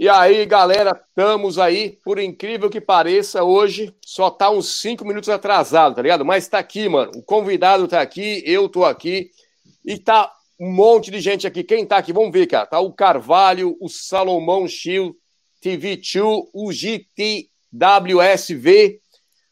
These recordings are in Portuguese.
E aí, galera, estamos aí, por incrível que pareça, hoje só tá uns cinco minutos atrasado, tá ligado? Mas tá aqui, mano. O convidado tá aqui, eu tô aqui e tá um monte de gente aqui. Quem tá aqui? Vamos ver, cara. Tá o Carvalho, o Salomão Chiu, TV2, o GTWSV,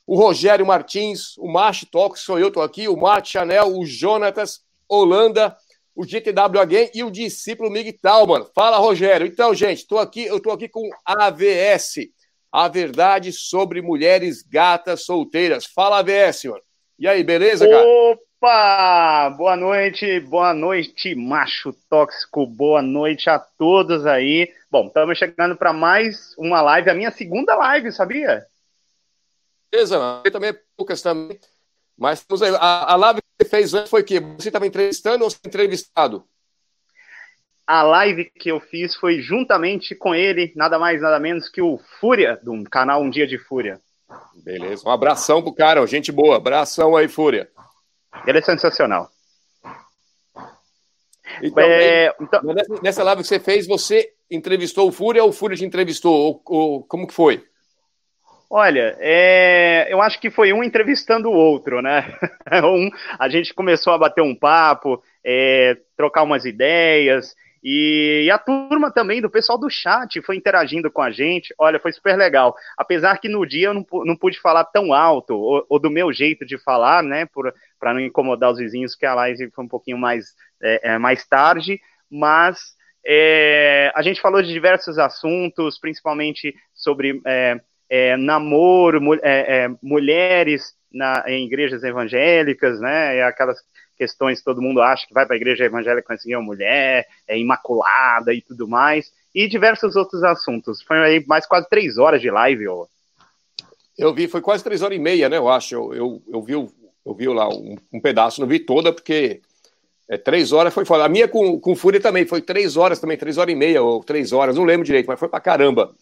o Rogério Martins, o Macho Tox, sou eu, tô aqui, o Mark Chanel, o Jonatas Holanda, o GTW Again e o discípulo Miguel mano. Fala, Rogério. Então, gente, tô aqui, eu tô aqui com AVS, a verdade sobre mulheres gatas solteiras. Fala, AVS, mano. E aí, beleza, cara? Opa! Boa noite, boa noite, macho tóxico, boa noite a todos aí. Bom, estamos chegando para mais uma live, a minha segunda live, sabia? Beleza. Eu também é poucas também. Mas a, a live fez antes foi o quê? Você estava entrevistando ou entrevistado? A live que eu fiz foi juntamente com ele, nada mais, nada menos que o Fúria, do canal Um Dia de Fúria. Beleza, um abração pro cara, gente boa. Abração aí, Fúria. Ele é sensacional. Então, é, então... Nessa live que você fez, você entrevistou o Fúria ou o Fúria te entrevistou? Ou, ou como que foi? Olha, é, eu acho que foi um entrevistando o outro, né? um, a gente começou a bater um papo, é, trocar umas ideias, e, e, a turma também do pessoal do chat foi interagindo com a gente. Olha, foi super legal. Apesar que no dia eu não, não pude falar tão alto, ou, ou do meu jeito de falar, né? Para não incomodar os vizinhos, que a live foi um pouquinho mais, é, é mais tarde, mas é, a gente falou de diversos assuntos, principalmente sobre é, é, namoro, é, é, mulheres na, em igrejas evangélicas, né? aquelas questões que todo mundo acha que vai para a igreja evangélica conseguir uma mulher, é imaculada e tudo mais, e diversos outros assuntos. Foi aí mais quase três horas de live, ó. Eu vi, foi quase três horas e meia, né? Eu acho. Eu, eu, eu vi, eu vi lá um, um pedaço, não vi toda, porque é, três horas foi foda. A minha com, com Fúria também foi três horas também, três horas e meia, ou três horas, não lembro direito, mas foi pra caramba.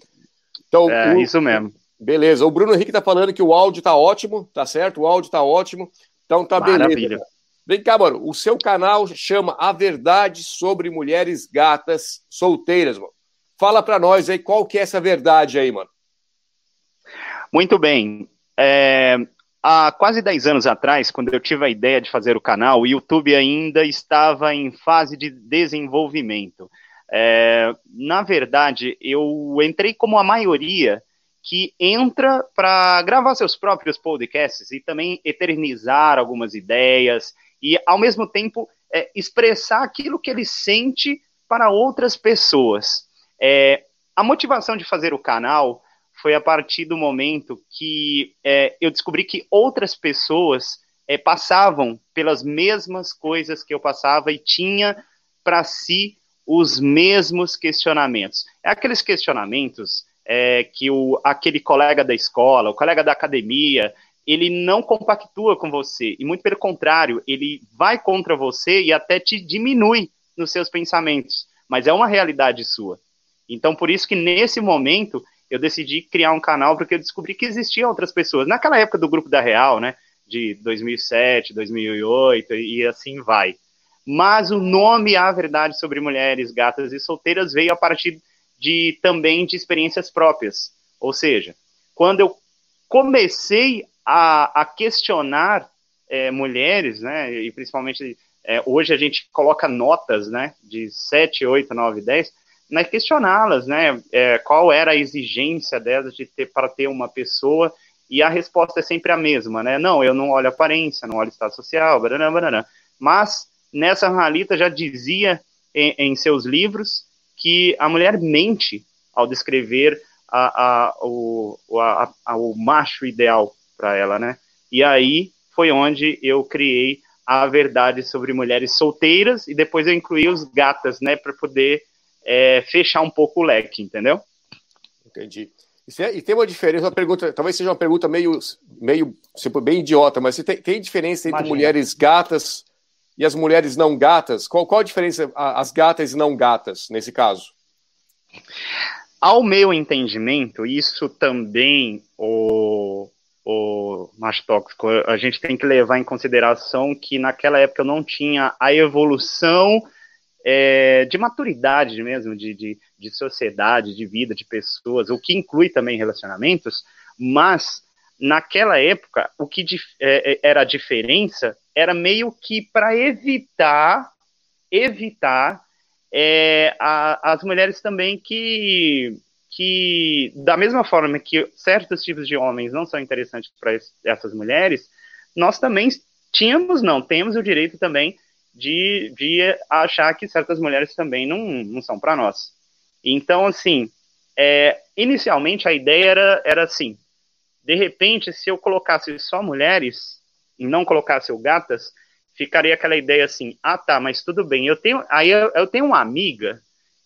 Então, é, o... isso mesmo. Beleza. O Bruno Henrique tá falando que o áudio tá ótimo, tá certo? O áudio tá ótimo. Então tá Maravilha. beleza. Vem cá, mano. O seu canal chama A Verdade sobre Mulheres Gatas Solteiras, mano. Fala para nós aí qual que é essa verdade aí, mano. Muito bem. É, há quase 10 anos atrás, quando eu tive a ideia de fazer o canal, o YouTube ainda estava em fase de desenvolvimento. É, na verdade, eu entrei como a maioria que entra para gravar seus próprios podcasts e também eternizar algumas ideias e, ao mesmo tempo, é, expressar aquilo que ele sente para outras pessoas. É, a motivação de fazer o canal foi a partir do momento que é, eu descobri que outras pessoas é, passavam pelas mesmas coisas que eu passava e tinha para si os mesmos questionamentos. É aqueles questionamentos é, que o, aquele colega da escola, o colega da academia, ele não compactua com você, e muito pelo contrário, ele vai contra você e até te diminui nos seus pensamentos, mas é uma realidade sua. Então, por isso que nesse momento eu decidi criar um canal porque eu descobri que existiam outras pessoas. Naquela época do grupo da Real, né, de 2007, 2008 e assim vai. Mas o nome A Verdade sobre Mulheres, Gatas e Solteiras veio a partir de também de experiências próprias. Ou seja, quando eu comecei a, a questionar é, mulheres, né, e principalmente é, hoje a gente coloca notas, né, de 7, 8, 9, 10, né, questioná-las, né, é, qual era a exigência delas de ter para ter uma pessoa, e a resposta é sempre a mesma, né, não, eu não olho aparência, não olho estado social, barará, barará. mas nessa Ralita já dizia em, em seus livros que a mulher mente ao descrever a, a, o, a, o macho ideal para ela, né? E aí foi onde eu criei a verdade sobre mulheres solteiras e depois eu incluí os gatas, né, para poder é, fechar um pouco o leque, entendeu? Entendi. E tem uma diferença, uma pergunta, talvez seja uma pergunta meio, meio tipo, bem idiota, mas tem, tem diferença entre Imagina. mulheres gatas e as mulheres não gatas? Qual, qual a diferença, as gatas e não gatas, nesse caso? Ao meu entendimento, isso também, o, o macho tóxico, a gente tem que levar em consideração que naquela época eu não tinha a evolução é, de maturidade mesmo, de, de, de sociedade, de vida, de pessoas, o que inclui também relacionamentos, mas naquela época, o que é, é, era a diferença era meio que para evitar evitar é, a, as mulheres também que que da mesma forma que certos tipos de homens não são interessantes para essas mulheres, nós também tínhamos, não, temos o direito também de, de achar que certas mulheres também não, não são para nós. Então, assim, é, inicialmente a ideia era, era assim, de repente, se eu colocasse só mulheres e não colocasse o gatas, ficaria aquela ideia assim, ah tá, mas tudo bem, eu tenho, aí eu, eu tenho uma amiga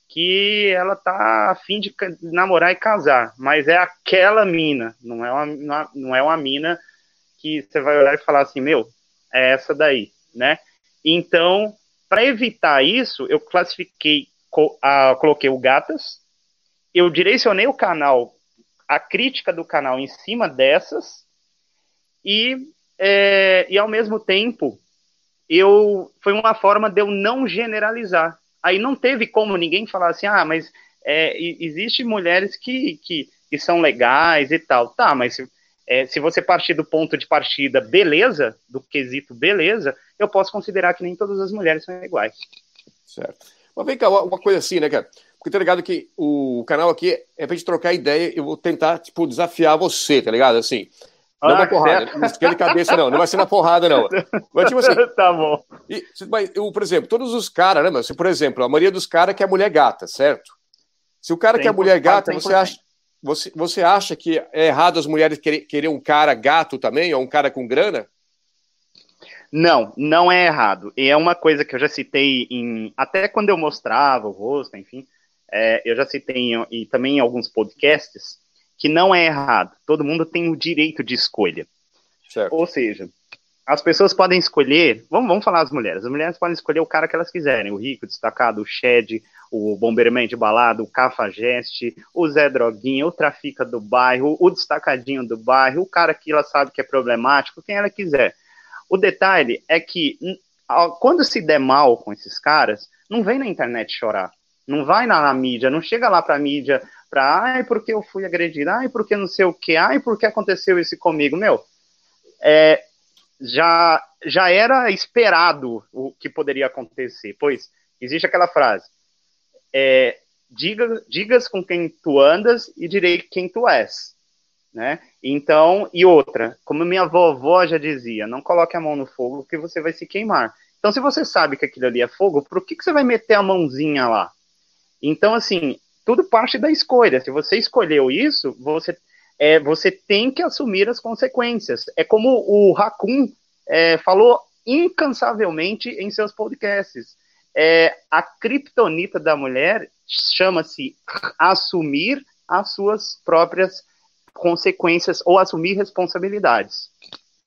que ela tá afim de namorar e casar, mas é aquela mina, não é uma, não é uma mina que você vai olhar e falar assim, meu, é essa daí, né? Então, para evitar isso, eu classifiquei, coloquei o Gatas, eu direcionei o canal a crítica do canal em cima dessas e, é, e ao mesmo tempo eu foi uma forma de eu não generalizar. Aí não teve como ninguém falar assim, ah, mas é, existe mulheres que, que, que, são legais e tal. Tá, mas se, é, se você partir do ponto de partida beleza, do quesito beleza, eu posso considerar que nem todas as mulheres são iguais. Certo. Mas vem cá, uma coisa assim, né, cara? Porque tá ligado que o canal aqui é pra gente trocar ideia, eu vou tentar, tipo, desafiar você, tá ligado? Assim. Não ah, porrada, certo. não cabeça, não. Não vai ser na porrada, não. Mas, tipo assim. tá bom. E, mas, eu, por exemplo, todos os caras, né, mas, por exemplo, a maioria dos caras quer mulher gata, certo? Se o cara quer mulher gata, você acha, você, você acha que é errado as mulheres querer, querer um cara gato também, ou um cara com grana? Não, não é errado. E é uma coisa que eu já citei em. Até quando eu mostrava o rosto, enfim é, eu já citei em, e também em alguns podcasts, que não é errado. Todo mundo tem o direito de escolha. Certo. Ou seja, as pessoas podem escolher, vamos, vamos falar as mulheres, as mulheres podem escolher o cara que elas quiserem, o rico, o destacado, o shed, o bomberman de balada, o cafajeste, o Zé Droguinha, o trafica do bairro, o destacadinho do bairro, o cara que ela sabe que é problemático, quem ela quiser. O detalhe é que quando se der mal com esses caras, não vem na internet chorar. Não vai na, na mídia, não chega lá para a mídia para, ai, porque eu fui agredido, ai, porque não sei o que, ai, porque aconteceu isso comigo. Meu, é, já, já era esperado o que poderia acontecer, pois existe aquela frase, é, diga, digas com quem tu andas e direi quem tu és. Né? Então, e outra, como minha vovó já dizia, não coloque a mão no fogo que você vai se queimar. Então, se você sabe que aquilo ali é fogo, por que, que você vai meter a mãozinha lá? Então, assim, tudo parte da escolha. Se você escolheu isso, você, é, você tem que assumir as consequências. É como o Raccoon é, falou incansavelmente em seus podcasts. É, a criptonita da mulher chama-se assumir as suas próprias consequências ou assumir responsabilidades.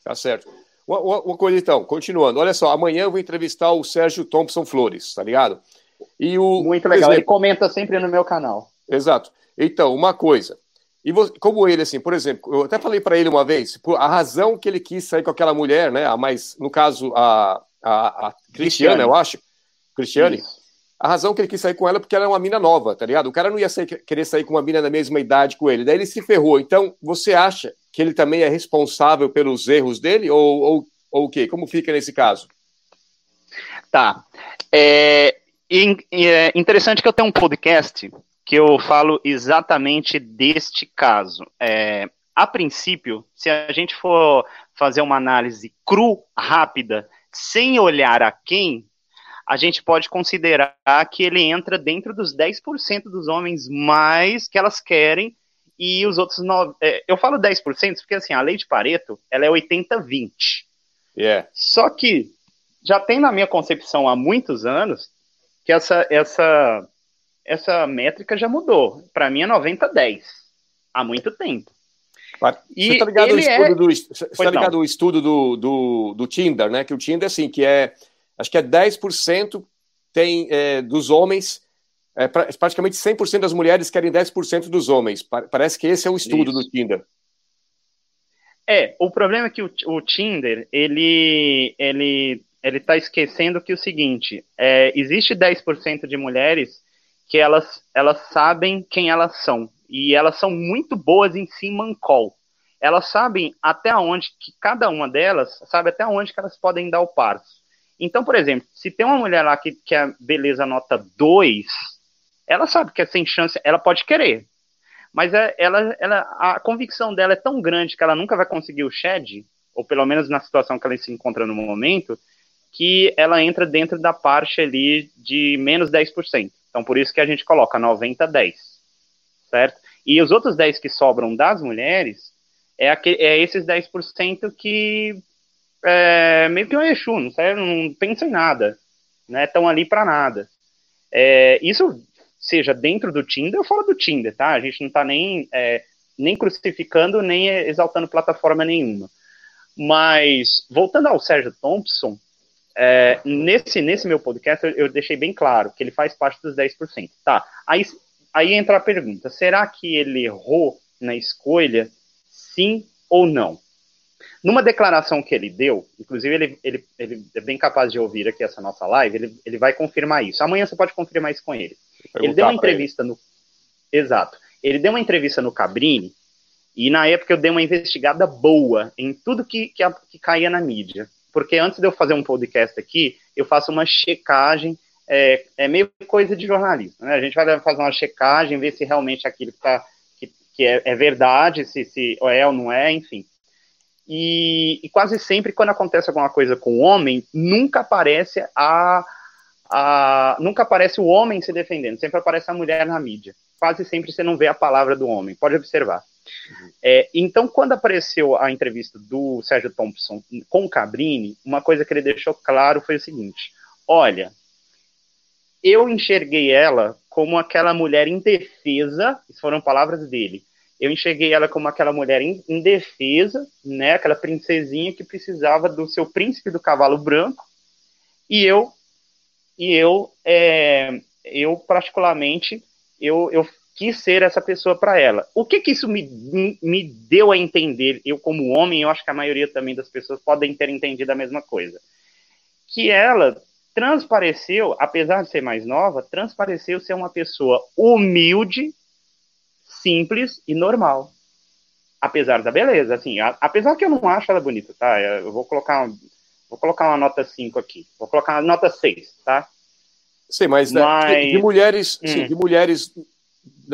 Tá certo. Uma, uma, coisa então, continuando. Olha só, amanhã eu vou entrevistar o Sérgio Thompson Flores, tá ligado? E o, Muito legal, exemplo, ele comenta sempre no meu canal. Exato. Então, uma coisa. E você, como ele, assim, por exemplo, eu até falei para ele uma vez, a razão que ele quis sair com aquela mulher, né? A mais, no caso, a, a, a Cristiana, eu acho. Cristiane. Isso. A razão que ele quis sair com ela é porque ela é uma mina nova, tá ligado? O cara não ia sair, querer sair com uma mina da mesma idade com ele. Daí ele se ferrou. Então, você acha que ele também é responsável pelos erros dele? Ou, ou, ou o quê? Como fica nesse caso? Tá. É, e, e é interessante que eu tenho um podcast que eu falo exatamente deste caso. É, a princípio, se a gente for fazer uma análise cru, rápida, sem olhar a quem, a gente pode considerar que ele entra dentro dos 10% dos homens mais que elas querem e os outros 9%. É, eu falo 10% porque assim, a lei de Pareto ela é 80-20. Yeah. Só que já tem na minha concepção há muitos anos que essa, essa, essa métrica já mudou. Para mim é 90-10, há muito tempo. E você está ligado, ao estudo, é... do, você tá ligado ao estudo do, do, do, Tinder, né? Que o Tinder, assim, que é, acho que é 10% tem, é, dos homens, é, praticamente 100% das mulheres querem 10% dos homens. Parece que esse é o estudo Isso. do Tinder. É, o problema é que o, o Tinder, ele, ele ele está esquecendo que o seguinte, é, existe 10% de mulheres que elas, elas sabem quem elas são, e elas são muito boas em si mancol. Elas sabem até onde que cada uma delas sabe até onde que elas podem dar o passo. Então, por exemplo, se tem uma mulher lá que, que a beleza nota 2, ela sabe que é sem chance, ela pode querer. Mas é, ela, ela, a convicção dela é tão grande que ela nunca vai conseguir o shed, ou pelo menos na situação que ela se encontra no momento, que ela entra dentro da parte ali de menos 10%. Então, por isso que a gente coloca 90-10, certo? E os outros 10 que sobram das mulheres é, aquele, é esses 10% que é meio que um Exu, não, serve, não pensa em nada, né? Estão ali para nada. É, isso seja dentro do Tinder ou fora do Tinder, tá? A gente não está nem, é, nem crucificando, nem exaltando plataforma nenhuma. Mas, voltando ao Sérgio Thompson, é, nesse, nesse meu podcast eu, eu, deixei bem claro que ele faz parte dos 10%. Tá, aí, aí entra a pergunta, será que ele errou na escolha, sim ou não? Numa declaração que ele deu, inclusive ele, ele, ele é bem capaz de ouvir aqui essa nossa live, ele, ele vai confirmar isso. Amanhã você pode confirmar isso com ele. Ele deu uma entrevista no. Exato. Ele deu uma entrevista no Cabrini, e na época eu dei uma investigada boa em tudo que, que, que caía na mídia. Porque antes de eu fazer um podcast aqui, eu faço uma checagem, é, é meio coisa de jornalismo. Né? A gente vai fazer uma checagem, ver se realmente aquilo que, tá, que, que é, é verdade, se, se é ou não é, enfim. E, e, quase sempre, quando acontece alguma coisa com o homem, nunca aparece a, a, nunca aparece o homem se defendendo, sempre aparece a mulher na mídia. Quase sempre você não vê a palavra do homem, pode observar. Uhum. É, então, quando apareceu a entrevista do Sérgio Thompson com o Cabrini, uma coisa que ele deixou claro foi o seguinte: olha, eu enxerguei ela como aquela mulher indefesa, isso foram palavras dele. Eu enxerguei ela como aquela mulher indefesa, né, aquela princesinha que precisava do seu príncipe do cavalo branco, e eu e eu, é, eu particularmente, eu, eu quis ser essa pessoa para ela. O que que isso me, me deu a entender? Eu, como homem, eu acho que a maioria também das pessoas podem ter entendido a mesma coisa. Que ela transpareceu, apesar de ser mais nova, transpareceu ser uma pessoa humilde, simples e normal. Apesar da beleza, assim, a, apesar que eu não acho ela bonita, tá? Eu vou colocar Vou colocar uma nota 5 aqui. Vou colocar uma nota 6, tá? Sim, mas, mas... Né, de, mulheres, hum. sim, de mulheres,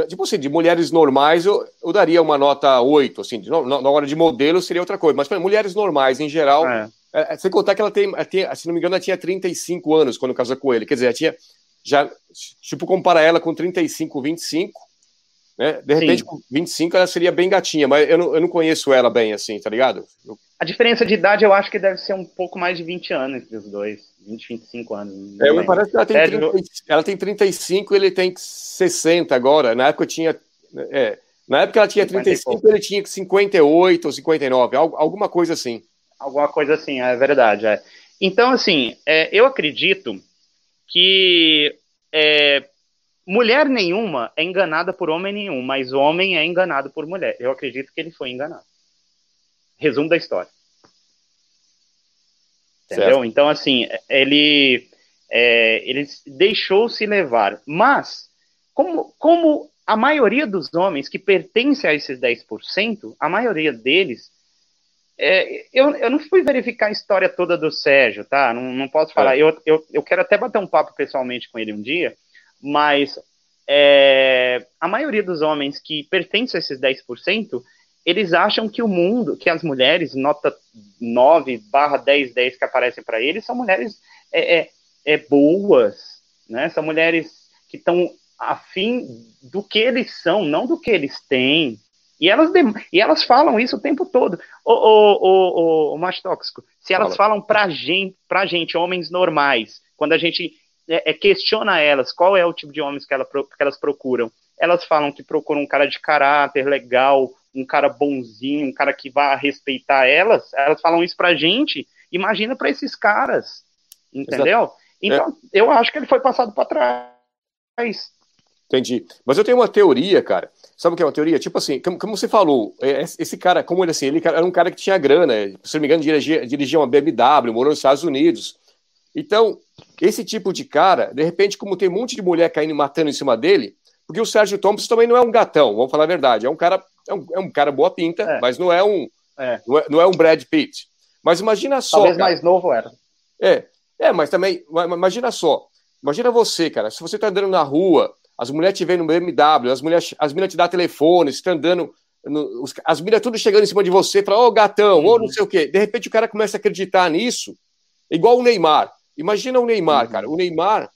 tipo assim, de mulheres normais, eu, eu daria uma nota 8, assim, de, na, na, hora de modelo seria outra coisa, mas para mulheres normais, em geral, é. É, sem contar que ela tem, ela tem, se não me engano, ela tinha 35 anos quando casou com ele, quer dizer, ela tinha, já, tipo, compara ela com 35, 25, né, de repente, Sim. com 25 ela seria bem gatinha, mas eu não, eu não conheço ela bem, assim, tá ligado? Eu, a diferença de idade eu acho que deve ser um pouco mais de 20 anos entre os dois. 20, 25 anos. É, me parece que ela tem, 30, ela tem 35 ele tem 60 agora. Na época tinha. É, na época ela tinha 35, ele tinha 58 ou 59, alguma coisa assim. Alguma coisa assim, é verdade. É. Então, assim, é, eu acredito que é, mulher nenhuma é enganada por homem nenhum, mas homem é enganado por mulher. Eu acredito que ele foi enganado. Resumo da história. Entendeu? Certo. Então, assim, ele, é, ele deixou se levar. Mas, como, como a maioria dos homens que pertencem a esses 10%, a maioria deles. É, eu, eu não fui verificar a história toda do Sérgio, tá? Não, não posso falar. É. Eu, eu, eu quero até bater um papo pessoalmente com ele um dia, mas é, a maioria dos homens que pertencem a esses 10%, eles acham que o mundo, que as mulheres, nota 9 barra 10, 10 que aparecem para eles, são mulheres é, é, é, boas, né? São mulheres que estão afim do que eles são, não do que eles têm. E elas, e elas falam isso o tempo todo. O, o, o, o, macho tóxico, se elas Fala. falam pra gente, pra gente, homens normais, quando a gente é, é, questiona elas qual é o tipo de homens que, ela, que elas procuram, elas falam que procuram um cara de caráter legal, um cara bonzinho, um cara que vá respeitar elas, elas falam isso pra gente, imagina para esses caras, entendeu? Exato. Então, é. eu acho que ele foi passado para trás. Entendi. Mas eu tenho uma teoria, cara. Sabe o que é uma teoria? Tipo assim, como, como você falou, é, esse cara, como ele assim, ele era um cara que tinha grana, se não me engano, dirigia, dirigia uma BMW, morou nos Estados Unidos. Então, esse tipo de cara, de repente, como tem um monte de mulher caindo e matando em cima dele, porque o Sérgio Thompson também não é um gatão, vamos falar a verdade. É um cara, é um, é um cara boa pinta, é. mas não é um. É. Não, é, não é um Brad Pitt. Mas imagina só. Talvez cara, mais novo era. É, é, mas também, imagina só. Imagina você, cara, se você está andando na rua, as mulheres te veem no BMW, as mulheres, as meninas te dão telefone, você está andando, no, os, as meninas tudo chegando em cima de você, falam, ô oh, gatão, ou uhum. não sei o quê. De repente o cara começa a acreditar nisso, igual o Neymar. Imagina o Neymar, uhum. cara. O Neymar,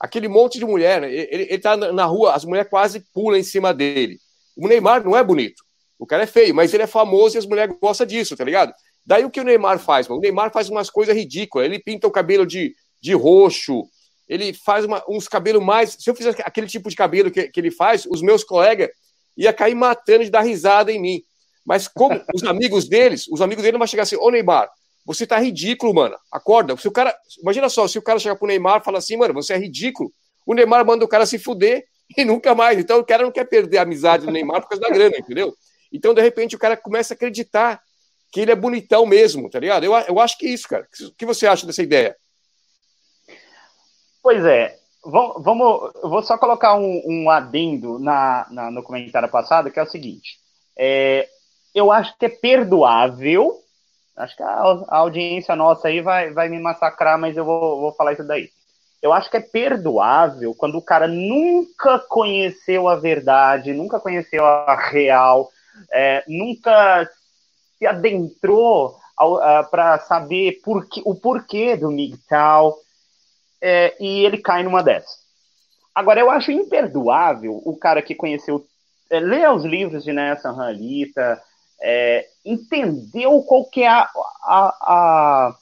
aquele monte de mulher, né? ele, ele tá na rua, as mulheres quase pulam em cima dele. O Neymar não é bonito. O cara é feio, mas ele é famoso e as mulheres gostam disso, tá ligado? Daí o que o Neymar faz, mano? O Neymar faz umas coisas ridículas. Ele pinta o cabelo de, de roxo, ele faz uma, uns cabelos mais. Se eu fizesse aquele tipo de cabelo que, que ele faz, os meus colegas ia cair matando de dar risada em mim. Mas como os amigos deles, os amigos dele não vão chegar assim, ô Neymar, você tá ridículo, mano. Acorda. Se o cara. Imagina só, se o cara chegar pro Neymar e falar assim, mano, você é ridículo. O Neymar manda o cara se fuder e nunca mais. Então o cara não quer perder a amizade do Neymar por causa da grana, entendeu? Então, de repente, o cara começa a acreditar que ele é bonitão mesmo, tá ligado? Eu, eu acho que é isso, cara. O que você acha dessa ideia? Pois é. Vamos eu vou só colocar um, um adendo na, na, no comentário passado, que é o seguinte. É, eu acho que é perdoável Acho que a, audiência nossa aí vai, vai me massacrar, mas eu vou, vou falar isso daí. Eu acho que é perdoável quando o cara nunca conheceu a verdade, nunca conheceu a real, é, nunca se adentrou para saber por que, o porquê do MGTOW, é, e ele cai numa dessas. Agora, eu acho imperdoável o cara que conheceu, é, lê os livros de Nelson Halita, é, entendeu qual que é a, a, a,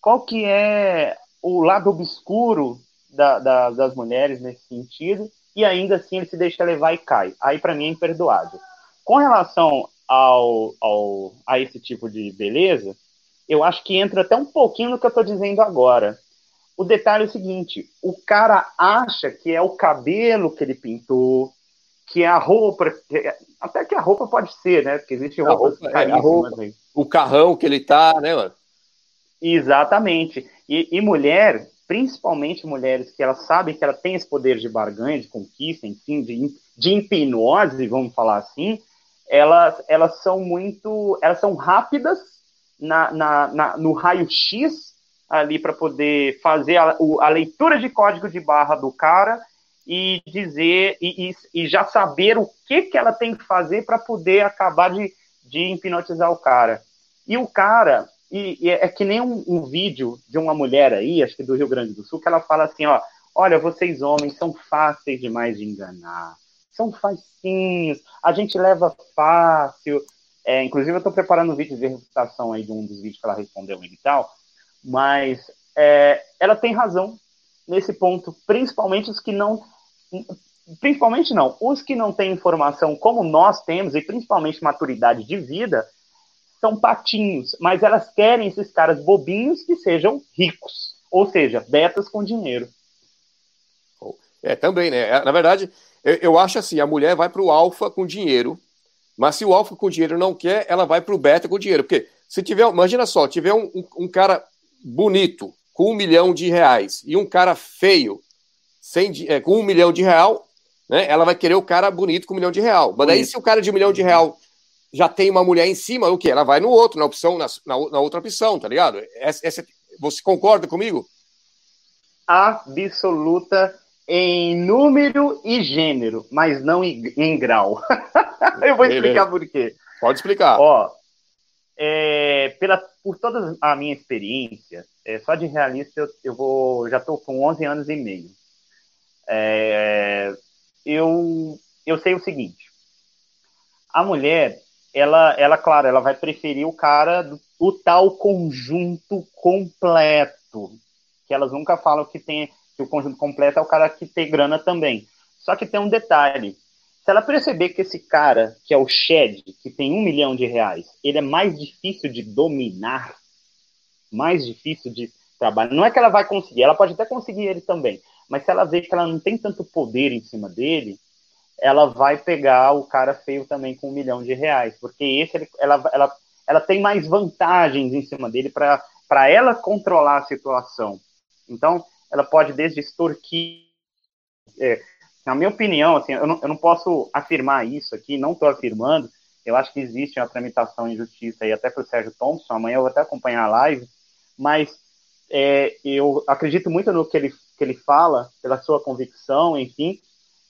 qual que é o lado obscuro da, da, das mulheres nesse sentido e ainda assim ele se deixa levar e cai. Aí para mim é imperdoável. Com relação ao, ao, a esse tipo de beleza, eu acho que entra até um pouquinho no que eu estou dizendo agora. O detalhe é o seguinte: o cara acha que é o cabelo que ele pintou, que é a roupa, até que a roupa pode ser, né? Porque existe roupa, caríssimas é, roupa, aí. O carrão que ele tá, né, mano? Exatamente. E, e, mulher, principalmente mulheres que elas sabem que ela tem esse poder de barganha, de conquista, enfim, de, de vamos falar assim, elas, elas são muito, elas são rápidas na, na, na no raio-x ali para poder fazer a, a leitura de código de barra do cara e dizer e, e, e, já saber o que, que ela tem que fazer para poder acabar de, de hipnotizar o cara. E o cara, e, e é que nem um, um, vídeo de uma mulher aí, acho que do Rio Grande do Sul, que ela fala assim, ó, olha, vocês homens são fáceis demais de enganar, são facinhos, a gente leva fácil. É, inclusive eu estou preparando um vídeo de reputação aí de um dos vídeos que ela respondeu e tal, mas é, ela tem razão nesse ponto, principalmente os que não principalmente não, os que não têm informação como nós temos, e principalmente maturidade de vida, são patinhos, mas elas querem esses caras bobinhos que sejam ricos, ou seja, betas com dinheiro. É, também, né? É, na verdade, eu, eu acho assim, a mulher vai para o alfa com dinheiro, mas se o alfa com dinheiro não quer, ela vai para o beta com dinheiro, porque se tiver, imagina só, tiver um, um, um cara bonito, com um milhão de reais, e um cara feio, sem, é, com um milhão de real, né, ela vai querer o cara bonito com um milhão de real. Mas daí, se o cara de um milhão de real já tem uma mulher em cima, o que? Ela vai no outro, na opção, na, na, na outra opção, tá ligado? Essa, essa, você concorda comigo? Absoluta em número e gênero, mas não em, em grau. Eu vou explicar por quê. Pode explicar. Ó, é, pela, por toda a minha experiência, é, só de realista eu, eu vou, já estou com 11 anos e meio. É, eu, eu sei o seguinte: a mulher, ela, ela, claro, ela vai preferir o cara do o tal conjunto completo, que elas nunca falam que tem que o conjunto completo é o cara que tem grana também. Só que tem um detalhe: se ela perceber que esse cara, que é o Shed, que tem um milhão de reais, ele é mais difícil de dominar, mais difícil de trabalhar. Não é que ela vai conseguir, ela pode até conseguir ele também, mas se ela vê que ela não tem tanto poder em cima dele, ela vai pegar o cara feio também com um milhão de reais, porque esse ela, ela, ela tem mais vantagens em cima dele para ela controlar a situação. Então, ela pode desde extorquir. É, na minha opinião, assim, eu não, eu não posso afirmar isso aqui, não estou afirmando. Eu acho que existe uma tramitação em justiça aí até para o Sérgio Thompson. Amanhã eu vou até acompanhar a live, mas é, eu acredito muito no que ele, que ele fala, pela sua convicção, enfim,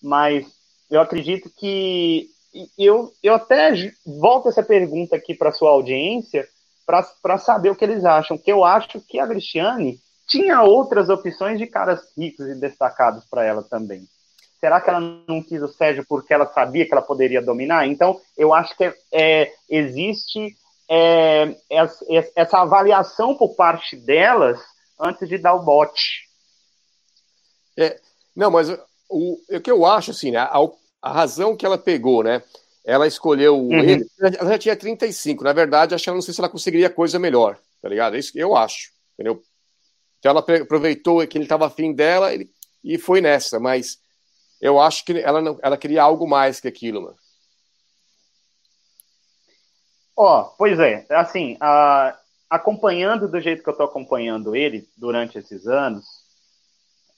mas eu acredito que eu, eu até volto essa pergunta aqui para sua audiência para saber o que eles acham, que eu acho que a Cristiane tinha outras opções de caras ricos e destacados para ela também. Será que ela não quis o Sérgio porque ela sabia que ela poderia dominar? Então, eu acho que é, existe é, essa avaliação por parte delas antes de dar o bote. É, não, mas o, o que eu acho, assim, né, a, a razão que ela pegou, né? Ela escolheu uhum. ele, ela já tinha 35. Na verdade, acho que não sei se ela conseguiria coisa melhor, tá ligado? É isso eu acho, entendeu? Então ela aproveitou que ele estava afim dela ele, e foi nessa, mas eu acho que ela, não, ela queria algo mais que aquilo, mano. Ó, oh, pois é, assim, acompanhando do jeito que eu estou acompanhando ele durante esses anos,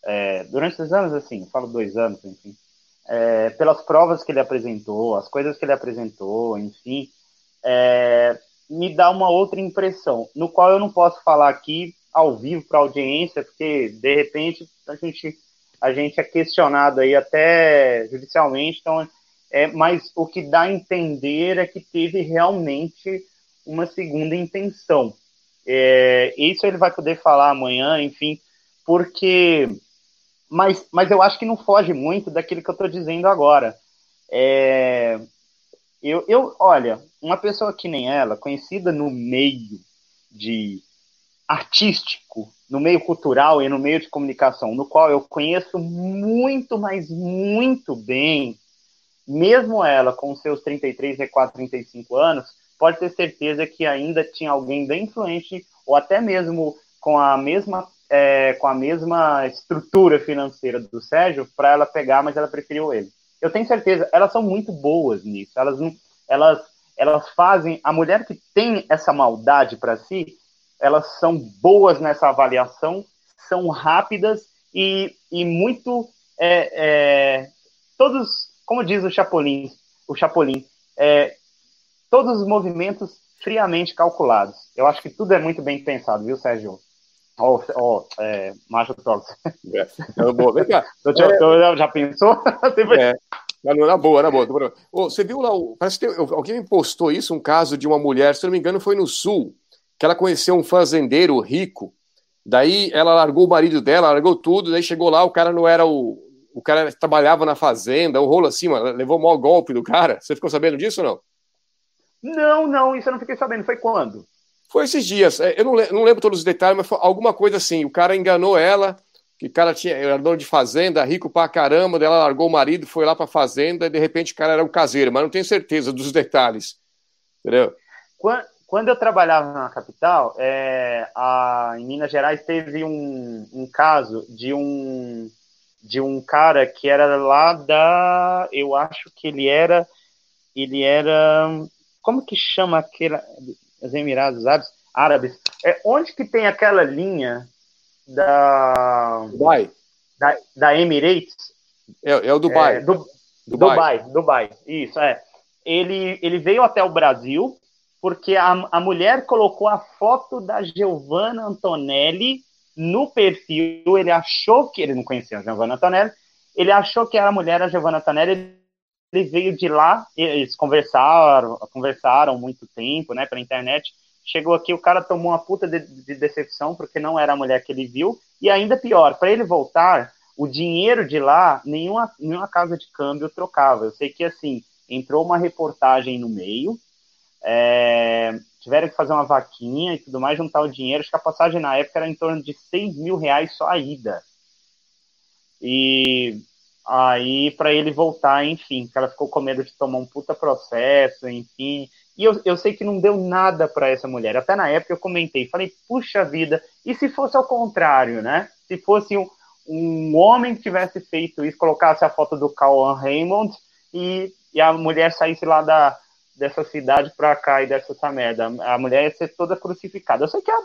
é, durante esses anos, assim, falo dois anos, enfim, é, pelas provas que ele apresentou, as coisas que ele apresentou, enfim, é, me dá uma outra impressão, no qual eu não posso falar aqui ao vivo para a audiência, porque de repente a gente, a gente é questionado aí até judicialmente, então é, mas o que dá a entender é que teve realmente uma segunda intenção. É, isso ele vai poder falar amanhã, enfim, porque. Mas, mas eu acho que não foge muito daquilo que eu estou dizendo agora. É, eu, eu, olha, uma pessoa que nem ela, conhecida no meio de artístico, no meio cultural e no meio de comunicação, no qual eu conheço muito, mas muito bem, mesmo ela com seus 33, 34, 35 anos, pode ter certeza que ainda tinha alguém bem influente, ou até mesmo com a mesma, é, com a mesma estrutura financeira do Sérgio, para ela pegar, mas ela preferiu ele. Eu tenho certeza, elas são muito boas nisso. Elas, elas, elas fazem. A mulher que tem essa maldade para si, elas são boas nessa avaliação, são rápidas e, e muito. É, é, todos, como diz o Chapolin, o Chapolin, é, todos os movimentos friamente calculados. Eu acho que tudo é muito bem pensado, viu, Sérgio? Ó, oh, oh, é, Macho Talks. É, boa, vem cá. É, já pensou? é. Na boa, na boa. Você viu lá, parece que tem, alguém postou isso, um caso de uma mulher, se não me engano, foi no Sul, que ela conheceu um fazendeiro rico, daí ela largou o marido dela, largou tudo, daí chegou lá, o cara não era o. O cara trabalhava na fazenda, um rolo assim, mano, levou o maior golpe do cara. Você ficou sabendo disso ou não? Não, não, isso eu não fiquei sabendo. Foi quando? Foi esses dias. É, eu não, não lembro todos os detalhes, mas foi alguma coisa assim. O cara enganou ela, que o cara tinha, era dono de fazenda, rico pra caramba, dela largou o marido, foi lá pra fazenda, e de repente o cara era um caseiro, mas não tenho certeza dos detalhes. Entendeu? Quando, quando eu trabalhava na capital, é, a, em Minas Gerais teve um, um caso de um de um cara que era lá da, eu acho que ele era, ele era como que chama aquela os Emirados Árabes, Árabes? É onde que tem aquela linha da Dubai. da, da Emirates? É, é o Dubai. É, du, Dubai. Dubai Dubai. Isso é. Ele ele veio até o Brasil porque a, a mulher colocou a foto da Giovanna Antonelli no perfil ele achou que ele não conhecia a Giovanna Antonelli ele achou que era a mulher a Giovanna Antonelli ele veio de lá, eles conversaram, conversaram muito tempo, né, pela internet. Chegou aqui, o cara tomou uma puta de, de decepção porque não era a mulher que ele viu. E ainda pior, para ele voltar, o dinheiro de lá, nenhuma, nenhuma casa de câmbio trocava. Eu sei que, assim, entrou uma reportagem no meio, é, tiveram que fazer uma vaquinha e tudo mais, juntar o dinheiro. Acho que a passagem na época era em torno de 6 mil reais só a ida. E aí para ele voltar, enfim, que ela ficou com medo de tomar um puta processo, enfim. E eu, eu sei que não deu nada para essa mulher. Até na época eu comentei, falei, puxa vida, e se fosse ao contrário, né? Se fosse um, um homem que tivesse feito isso, colocasse a foto do Cauan Raymond e, e a mulher saísse lá da, dessa cidade para cá e dessa essa merda. A mulher ia ser toda crucificada. Eu sei que a,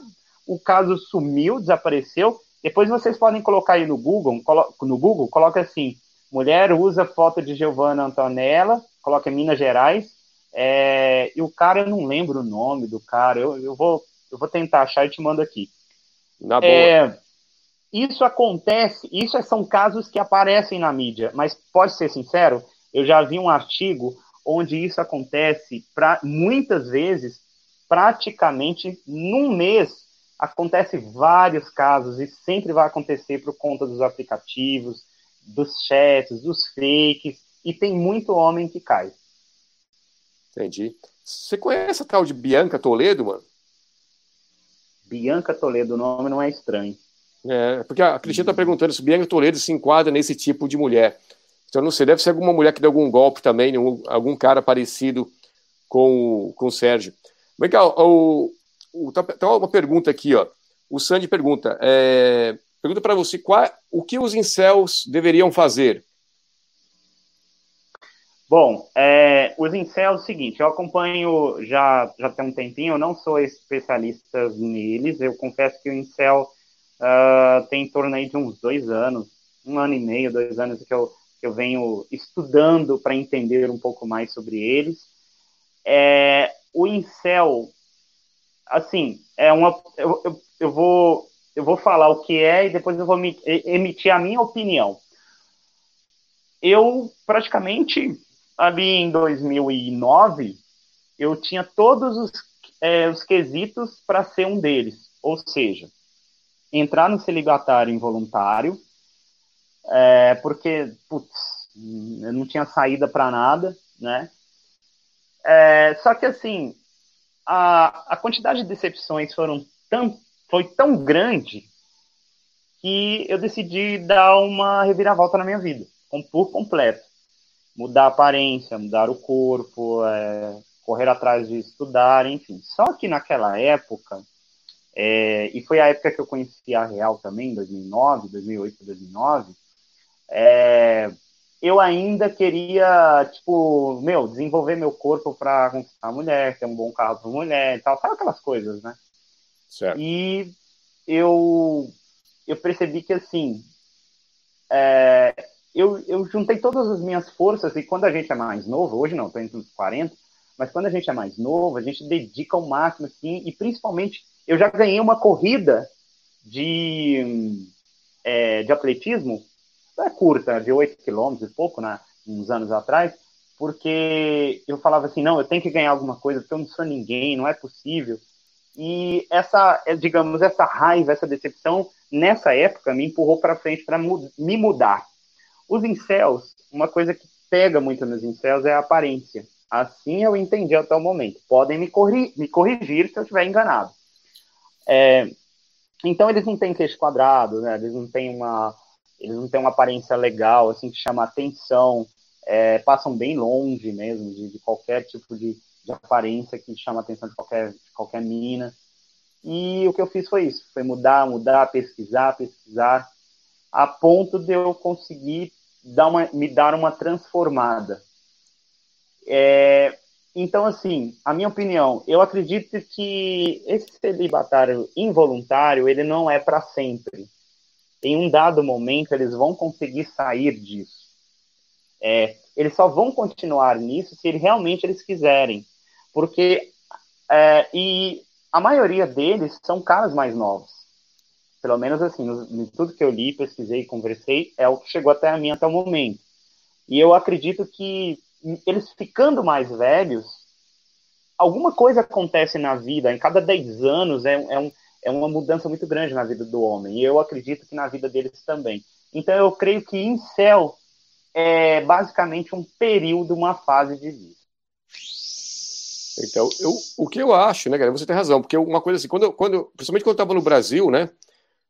o caso sumiu, desapareceu, Depois vocês podem colocar aí no Google, no Google, coloca assim, mulher usa foto de Giovanna Antonella, coloca Minas Gerais, é, e o cara, eu não lembro o nome do cara, eu, eu, vou, eu vou tentar achar e te mando aqui. Na boa. É, isso acontece, isso são casos que aparecem na mídia, mas pode ser sincero, eu já vi um artigo onde isso acontece pra, muitas vezes, praticamente num mês, acontece vários casos e sempre vai acontecer por conta dos aplicativos, dos chats, dos fakes, e tem muito homem que cai. Entendi. Você conhece a tal de Bianca Toledo, mano? Bianca Toledo, o nome não é estranho. É, porque a Cristina está perguntando se Bianca Toledo se enquadra nesse tipo de mulher. Então, não sei, deve ser alguma mulher que deu algum golpe também, algum cara parecido com, com o Sérgio. Vem cá, o, o, tá, tá uma pergunta aqui, ó. O Sandy pergunta, é, pergunta para você, qual, o que os incels deveriam fazer? Bom, é, os incels é o seguinte, eu acompanho já, já tem um tempinho, eu não sou especialista neles, eu confesso que o incel uh, tem em torno aí de uns dois anos, um ano e meio, dois anos que eu, eu venho estudando para entender um pouco mais sobre eles. É, o incel, assim, é uma, eu, eu, eu, vou, eu vou falar o que é e depois eu vou emitir a minha opinião. Eu praticamente ali em 2009 eu tinha todos os, é, os quesitos para ser um deles, ou seja, entrar no celibatário involuntário, é, porque, putz, eu não tinha saída para nada, né? É, só que, assim, a, a quantidade de decepções foram tão, foi tão grande que eu decidi dar uma reviravolta na minha vida, por completo. Mudar a aparência, mudar o corpo, é, correr atrás de estudar, enfim. Só que naquela época, é, e foi a época que eu conheci a Real também, 2009, 2008, 2009, é, eu ainda queria, tipo, meu, desenvolver meu corpo para conquistar a mulher, ter um bom carro para mulher e tal, sabe aquelas coisas, né? Certo. E eu, eu percebi que, assim, é, eu, eu juntei todas as minhas forças e quando a gente é mais novo, hoje não, estou entre os 40, mas quando a gente é mais novo, a gente dedica o máximo, assim, e principalmente eu já ganhei uma corrida de, é, de atletismo, é curta, de 8 quilômetros e pouco, né, uns anos atrás, porque eu falava assim, não, eu tenho que ganhar alguma coisa, porque eu não sou ninguém, não é possível. E essa, é, digamos, essa raiva, essa decepção, nessa época, me empurrou para frente para me mudar. Os incels, uma coisa que pega muito nos incels é a aparência. Assim eu entendi até o momento. Podem me, corri me corrigir se eu estiver enganado. É, então eles não têm queixo quadrado, né? Eles não têm uma, eles não têm uma aparência legal, assim, que chama atenção. É, passam bem longe mesmo de, de qualquer tipo de, de, aparência que chama atenção de qualquer, de qualquer menina. E o que eu fiz foi isso, foi mudar, mudar, pesquisar, pesquisar, a ponto de eu conseguir dar uma, me dar uma transformada. É, então, assim, a minha opinião, eu acredito que esse celibatário involuntário, ele não é para sempre. Em um dado momento, eles vão conseguir sair disso. É, eles só vão continuar nisso se realmente eles quiserem. Porque, é, e a maioria deles são caras mais novos. Pelo menos assim, tudo que eu li, pesquisei, conversei, é o que chegou até a mim até o momento. E eu acredito que eles ficando mais velhos, alguma coisa acontece na vida, em cada 10 anos é, é, um, é uma mudança muito grande na vida do homem, e eu acredito que na vida deles também. Então eu creio que céu é basicamente um período, uma fase de vida. Então, eu, o que eu acho, né, cara, você tem razão, porque uma coisa assim, quando, quando principalmente quando eu estava no Brasil, né,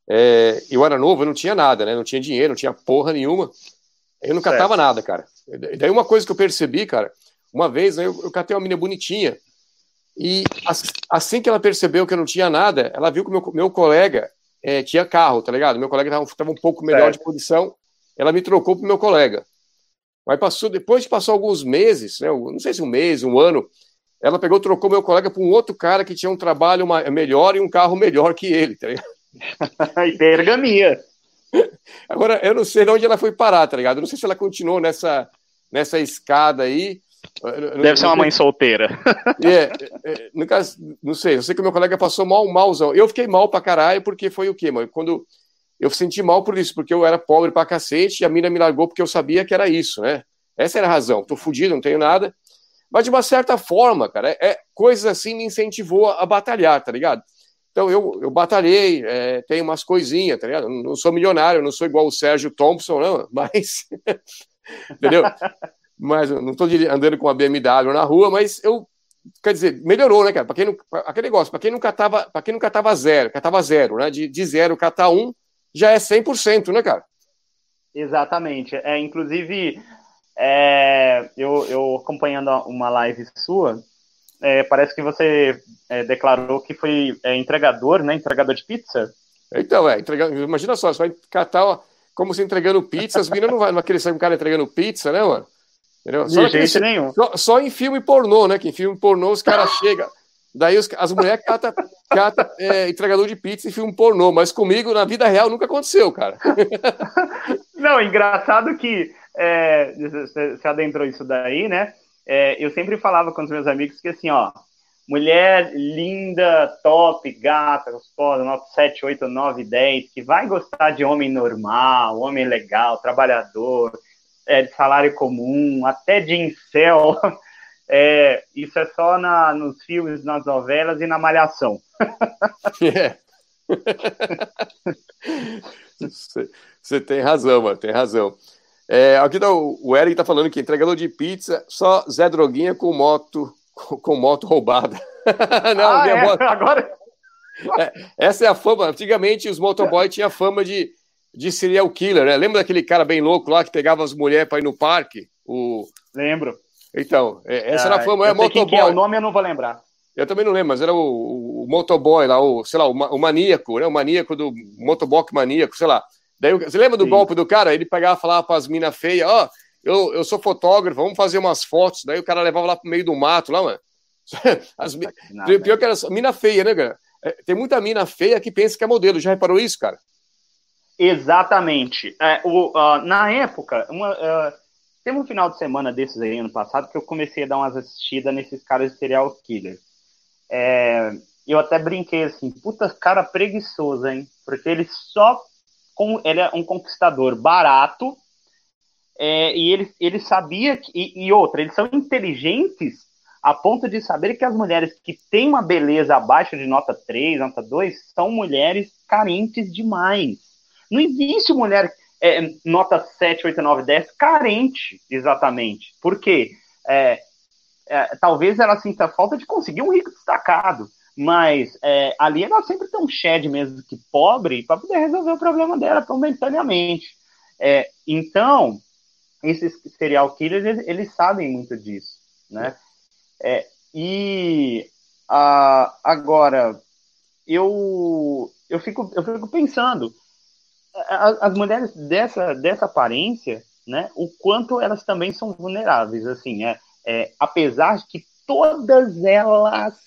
é, eu era novo, eu não tinha nada, né, não tinha dinheiro, não tinha porra nenhuma, eu não catava certo. nada, cara. E daí uma coisa que eu percebi, cara, uma vez né, eu, eu catei uma menina bonitinha e assim que ela percebeu que eu não tinha nada, ela viu que meu, meu colega é, tinha carro, tá ligado? Meu colega estava um pouco melhor certo. de posição, ela me trocou pro meu colega. Mas passou, depois que passou alguns meses, né, não sei se um mês, um ano, ela pegou, trocou meu colega para um outro cara que tinha um trabalho melhor e um carro melhor que ele, tá ligado? Hipergamia. Agora, eu não sei de onde ela foi parar, tá ligado? Eu não sei se ela continuou nessa, nessa escada aí. Deve ser uma mãe solteira. É, é, no caso, não sei, eu sei que o meu colega passou mal, malzão. Eu fiquei mal pra caralho, porque foi o quê, mano? Quando eu senti mal por isso, porque eu era pobre pra cacete e a mina me largou porque eu sabia que era isso, né? Essa era a razão. Tô fudido, não tenho nada. Mas de uma certa forma, cara, é, é coisas assim me incentivou a batalhar, tá ligado? Então eu, eu batalhei, é, tenho umas coisinhas, tá ligado? Não sou milionário, não sou igual o Sérgio Thompson, não, mas. entendeu? Mas não estou andando com a BMW na rua, mas eu. Quer dizer, melhorou, né, cara? Para quem não, aquele negócio, para quem nunca tava, para quem nunca tava zero, catava zero, né? De, de zero catar um, já é 100%, né, cara? Exatamente. É, inclusive, é, eu, eu acompanhando uma live sua, é, parece que você é, declarou que foi é, entregador, né? Entregador de pizza. Então, é, imagina só, você vai catar como se entregando pizza, as meninas não vai, não saber um cara entregando pizza, né, mano? Entendeu? Só de jeito nenhum. Só, só, em filme pornô, né? Que em filme pornô os caras chegam. Daí os, as mulheres catam cata, é, entregador de pizza em filme pornô, mas comigo, na vida real, nunca aconteceu, cara. Não, engraçado que é, você adentrou isso daí, né? É, eu sempre falava com os meus amigos que assim, ó, mulher linda, top, gata, gostosa, nota 7, 8, 9, 10, que vai gostar de homem normal, homem legal, trabalhador, é, de salário comum, até de incel. É, isso é só na, nos filmes, nas novelas e na malhação. É. Você tem razão, mano, tem razão. É, aqui tá, o Eric tá falando que entregador de pizza, só Zé Droguinha com moto, com, com moto roubada. Não, ah, é? moto... agora. É, essa é a fama. Antigamente os motoboys tinham fama de, de serial killer, né? Lembra daquele cara bem louco lá que pegava as mulheres para ir no parque? O... Lembro. Então, é, essa ah, era a fama, é motoboy. é, o nome eu não vou lembrar. Eu também não lembro, mas era o, o motoboy lá, o, sei lá, o, o, maníaco, né? O maníaco do motoboy maníaco, sei lá. Daí, você lembra do Sim. golpe do cara? Ele pegava e falava para as minas feias, ó, oh, eu, eu sou fotógrafo, vamos fazer umas fotos. Daí o cara levava lá pro meio do mato, lá, mano. As, pior que era mina feia, né, cara? É, tem muita mina feia que pensa que é modelo. Já reparou isso, cara? Exatamente. É, o, uh, na época, uma, uh, teve um final de semana desses aí, ano passado, que eu comecei a dar umas assistidas nesses caras de serial killer. É, eu até brinquei assim, puta cara preguiçoso, hein? Porque ele só com, ele é um conquistador barato é, e ele, ele sabia que, e, e outra, eles são inteligentes a ponto de saber que as mulheres que têm uma beleza abaixo de nota 3, nota 2, são mulheres carentes demais. Não existe mulher é, nota 7, 8, 9, 10 carente, exatamente. Por quê? É, é, talvez ela sinta falta de conseguir um rico destacado. Mas é, ali ela sempre tem um shed mesmo que pobre para poder resolver o problema dela momentaneamente. É, então, esses serial killers, eles, eles sabem muito disso, né? É, e a, agora, eu, eu, fico, eu fico pensando, as, as mulheres dessa, dessa aparência, né, o quanto elas também são vulneráveis, assim, é, é, apesar de que todas elas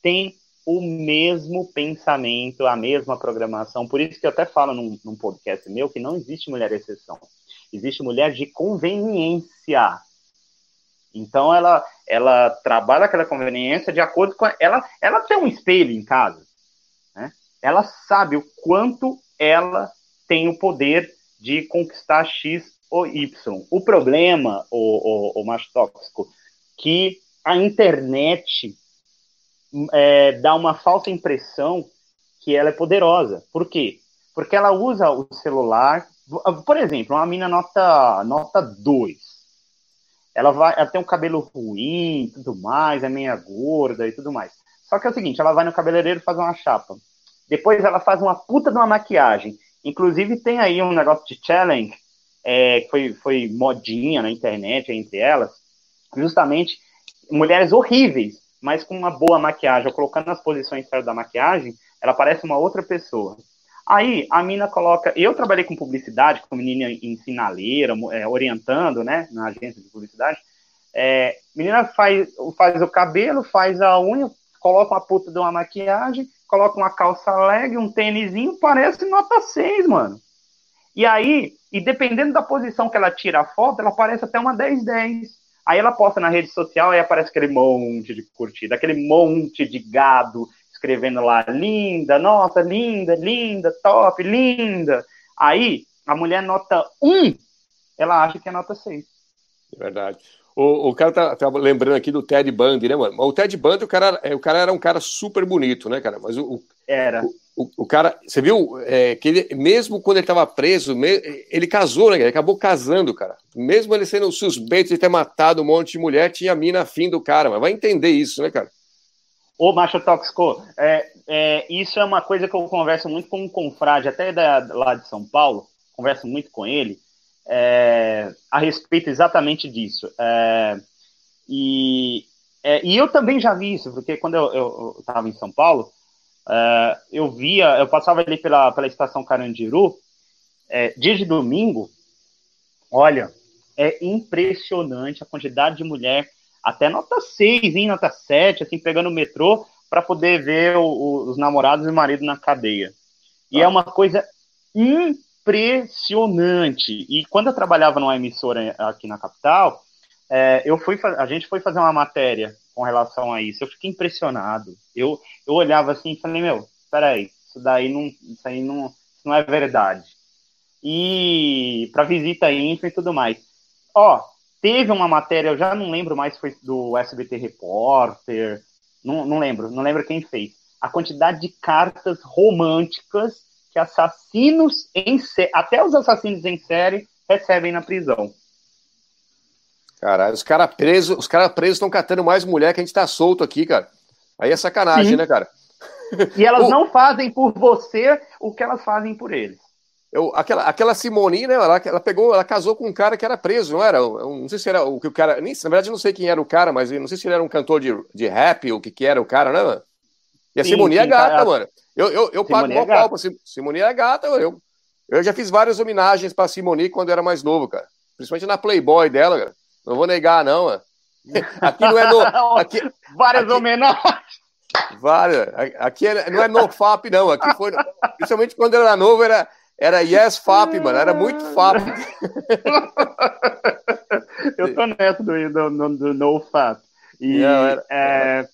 tem o mesmo pensamento, a mesma programação. Por isso que eu até falo num, num podcast meu que não existe mulher exceção. Existe mulher de conveniência. Então ela ela trabalha aquela conveniência de acordo com a, ela ela tem um espelho em casa, né? Ela sabe o quanto ela tem o poder de conquistar X ou Y. O problema, o, o, o macho tóxico, que a internet é, dá uma falsa impressão que ela é poderosa. Por quê? Porque ela usa o celular. Por exemplo, uma mina nota, nota 2. Ela, vai, ela tem um cabelo ruim tudo mais, é meia gorda e tudo mais. Só que é o seguinte, ela vai no cabeleireiro fazer uma chapa. Depois ela faz uma puta de uma maquiagem. Inclusive tem aí um negócio de challenge, é, que foi, foi modinha na internet entre elas, justamente mulheres horríveis mas com uma boa maquiagem, ou colocando nas posições certas da maquiagem, ela parece uma outra pessoa. Aí a mina coloca. Eu trabalhei com publicidade, com menina em sinaleira, é, orientando, né, na agência de publicidade. É, menina faz, faz o cabelo, faz a unha, coloca uma puta de uma maquiagem, coloca uma calça leg, um tênisinho, parece nota 6, mano. E aí, e dependendo da posição que ela tira a foto, ela parece até uma 10-10. Aí ela posta na rede social e aparece aquele monte de curtida, aquele monte de gado escrevendo lá, linda, nossa, linda, linda, top, linda. Aí, a mulher nota 1, ela acha que é nota 6. É verdade. O, o cara tá, tá, lembrando aqui do Ted Bundy, né, mano? O Ted Bundy, o cara, é, o cara era um cara super bonito, né, cara? Mas o, era. O, o, cara, você viu é, que ele, mesmo quando ele estava preso, ele casou, né? Ele acabou casando, cara. Mesmo ele sendo suspeito de ter matado um monte de mulher, tinha mina afim do cara, mas vai entender isso, né, cara? Ô, macho tóxico, é, é, isso é uma coisa que eu converso muito com um confrade, até da, lá de São Paulo, converso muito com ele é, a respeito exatamente disso. É, e, é, e eu também já vi isso, porque quando eu estava em São Paulo, é, eu via, eu passava ali pela, pela estação Carandiru, é, dia de domingo, olha, é impressionante a quantidade de mulher, até nota 6, hein, nota 7, assim, pegando o metrô para poder ver o, o, os namorados e o marido na cadeia. E ah. é uma coisa impressionante. E quando eu trabalhava numa emissora aqui na capital, é, eu fui, a gente foi fazer uma matéria com relação a isso. Eu fiquei impressionado. Eu, eu olhava assim e falei, meu, peraí, isso daí não, isso aí não, isso não é verdade. E para visita íntima e tudo mais. Ó, teve uma matéria, eu já não lembro mais, foi do SBT Repórter, não, não lembro, não lembro quem fez. A quantidade de cartas românticas que assassinos em série, até os assassinos em série recebem na prisão. Caralho, os caras presos, os caras presos estão catando mais mulher que a gente tá solto aqui, cara. Aí é sacanagem, Sim. né, cara? E elas não fazem por você o que elas fazem por eles. Eu, aquela, aquela Simone, né? Ela, ela pegou, ela casou com um cara que era preso, não era? Eu, não sei se era o que o cara. Nem, na verdade, não sei quem era o cara, mas não sei se ele era um cantor de, de rap ou o que, que era o cara, né, mano? E a sim, Simone é gata, cara, mano. Eu, eu, eu pago uma é pau pra Simone é gata, eu, eu já fiz várias homenagens pra Simone quando eu era mais novo, cara. Principalmente na Playboy dela, cara. Não vou negar, não, mano. Aqui não é no. Aqui, várias aqui, homenagens. Várias. Aqui é, não é no FAP, não. Aqui foi. Principalmente quando eu era novo, era, era Yes FAP, mano. Era muito FAP. eu tô nessa do, do, do, do No FAP. E não, era, é,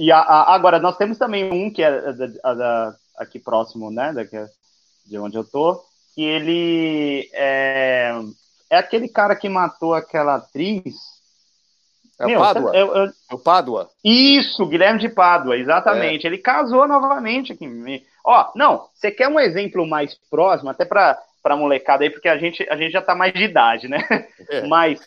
e a, a, agora, nós temos também um que é da, da, aqui próximo, né, daqui, de onde eu tô, que ele é, é aquele cara que matou aquela atriz. É o Pádua? Eu, eu... É o Pádua. Isso, Guilherme de Pádua, exatamente. É. Ele casou novamente aqui. Ó, não, você quer um exemplo mais próximo, até para para molecada aí, porque a gente, a gente já tá mais de idade, né? É. Mas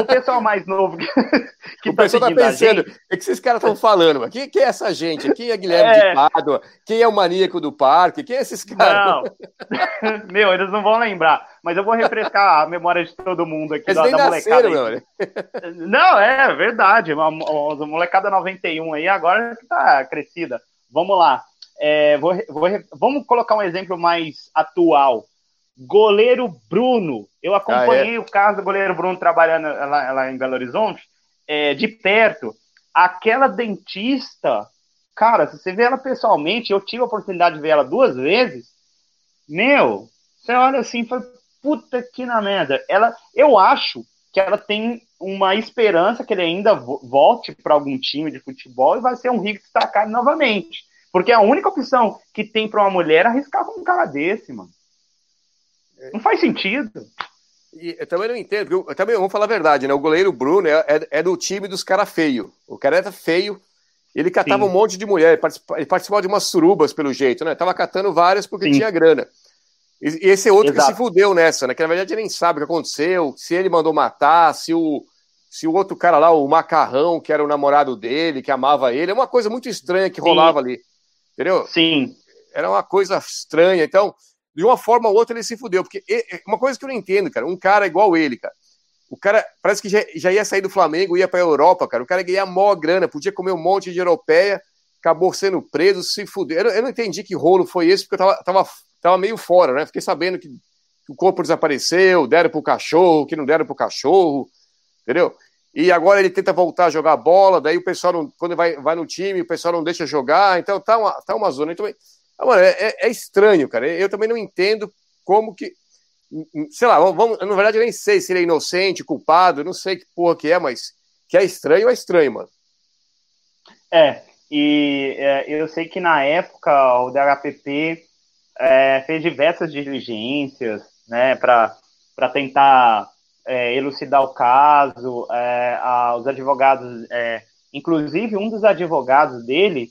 o pessoal mais novo que, que o tá pessoal tá pensando, o é que esses caras estão falando? Quem, quem é essa gente? Quem é Guilherme é. de Pádua? Quem é o maníaco do parque? Quem é esses caras? Não, meu, eles não vão lembrar, mas eu vou refrescar a memória de todo mundo aqui, da, da molecada. Nasceram, não, é verdade, a molecada 91 aí agora que tá crescida. Vamos lá. É, vou, vou, vamos colocar um exemplo mais atual. Goleiro Bruno. Eu acompanhei ah, é? o caso do goleiro Bruno trabalhando lá, lá em Belo Horizonte, é, de perto. Aquela dentista, cara, se você vê ela pessoalmente, eu tive a oportunidade de ver ela duas vezes. Meu, você olha assim e fala, puta que na merda. Ela, eu acho que ela tem uma esperança que ele ainda volte para algum time de futebol e vai ser um rico destacado novamente. Porque é a única opção que tem para uma mulher arriscar com um cara desse, mano. Não faz sentido. E eu também não entendo, eu, eu também vamos falar a verdade, né? O goleiro Bruno é, é, é do time dos caras feios. O cara era feio, ele catava Sim. um monte de mulher, ele participava de umas surubas, pelo jeito, né? Tava catando várias porque Sim. tinha grana. E, e esse é outro Exato. que se fudeu nessa, né? Que na verdade ele nem sabe o que aconteceu, se ele mandou matar, se o, se o outro cara lá, o Macarrão, que era o namorado dele, que amava ele, é uma coisa muito estranha que rolava Sim. ali. Entendeu? Sim. Era uma coisa estranha. Então, de uma forma ou outra ele se fudeu. Porque uma coisa que eu não entendo, cara, um cara igual ele, cara. O cara parece que já, já ia sair do Flamengo, ia pra Europa, cara. O cara ia ganhar mó grana, podia comer um monte de europeia, acabou sendo preso, se fudeu. Eu, eu não entendi que rolo foi esse, porque eu tava, tava, tava meio fora, né? Fiquei sabendo que, que o corpo desapareceu, deram pro cachorro, que não deram pro cachorro, entendeu? e agora ele tenta voltar a jogar bola, daí o pessoal, não, quando vai, vai no time, o pessoal não deixa jogar, então tá uma, tá uma zona. Então, ah, mano, é, é, é estranho, cara. Eu também não entendo como que. Sei lá, vamos, na verdade eu nem sei se ele é inocente, culpado, não sei que porra que é, mas que é estranho, é estranho, mano. É, e é, eu sei que na época o DHPP é, fez diversas diligências, né, para tentar é, elucidar o caso, é, a, os advogados, é, inclusive um dos advogados dele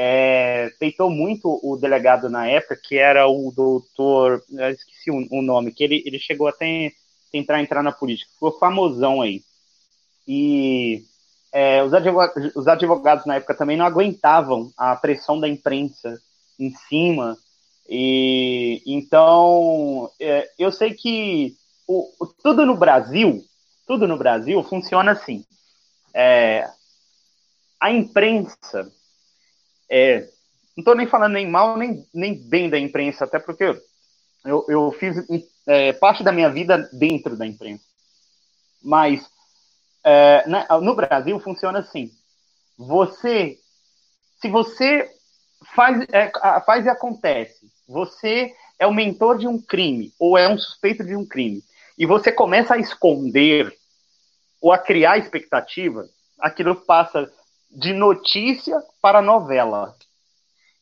é, peitou muito o delegado na época, que era o doutor, esqueci o, o, nome, que ele, ele chegou até tentar entrar na política, ficou famosão aí. E é, os, advogados, os advogados na época também não aguentavam a pressão da imprensa em cima, e então é, eu sei que o, o, tudo no Brasil, tudo no Brasil funciona assim. É, a imprensa, é, não estou nem falando nem mal nem, nem bem da imprensa, até porque eu, eu fiz é, parte da minha vida dentro da imprensa. Mas é, no Brasil funciona assim. Você, se você faz, é, faz e acontece, você é o mentor de um crime ou é um suspeito de um crime e você começa a esconder ou a criar expectativa, aquilo passa de notícia para novela.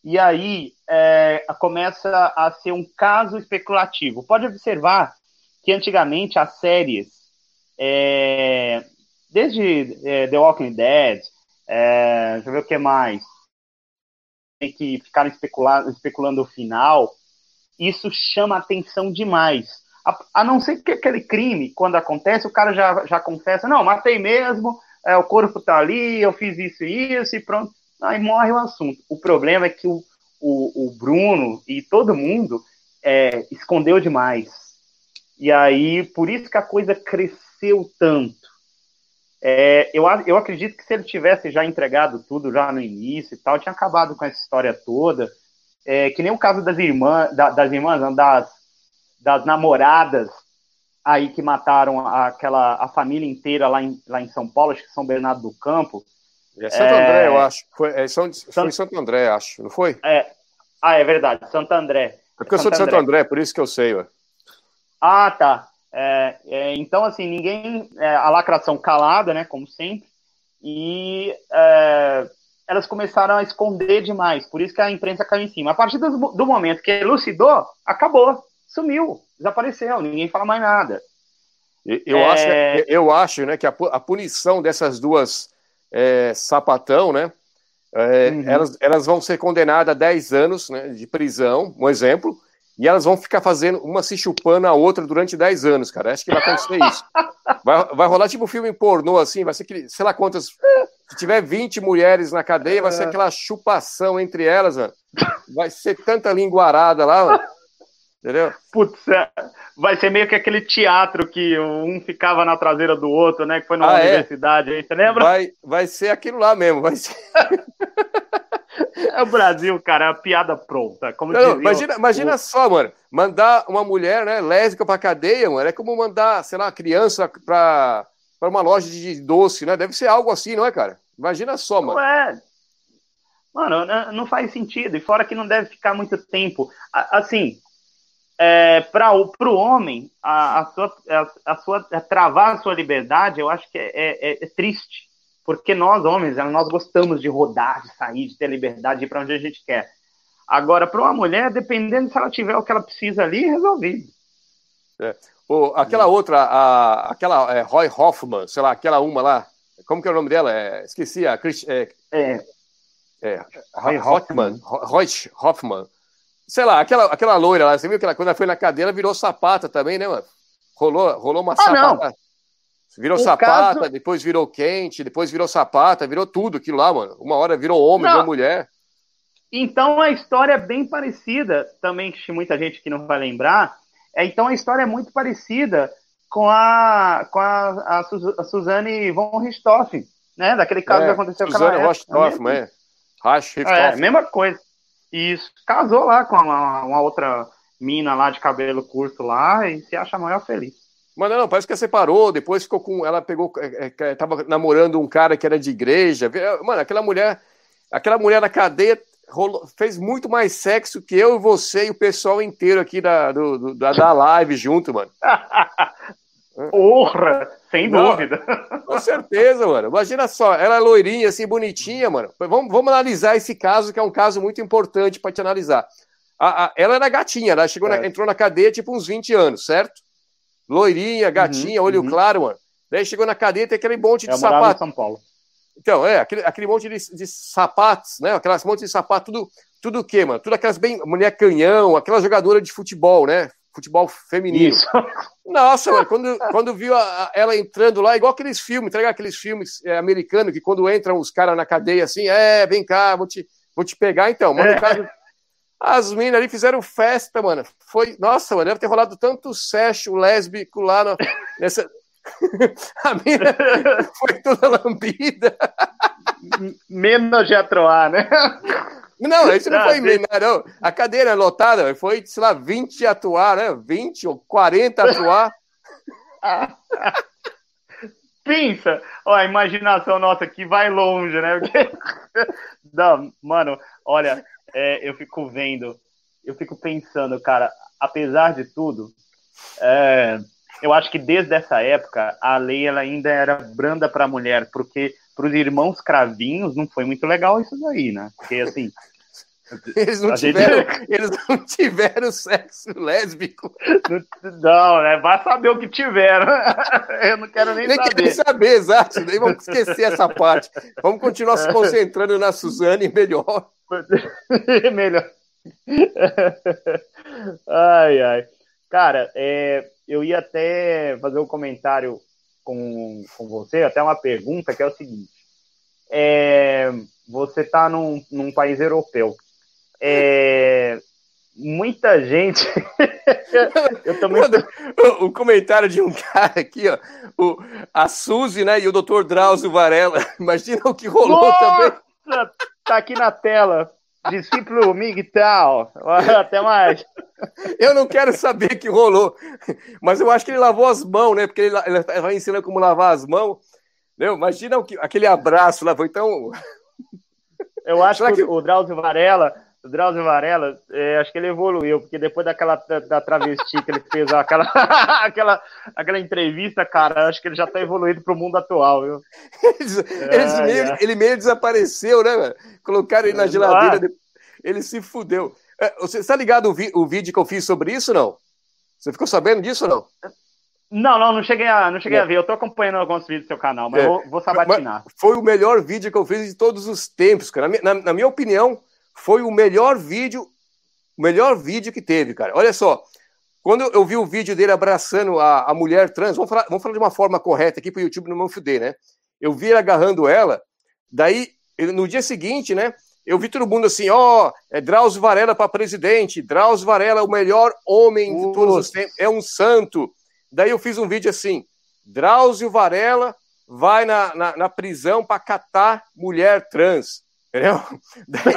E aí é, começa a ser um caso especulativo. Pode observar que antigamente as séries, é, desde é, The Walking Dead, é, deixa eu ver o que mais, que ficaram especulando o final, isso chama atenção demais. A, a, não ser que aquele crime, quando acontece, o cara já, já confessa, não, matei mesmo, é, o corpo tá ali, eu fiz isso e isso, e pronto. Aí morre o assunto. O problema é que o, o, o Bruno e todo mundo é, escondeu demais. E aí, por isso que a coisa cresceu tanto. É, eu, eu acredito que se ele tivesse já entregado tudo já no início e tal, tinha acabado com essa história toda. É, que nem o caso das irmãs, da, das irmãs, não, das das namoradas aí que mataram aquela a família inteira lá em, lá em São Paulo, acho que São Bernardo do Campo. É Santo é... André, eu acho. Foi, é, São, foi Santo André, acho, não foi? É. Ah, é verdade, Santo André. É porque eu sou de Santo André. André, por isso que eu sei, ué. Ah, tá. É, é, então, assim, ninguém. É, a lacração calada, né? Como sempre. E é, elas começaram a esconder demais. Por isso que a imprensa caiu em cima. A partir do, do momento que elucidou, acabou sumiu, desapareceu, ninguém fala mais nada. Eu, é... acho, eu acho né, que a, a punição dessas duas é, sapatão, né? É, uhum. elas, elas vão ser condenadas a 10 anos né, de prisão, um exemplo, e elas vão ficar fazendo uma se chupando a outra durante 10 anos, cara. Acho que vai acontecer isso. Vai, vai rolar tipo um filme pornô, assim, vai ser que, sei lá quantas. Se tiver 20 mulheres na cadeia, vai ser é. aquela chupação entre elas, mano. Vai ser tanta linguarada lá, mano. Entendeu? Putz, é, vai ser meio que aquele teatro que um ficava na traseira do outro, né? Que foi numa ah, é? universidade aí, você lembra? Vai, vai ser aquilo lá mesmo, vai ser. é o Brasil, cara, é a piada pronta. Como não, não, imagina, imagina o... só, mano, mandar uma mulher, né, lésbica pra cadeia, mano, é como mandar, sei lá, criança pra, pra uma loja de doce, né? Deve ser algo assim, não é, cara? Imagina só, mano. Não é. Mano, não faz sentido. E fora que não deve ficar muito tempo. Assim, é, para o homem, a, a, sua, a, a sua a travar a sua liberdade, eu acho que é, é, é triste, porque nós homens, nós gostamos de rodar, de sair, de ter liberdade, de ir para onde a gente quer. Agora, para uma mulher, dependendo se ela tiver o que ela precisa ali, resolvido. É. Aquela outra, a, aquela é, Roy Hoffman, sei lá, aquela uma lá, como que é o nome dela? É, esqueci, a Chris, é, é, é, Roy Hoffman, Roy Hoffman sei lá, aquela, aquela loira lá, você viu que ela, quando ela foi na cadeira, virou sapata também, né, mano? Rolou, rolou uma ah, sapata. Não. Virou o sapata, caso... depois virou quente, depois virou sapata, virou tudo aquilo lá, mano. Uma hora virou homem, não. virou mulher. Então a história é bem parecida, também que muita gente que não vai lembrar. É, então a história é muito parecida com a com a, a, a Suzane von Richthofen, né? Daquele caso é, que aconteceu Suzane com a Richthofen, é. Richthofen. É, mesma coisa. Isso. Casou lá com uma, uma, outra mina lá de cabelo curto lá e se acha maior feliz. Mas não, parece que ela separou, depois ficou com. Ela pegou. É, é, tava namorando um cara que era de igreja. Mano, aquela mulher. Aquela mulher na cadeia rolou, fez muito mais sexo que eu e você e o pessoal inteiro aqui da, do, da, da live junto, mano. Porra! Sem dúvida. Com certeza, mano. Imagina só, ela é loirinha, assim, bonitinha, mano. Vamos, vamos analisar esse caso, que é um caso muito importante para te analisar. A, a, ela era gatinha, ela chegou na, entrou na cadeia tipo uns 20 anos, certo? Loirinha, gatinha, uhum, olho uhum. claro, mano. Daí chegou na cadeia, tem aquele monte de eu sapato. Em São Paulo. Então, é, aquele, aquele monte de, de sapatos, né? Aquelas monte de sapato, tudo, tudo o quê, mano? Tudo aquelas bem. Mulher canhão, aquela jogadora de futebol, né? Futebol feminino. Isso. Nossa, mano, quando, quando viu a, a, ela entrando lá, igual aqueles filmes, tá Aqueles filmes é, americanos que quando entram os caras na cadeia assim, é, vem cá, vou te, vou te pegar então. Mano, é. caso, as minas ali fizeram festa, mano. Foi, nossa, mano, deve ter rolado tanto sexo lésbico lá no, nessa, a mina foi toda lambida. Menos de atroar, né? Não, isso não, foi menos, não. A cadeira é lotada, foi, sei lá, 20 atuar, né? 20 ou 40 atuar. Pensa, ó, a imaginação nossa aqui vai longe, né? Não, mano, olha, é, eu fico vendo, eu fico pensando, cara, apesar de tudo, é, eu acho que desde essa época a lei ela ainda era branda para a mulher, porque para os irmãos cravinhos não foi muito legal isso daí, né? Porque assim. Eles não, tiveram, gente... eles não tiveram sexo lésbico. Não, né? Vai saber o que tiveram. Eu não quero nem, nem saber. Nem saber, exato. Nem vamos esquecer essa parte. Vamos continuar se concentrando na Suzane melhor. melhor. Ai, ai. Cara, é, eu ia até fazer um comentário com, com você, até uma pergunta, que é o seguinte. É, você está num, num país europeu. É, muita gente. eu também. O, o, comentário de um cara aqui, ó. O, a Suzy, né? E o Dr. Drauzio Varela. Imagina o que rolou Nossa! também. Tá aqui na tela. Discípulo Miguel. Até mais. Eu não quero saber que rolou, mas eu acho que ele lavou as mãos, né? Porque ele, ele vai ensinando como lavar as mãos. Entendeu? Imagina aquele abraço lá, foi tão. Eu acho que, que o Drauzio Varela, o Drauzio Varela, é, acho que ele evoluiu, porque depois daquela da, da travesti que ele fez, aquela, aquela, aquela entrevista, cara, acho que ele já tá evoluído pro mundo atual, viu? Eles, é, meio, é. Ele meio desapareceu, né, mano? Colocaram ele na geladeira, ele se fudeu. É, você está ligado o, vi, o vídeo que eu fiz sobre isso, não? Você ficou sabendo disso ou não? Não, não, não cheguei a, não cheguei é. a ver. Eu tô acompanhando alguns vídeos do seu canal, mas é. vou, vou sabatinar. Mas foi o melhor vídeo que eu fiz de todos os tempos, cara. Na, na, na, minha opinião, foi o melhor vídeo, o melhor vídeo que teve, cara. Olha só, quando eu vi o vídeo dele abraçando a, a mulher trans, vamos falar, vamos falar de uma forma correta aqui pro YouTube não me fuder, né? Eu vi ele agarrando ela, daí, no dia seguinte, né? eu vi todo mundo assim, ó, oh, é Drauzio Varela para presidente, Drauzio Varela é o melhor homem de todos os tempos, é um santo. Daí eu fiz um vídeo assim, Drauzio Varela vai na, na, na prisão para catar mulher trans. Entendeu? Daí...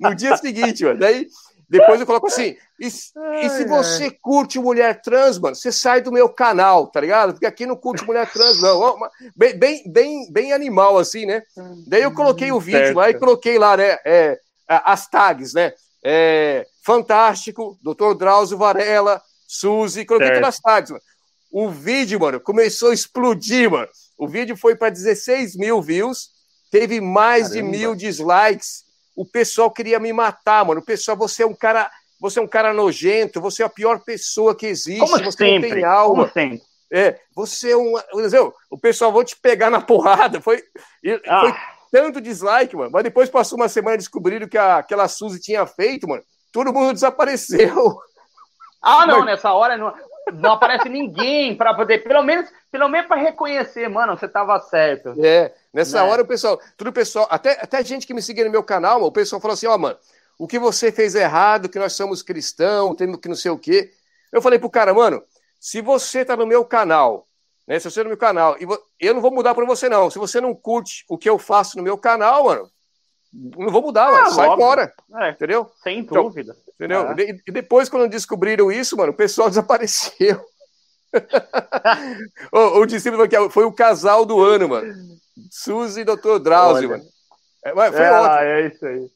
no dia seguinte, mano, daí depois eu coloco assim, e, e se você curte mulher trans, mano, você sai do meu canal, tá ligado? Porque aqui não curte mulher trans, não. Bem, bem, bem, bem animal, assim, né? Daí eu coloquei o vídeo certo. lá e coloquei lá, né? É, as tags, né? É, Fantástico, Dr. Drauzio Varela, Suzy, coloquei certo. todas as tags, mano. O vídeo, mano, começou a explodir, mano. O vídeo foi para 16 mil views, teve mais Caramba. de mil dislikes o pessoal queria me matar, mano. O pessoal, você é um cara, você é um cara nojento, você é a pior pessoa que existe, Como você sempre? não tem alma. Como sempre? É, você é um. Entendeu? O pessoal vai te pegar na porrada. Foi, ah. foi tanto dislike, mano. Mas depois passou uma semana e descobriram que a, aquela Suzy tinha feito, mano. Todo mundo desapareceu. Ah, não, mas... nessa hora não, não aparece ninguém para poder, pelo menos, pelo menos para reconhecer, mano, você tava certo. É, nessa né? hora o pessoal, tudo o pessoal, até, até gente que me seguia no meu canal, o pessoal falou assim, ó, oh, mano, o que você fez errado, que nós somos cristãos, temos que não sei o quê. Eu falei pro cara, mano, se você tá no meu canal, né, se você tá no meu canal, e eu não vou mudar para você não. Se você não curte o que eu faço no meu canal, mano, não vou mudar, ah, mano. Sai fora. É, entendeu? Sem então, dúvida. Entendeu? Ah. E depois, quando descobriram isso, mano, o pessoal desapareceu. o, o discípulo que foi o casal do ano, mano. Suzy e Dr. Drauzio, mano. É, foi é, ótimo. É isso aí.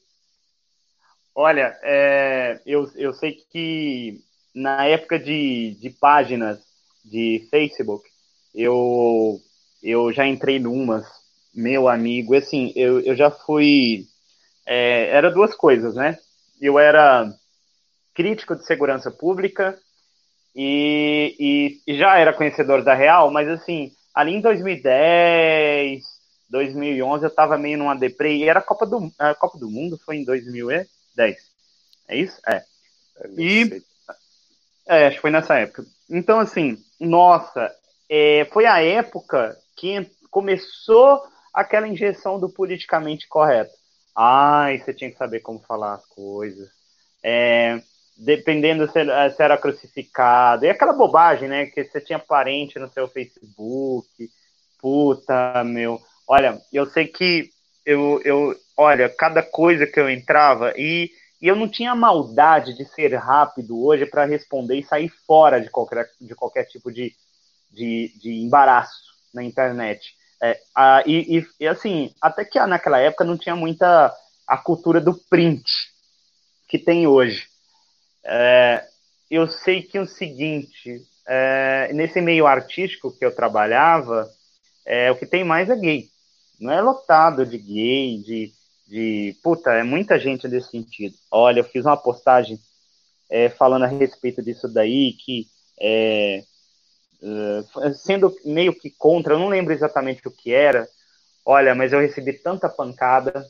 Olha, é, eu, eu sei que na época de, de páginas de Facebook, eu, eu já entrei numas, meu amigo, assim, eu, eu já fui. É, era duas coisas, né? Eu era crítico de segurança pública e, e, já era conhecedor da Real, mas assim, ali em 2010, 2011 eu tava meio numa deprê e era a Copa do, a Copa do Mundo, foi em 2010. É isso? É. E. É, acho que foi nessa época. Então, assim, nossa, é, foi a época que começou aquela injeção do politicamente correto. Ai, você tinha que saber como falar as coisas. É, dependendo se, se, era crucificado. E aquela bobagem, né? Que você tinha parente no seu Facebook. Puta, meu. Olha, eu sei que eu, eu olha, cada coisa que eu entrava e, e eu não tinha maldade de ser rápido hoje para responder e sair fora de qualquer, de qualquer tipo de, de, de embaraço na internet. É, a, e, e, assim, até que naquela época não tinha muita a cultura do print que tem hoje. É, eu sei que o seguinte, é, nesse meio artístico que eu trabalhava, é, o que tem mais é gay não é lotado de gay, de, de. Puta, é muita gente nesse sentido. Olha, eu fiz uma postagem é, falando a respeito disso daí, que é, uh, sendo meio que contra, eu não lembro exatamente o que era. Olha, mas eu recebi tanta pancada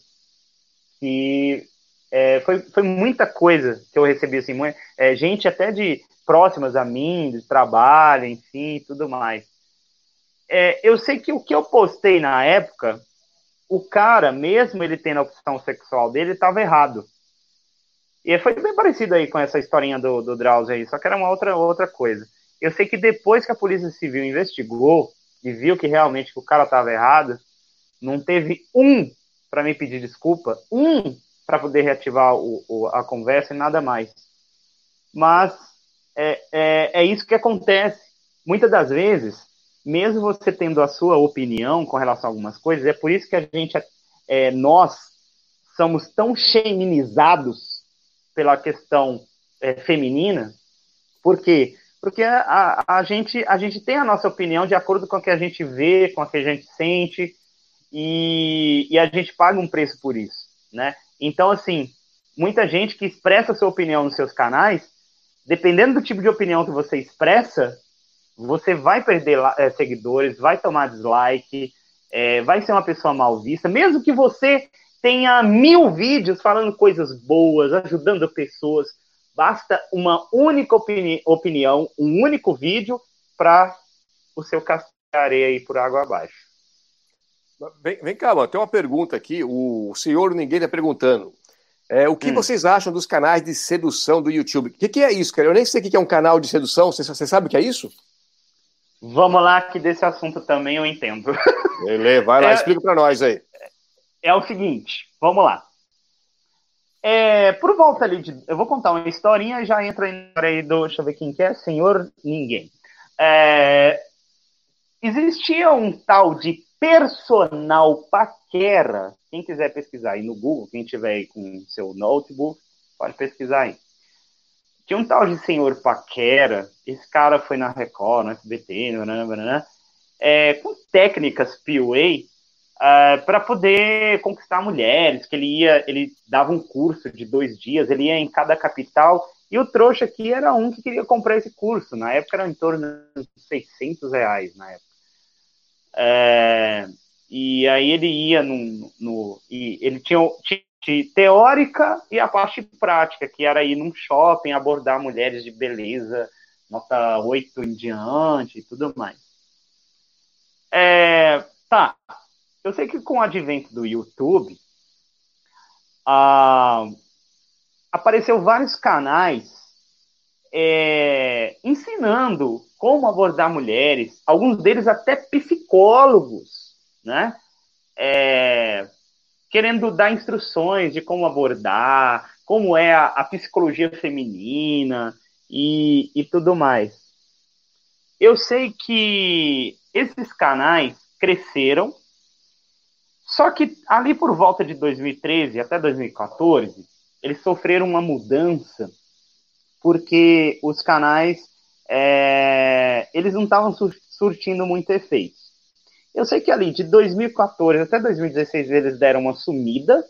que é, foi, foi muita coisa que eu recebi, assim, é, gente até de próximas a mim, de trabalho, enfim, tudo mais é, eu sei que o que eu postei na época, o cara, mesmo ele tendo a opção sexual dele, estava errado. E foi bem parecido aí com essa historinha do, do Drauzio aí, só que era uma outra, outra coisa. Eu sei que depois que a Polícia Civil investigou e viu que realmente o cara estava errado, não teve um para me pedir desculpa, um para poder reativar o, o, a conversa e nada mais. Mas é, é, é isso que acontece. Muitas das vezes, mesmo você tendo a sua opinião com relação a algumas coisas, é por isso que a gente, é, nós, somos tão feminizados pela questão é, feminina. Porque a, a, a, gente, a gente tem a nossa opinião de acordo com o que a gente vê, com o que a gente sente, e, e a gente paga um preço por isso, né? Então, assim, muita gente que expressa sua opinião nos seus canais, dependendo do tipo de opinião que você expressa, você vai perder é, seguidores, vai tomar dislike, é, vai ser uma pessoa mal vista, mesmo que você tenha mil vídeos falando coisas boas, ajudando pessoas, basta uma única opini opinião, um único vídeo para o seu areia ir por água abaixo. Vem, vem cá, mano, tem uma pergunta aqui, o senhor ninguém está perguntando. É, o que hum. vocês acham dos canais de sedução do YouTube? O que, que, é isso, cara? Eu nem sei o que é um canal de sedução. Você, você sabe o que é isso? Vamos lá, que desse assunto também eu entendo. Beleza, vai lá, é, explica para nós aí. É o seguinte, vamos lá. É, por volta ali de. Eu vou contar uma historinha e já entra aí do. Deixa eu ver quem que é. Senhor Ninguém. É, existia um tal de personal paquera. Quem quiser pesquisar aí no Google, quem tiver aí com seu notebook, pode pesquisar aí. Tinha um tal de senhor Paquera, esse cara foi na Record, no SBT, é, com técnicas PUA uh, para poder conquistar mulheres, que ele ia, ele dava um curso de dois dias, ele ia em cada capital, e o trouxa aqui era um que queria comprar esse curso, na época era em torno de 600 reais, na época. É, e aí ele ia no, no ele tinha, tinha teórica e a parte prática, que era ir num shopping, abordar mulheres de beleza, nota 8 em diante e tudo mais. É, tá, eu sei que com o advento do YouTube, ah, apareceu vários canais é, ensinando como abordar mulheres, alguns deles até psicólogos, né? É, querendo dar instruções de como abordar, como é a, a psicologia feminina e, e tudo mais. Eu sei que esses canais cresceram, só que ali por volta de 2013 até 2014, eles sofreram uma mudança porque os canais é, eles não estavam surtindo muito efeito. Eu sei que ali de 2014 até 2016 eles deram uma sumida,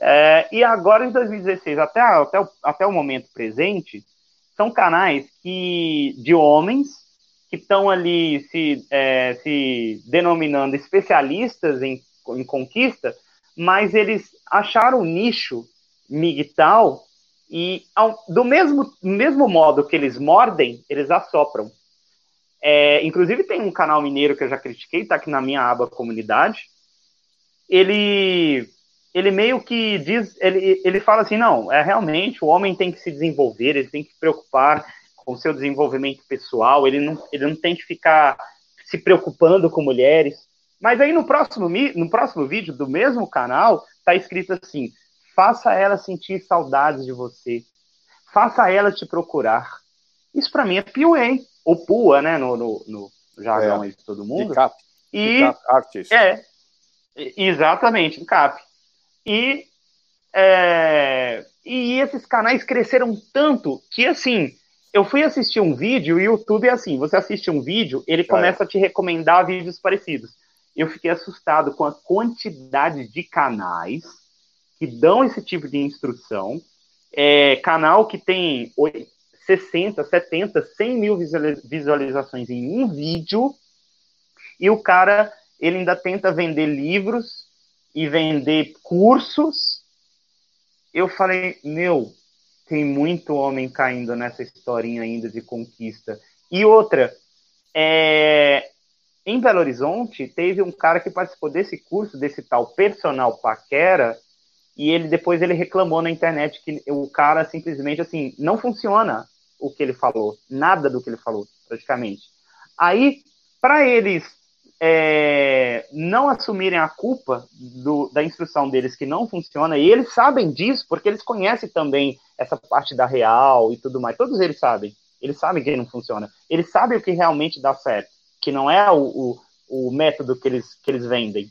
é, e agora em 2016 até, até, o, até o momento presente, são canais que de homens que estão ali se, é, se denominando especialistas em, em conquista, mas eles acharam o nicho migtal e ao, do mesmo, mesmo modo que eles mordem, eles assopram. É, inclusive tem um canal mineiro que eu já critiquei, tá aqui na minha aba comunidade. Ele ele meio que diz, ele, ele fala assim, não, é realmente o homem tem que se desenvolver, ele tem que se preocupar com o seu desenvolvimento pessoal, ele não, ele não tem que ficar se preocupando com mulheres. Mas aí no próximo, no próximo vídeo do mesmo canal, tá escrito assim, Faça ela sentir saudades de você. Faça ela te procurar. Isso para mim é PUA, ou PUA, né, no, no, no jargão é. aí de todo mundo. Cap. E artist. É, exatamente, cap. E é, e esses canais cresceram tanto que assim, eu fui assistir um vídeo e o YouTube é assim, você assiste um vídeo, ele começa é. a te recomendar vídeos parecidos. Eu fiquei assustado com a quantidade de canais que dão esse tipo de instrução, é, canal que tem 60, 70, 100 mil visualizações em um vídeo, e o cara ele ainda tenta vender livros e vender cursos. Eu falei, meu, tem muito homem caindo nessa historinha ainda de conquista. E outra, é, em Belo Horizonte, teve um cara que participou desse curso, desse tal personal paquera, e ele depois ele reclamou na internet que o cara simplesmente assim não funciona o que ele falou, nada do que ele falou praticamente. Aí para eles é, não assumirem a culpa do, da instrução deles que não funciona, e eles sabem disso porque eles conhecem também essa parte da real e tudo mais. Todos eles sabem. Eles sabem que não funciona. Eles sabem o que realmente dá certo, que não é o, o, o método que eles, que eles vendem.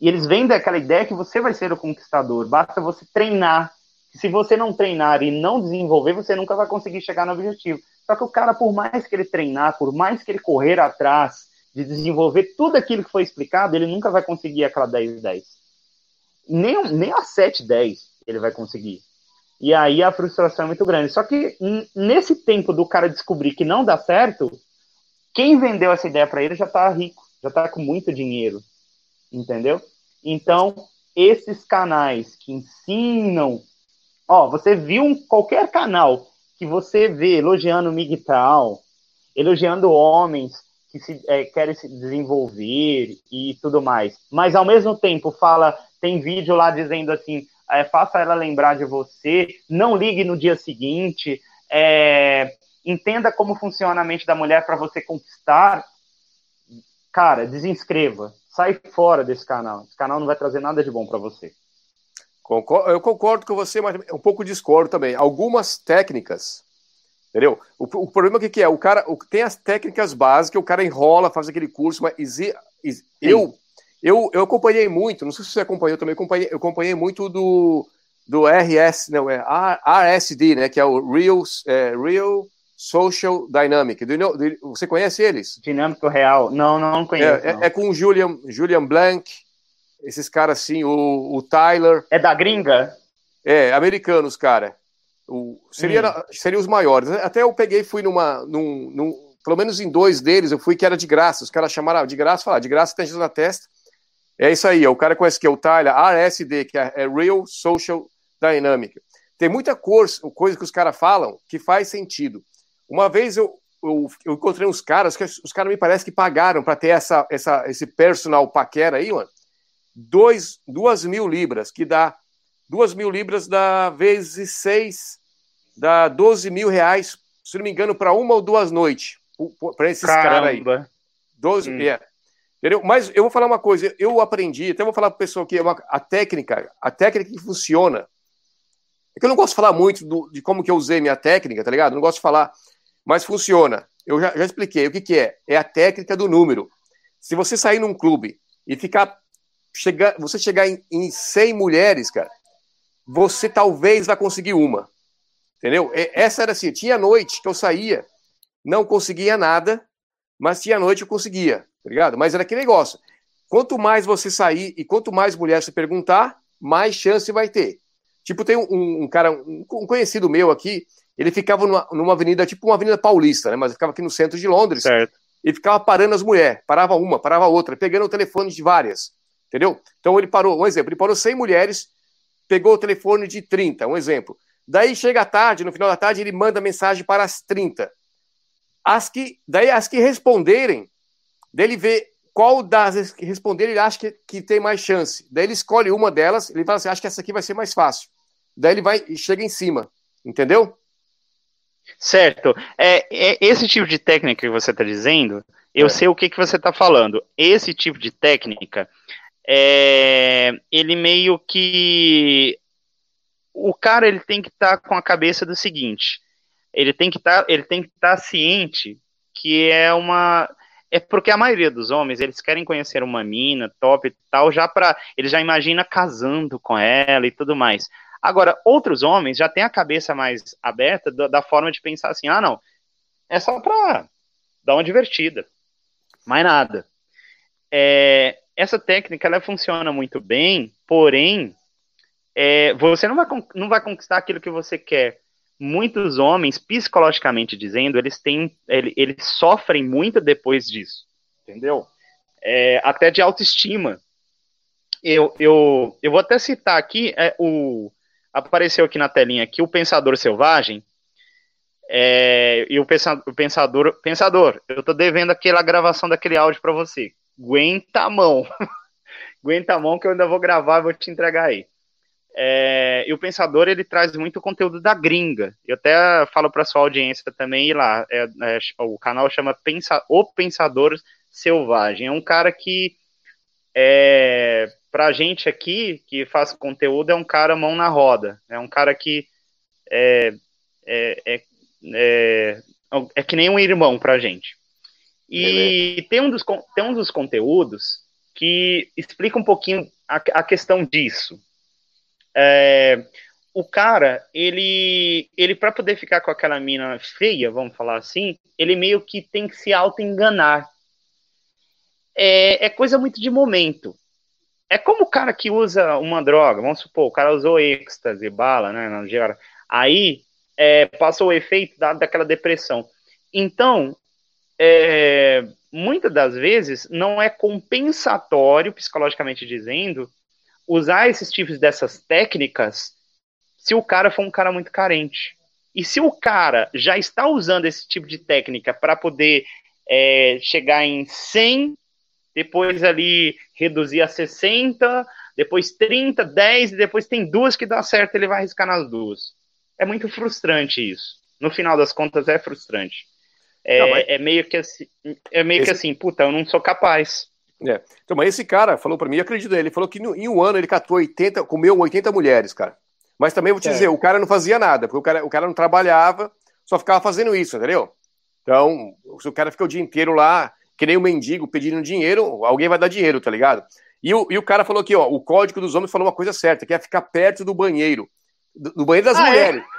E eles vendem aquela ideia que você vai ser o conquistador, basta você treinar. Se você não treinar e não desenvolver, você nunca vai conseguir chegar no objetivo. Só que o cara, por mais que ele treinar, por mais que ele correr atrás de desenvolver tudo aquilo que foi explicado, ele nunca vai conseguir aquela 10-10. Nem, nem a 7-10 ele vai conseguir. E aí a frustração é muito grande. Só que nesse tempo do cara descobrir que não dá certo, quem vendeu essa ideia para ele já está rico, já está com muito dinheiro entendeu? Então, esses canais que ensinam, ó, você viu um, qualquer canal que você vê elogiando Migtal, elogiando homens que se, é, querem se desenvolver e tudo mais, mas ao mesmo tempo fala, tem vídeo lá dizendo assim, é, faça ela lembrar de você, não ligue no dia seguinte, é, entenda como funciona a mente da mulher para você conquistar, cara, desinscreva, sai fora desse canal. Esse canal não vai trazer nada de bom para você. Eu concordo com você, mas um pouco discordo também. Algumas técnicas, entendeu? O, o problema é que é? O cara o, tem as técnicas básicas, o cara enrola, faz aquele curso, mas eu, eu, eu acompanhei muito, não sei se você acompanhou também, eu acompanhei, eu acompanhei muito do, do RS, não, é RSD, né, que é o Real, é, Real Social Dynamic. Do, do, você conhece eles? Dinâmico Real. Não, não, conheço. É, não. É, é, com o Julian, Julian Blank, esses caras assim, o, o Tyler. É da gringa? É, americanos, cara. O, seria, hum. seria os maiores. Até eu peguei fui numa. Num, num, pelo menos em dois deles eu fui que era de graça. Os caras chamaram de graça, falaram, de graça tem gente na testa. É isso aí, o cara conhece que é o Tyler, RSD, que é, é Real Social Dynamic. Tem muita coisa, coisa que os caras falam que faz sentido. Uma vez eu, eu, eu, encontrei uns caras que os caras me parece que pagaram para ter essa, essa, esse personal paquera aí, mano. Dois, duas mil libras, que dá duas mil libras dá vezes seis, dá 12 mil reais, se não me engano, para uma ou duas noites, para esses caras aí. 12, hum. é. Entendeu? Mas eu vou falar uma coisa, eu aprendi, até vou falar para o pessoal que é a técnica, a técnica que funciona É que eu não gosto de falar muito do, de como que eu usei minha técnica, tá ligado? Não gosto de falar, mas funciona. Eu já, já expliquei. O que, que é? É a técnica do número. Se você sair num clube e ficar. Chegar, você chegar em, em 100 mulheres, cara, você talvez vai conseguir uma. Entendeu? Essa era assim. Tinha noite que eu saía, não conseguia nada, mas tinha noite eu conseguia, tá ligado? Mas era aquele negócio. Quanto mais você sair e quanto mais mulher você perguntar, mais chance vai ter. Tipo, tem um, um cara, um, um, conhecido meu aqui, ele ficava numa, numa, avenida, tipo uma avenida paulista, né? Mas ficava aqui no centro de Londres. Certo. E ficava parando as mulheres. Parava uma, parava outra, pegando o telefone de várias. Entendeu? Então ele parou, um exemplo, ele parou 100 mulheres, pegou o telefone de 30, um exemplo. Daí chega à tarde, no final da tarde, ele manda mensagem para as 30. As que, daí as que responderem, dele vê qual das que responderem ele acha que, que tem mais chance. Daí ele escolhe uma delas, ele fala assim, acho que essa aqui vai ser mais fácil. Daí ele vai e chega em cima. Entendeu? Certo. É, é esse tipo de técnica que você está dizendo, eu é. sei o que, que você está falando. Esse tipo de técnica, é, ele meio que o cara ele tem que estar tá com a cabeça do seguinte, ele tem que tá, ele tem que estar tá ciente que é uma é porque a maioria dos homens eles querem conhecer uma mina top e tal já para ele já imagina casando com ela e tudo mais. Agora outros homens já têm a cabeça mais aberta da, da forma de pensar assim, ah não, é só para dar uma divertida, mais nada. É, essa técnica ela funciona muito bem, porém é, você não vai, não vai conquistar aquilo que você quer. Muitos homens, psicologicamente dizendo, eles têm, eles, eles sofrem muito depois disso, entendeu? É, até de autoestima. Eu, eu, eu vou até citar aqui é, o apareceu aqui na telinha aqui o pensador selvagem é, e o pensador, pensador eu tô devendo aquela gravação daquele áudio para você aguenta a mão aguenta a mão que eu ainda vou gravar e vou te entregar aí é, e o Pensador ele traz muito conteúdo da gringa. Eu até falo para sua audiência também ir lá. É, é, o canal chama Pensa, O Pensador Selvagem. É um cara que, é, a gente aqui que faz conteúdo, é um cara mão na roda. É um cara que é, é, é, é, é que nem um irmão para a gente. E tem um, dos, tem um dos conteúdos que explica um pouquinho a, a questão disso é, o cara, ele, ele para poder ficar com aquela mina feia, vamos falar assim, ele meio que tem que se auto-enganar. É, é coisa muito de momento. É como o cara que usa uma droga, vamos supor, o cara usou êxtase, bala, né, na geral. Aí é, passou o efeito da, daquela depressão. Então, é, muitas das vezes não é compensatório, psicologicamente dizendo, usar esses tipos dessas técnicas se o cara for um cara muito carente. E se o cara já está usando esse tipo de técnica para poder é, chegar em 100, depois ali reduzir a 60, depois 30, 10, e depois tem duas que dá certo, ele vai arriscar nas duas. É muito frustrante isso. No final das contas, é frustrante. É, não, mas... é meio que assim, é meio esse... que assim, puta, eu não sou capaz. É. Então, mas esse cara falou para mim, eu acredito nele, ele falou que em um ano ele catou 80, comeu 80 mulheres, cara. Mas também vou te é. dizer, o cara não fazia nada, porque o cara, o cara não trabalhava, só ficava fazendo isso, entendeu? Então, se o cara fica o dia inteiro lá, que nem um mendigo pedindo dinheiro, alguém vai dar dinheiro, tá ligado? E o, e o cara falou aqui, ó, o código dos homens falou uma coisa certa, que é ficar perto do banheiro, do, do banheiro das ah, é? mulheres. É?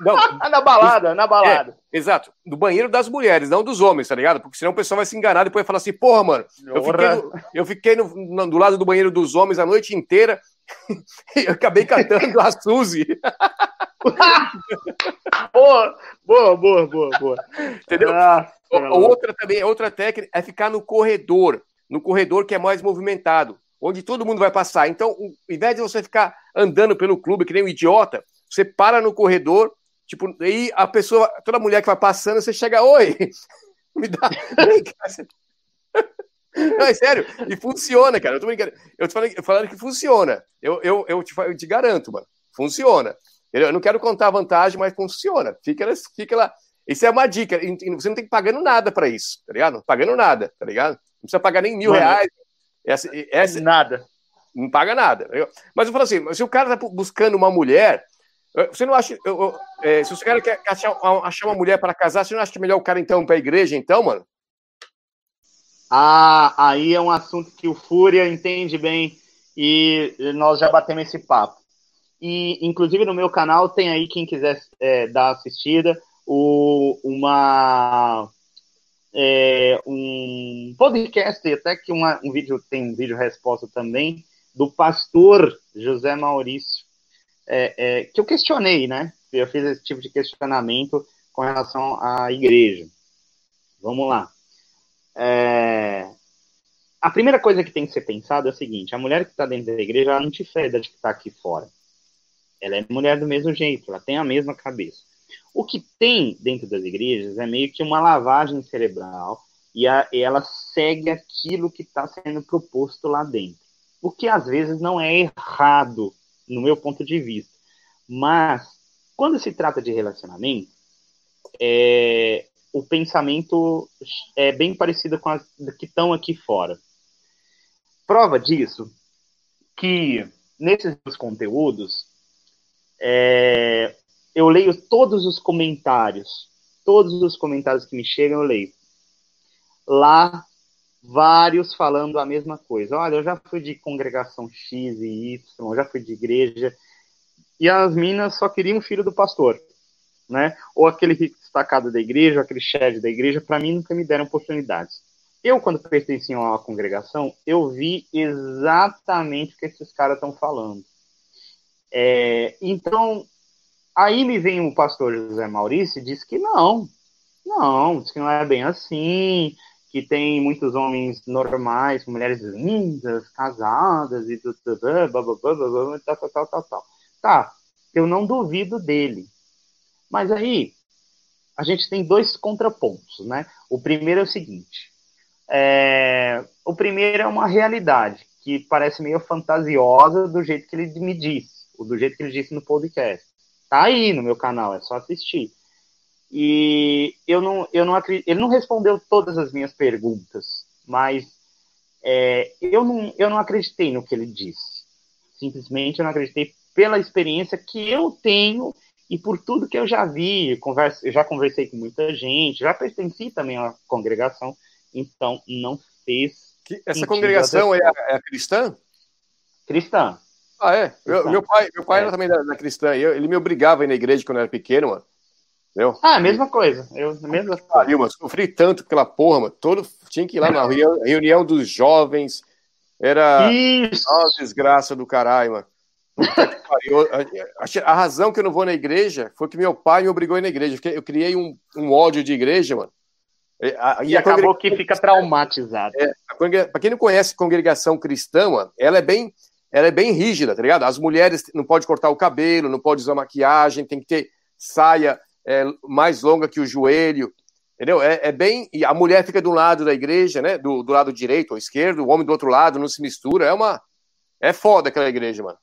Não, na balada, na balada. É, exato. Do banheiro das mulheres, não dos homens, tá ligado? Porque senão o pessoal vai se enganar e depois vai falar assim, porra, mano, eu fiquei, no, eu fiquei no, no, do lado do banheiro dos homens a noite inteira eu acabei cantando a Suzy. boa, boa, boa, boa, boa. Entendeu? Ah, outra também, outra técnica é ficar no corredor, no corredor que é mais movimentado, onde todo mundo vai passar. Então, ao invés de você ficar andando pelo clube que nem um idiota, você para no corredor, Tipo, aí a pessoa, toda mulher que vai passando, você chega, oi, me dá. Não, é sério, e funciona, cara. Eu tô brincando. Eu tô falando, falando que funciona. Eu, eu, eu, te, eu te garanto, mano. Funciona. Eu não quero contar a vantagem, mas funciona. Fica, fica lá. Isso é uma dica. Você não tem que pagando nada para isso, tá ligado? Não pagando nada, tá ligado? Não precisa pagar nem mil mano, reais. Essa, essa, nada. Não paga nada. Mas eu falo assim, se o cara tá buscando uma mulher, Você não acha. Eu, eu, é, se você quer, quer achar, achar, uma mulher para casar, você não acha melhor o cara, então, para a igreja, então, mano? Ah, aí é um assunto que o Fúria entende bem e nós já batemos esse papo. E, inclusive, no meu canal tem aí, quem quiser é, dar assistida, o, uma, é, um podcast, até que uma, um vídeo tem um vídeo resposta também, do pastor José Maurício, é, é, que eu questionei, né? Eu fiz esse tipo de questionamento com relação à igreja. Vamos lá. É, a primeira coisa que tem que ser pensada é o seguinte: a mulher que está dentro da igreja, ela não te feda de que está aqui fora. Ela é mulher do mesmo jeito, ela tem a mesma cabeça. O que tem dentro das igrejas é meio que uma lavagem cerebral e, a, e ela segue aquilo que está sendo proposto lá dentro. O que às vezes não é errado, no meu ponto de vista. Mas, quando se trata de relacionamento, é, o pensamento é bem parecido com as que estão aqui fora. Prova disso que nesses conteúdos é, eu leio todos os comentários, todos os comentários que me chegam eu leio. Lá, vários falando a mesma coisa. Olha, eu já fui de congregação X e Y, já fui de igreja, e as minas só queriam o filho do pastor, né? Ou aquele rico destacado da igreja, ou aquele chefe da igreja, para mim nunca me deram oportunidades. Eu, quando pertenci a uma congregação, eu vi exatamente o que esses caras estão falando. É, então, aí me vem o pastor José Maurício e diz que não, não, diz que não é bem assim, que tem muitos homens normais, mulheres lindas, casadas e tal, tal, tal, tal, tal. Tá, eu não duvido dele. Mas aí, a gente tem dois contrapontos, né? O primeiro é o seguinte, é, o primeiro é uma realidade que parece meio fantasiosa do jeito que ele me disse do jeito que ele disse no podcast. Tá aí no meu canal, é só assistir. E eu não, eu não acredito, ele não respondeu todas as minhas perguntas, mas é, eu, não, eu não acreditei no que ele disse. Simplesmente eu não acreditei pela experiência que eu tenho e por tudo que eu já vi. Converso, eu já conversei com muita gente, já pertenci também à congregação, então não fez. Essa congregação é a, é a cristã? Cristã. Ah, é? Eu, meu pai, meu pai é. era também da, da cristã. Eu, ele me obrigava a ir na igreja quando eu era pequeno, mano. Entendeu? Ah, mesma coisa. Eu, mesma coisa. Mano. Sofri tanto pela porra, mano. Todo, tinha que ir lá na reunião, reunião dos jovens. Era Isso. uma desgraça do caralho, mano. A, razão que eu não vou na igreja foi que meu pai me obrigou a ir na igreja. Eu criei um, um ódio de igreja, mano. E, a, e acabou que fica traumatizado. É, Para quem não conhece congregação cristã, mano, ela é bem ela é bem rígida, tá ligado? As mulheres não podem cortar o cabelo, não pode usar maquiagem, tem que ter saia é, mais longa que o joelho, entendeu? É, é, bem. E a mulher fica do lado da igreja, né? Do, do lado direito ou esquerdo, o homem do outro lado, não se mistura. É uma. É foda aquela igreja, mano.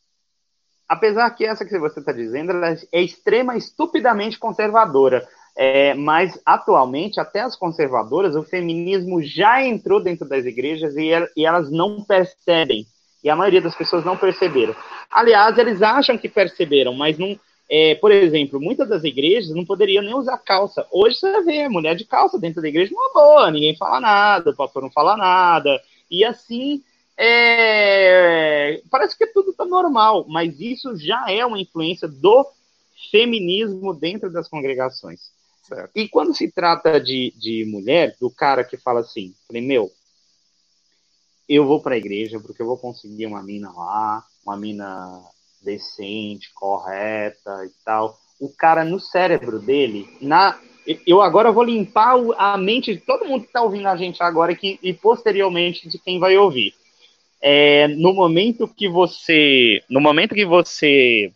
Apesar que essa que você está dizendo, é extrema, estupidamente conservadora. É, mas atualmente, até as conservadoras, o feminismo já entrou dentro das igrejas e, e elas não percebem e a maioria das pessoas não perceberam. Aliás, eles acham que perceberam, mas não. É, por exemplo, muitas das igrejas não poderiam nem usar calça. Hoje você vê mulher de calça dentro da igreja, uma boa, ninguém fala nada, o pastor não fala nada. E assim, é, parece que tudo está normal, mas isso já é uma influência do feminismo dentro das congregações. Certo. E quando se trata de, de mulher, do cara que fala assim, falei, meu, eu vou para a igreja porque eu vou conseguir uma mina lá, uma mina decente, correta e tal. O cara no cérebro dele, na eu agora vou limpar a mente de todo mundo que está ouvindo a gente agora que, e posteriormente de quem vai ouvir. É, no momento que você, no momento que você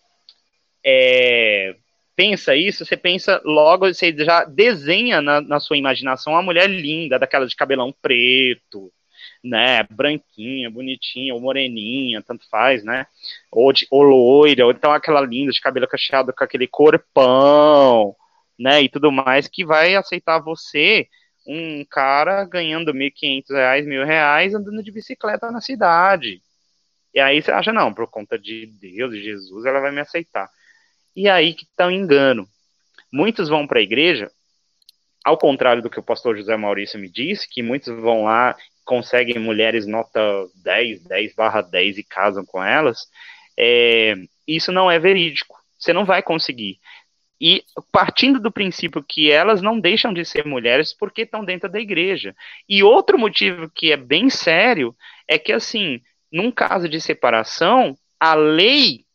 é, pensa isso, você pensa logo, você já desenha na, na sua imaginação uma mulher linda, daquela de cabelão preto, né, branquinha, bonitinha, ou moreninha, tanto faz, né, ou, de, ou loira, ou então aquela linda de cabelo cacheado com aquele corpão, né, e tudo mais, que vai aceitar você, um cara ganhando 1.500 reais, mil reais, andando de bicicleta na cidade. E aí você acha, não, por conta de Deus, de Jesus, ela vai me aceitar. E aí que está o engano. Muitos vão para a igreja, ao contrário do que o pastor José Maurício me disse, que muitos vão lá, conseguem mulheres nota 10, 10 barra 10 e casam com elas, é, isso não é verídico. Você não vai conseguir. E partindo do princípio que elas não deixam de ser mulheres porque estão dentro da igreja. E outro motivo que é bem sério é que, assim, num caso de separação, a lei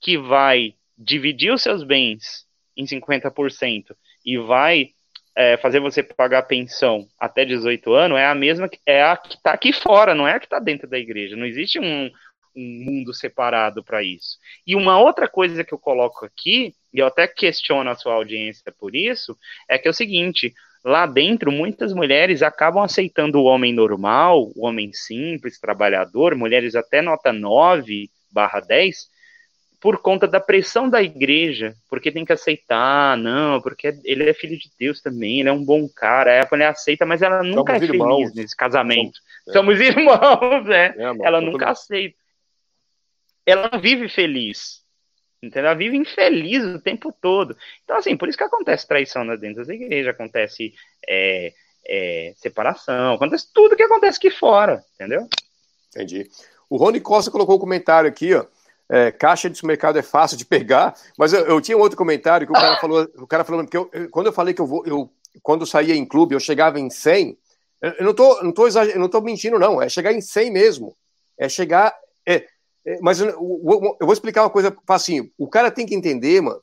que vai dividir os seus bens em 50% e vai é, fazer você pagar pensão até 18 anos é a mesma é a que está aqui fora, não é a que está dentro da igreja. Não existe um, um mundo separado para isso. E uma outra coisa que eu coloco aqui, e eu até questiono a sua audiência por isso, é que é o seguinte: lá dentro, muitas mulheres acabam aceitando o homem normal, o homem simples, trabalhador, mulheres até nota 9 barra 10, por conta da pressão da igreja, porque tem que aceitar, não, porque ele é filho de Deus também, ele é um bom cara, aí a mulher aceita, mas ela nunca Somos é irmãos. feliz nesse casamento. Somos, é. Somos irmãos, é. é ela nunca aceita. Ela não vive feliz. Entendeu? Ela vive infeliz o tempo todo. Então, assim, por isso que acontece traição dentro da igreja, acontece é, é, separação, acontece tudo que acontece aqui fora, entendeu? Entendi. O Rony Costa colocou um comentário aqui, ó é, caixa de supermercado é fácil de pegar, mas eu, eu tinha um outro comentário que o cara falou, o cara falou, que eu, quando eu falei que eu vou, eu, quando eu saía em clube, eu chegava em 100, eu não tô, não tô, exager, não tô mentindo, não, é chegar em 100 mesmo, é chegar, é, mas eu, eu, eu, vou explicar uma coisa facinho, o cara tem que entender, mano,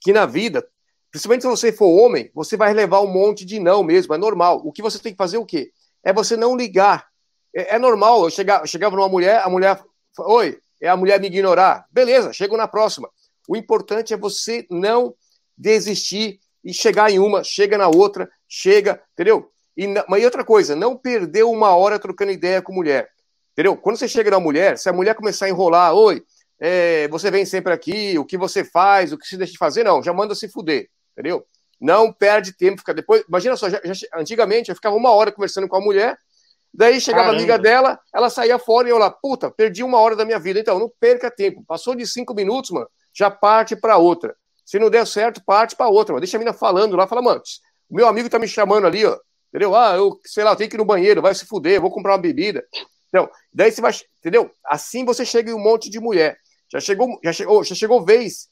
que na vida, principalmente se você for homem, você vai levar um monte de não mesmo, é normal, o que você tem que fazer é o quê? É você não ligar, é, é normal, eu, chegar, eu chegava numa mulher, a mulher, oi, é a mulher me ignorar. Beleza, chego na próxima. O importante é você não desistir e chegar em uma, chega na outra, chega, entendeu? E, mas e outra coisa, não perder uma hora trocando ideia com mulher, entendeu? Quando você chega na mulher, se a mulher começar a enrolar, oi, é, você vem sempre aqui, o que você faz, o que se deixa de fazer, não, já manda se fuder, entendeu? Não perde tempo, fica depois. Imagina só, já, já, antigamente eu ficava uma hora conversando com a mulher, Daí chegava Caramba. a amiga dela, ela saía fora e eu lá, puta, perdi uma hora da minha vida. Então, não perca tempo. Passou de cinco minutos, mano, já parte para outra. Se não der certo, parte para outra, mano. Deixa a mina falando lá, fala, mano, o meu amigo tá me chamando ali, ó. Entendeu? Ah, eu, sei lá, eu tenho que ir no banheiro, vai se fuder, vou comprar uma bebida. Então, daí você vai, entendeu? Assim você chega em um monte de mulher. Já chegou, já chegou, já chegou vez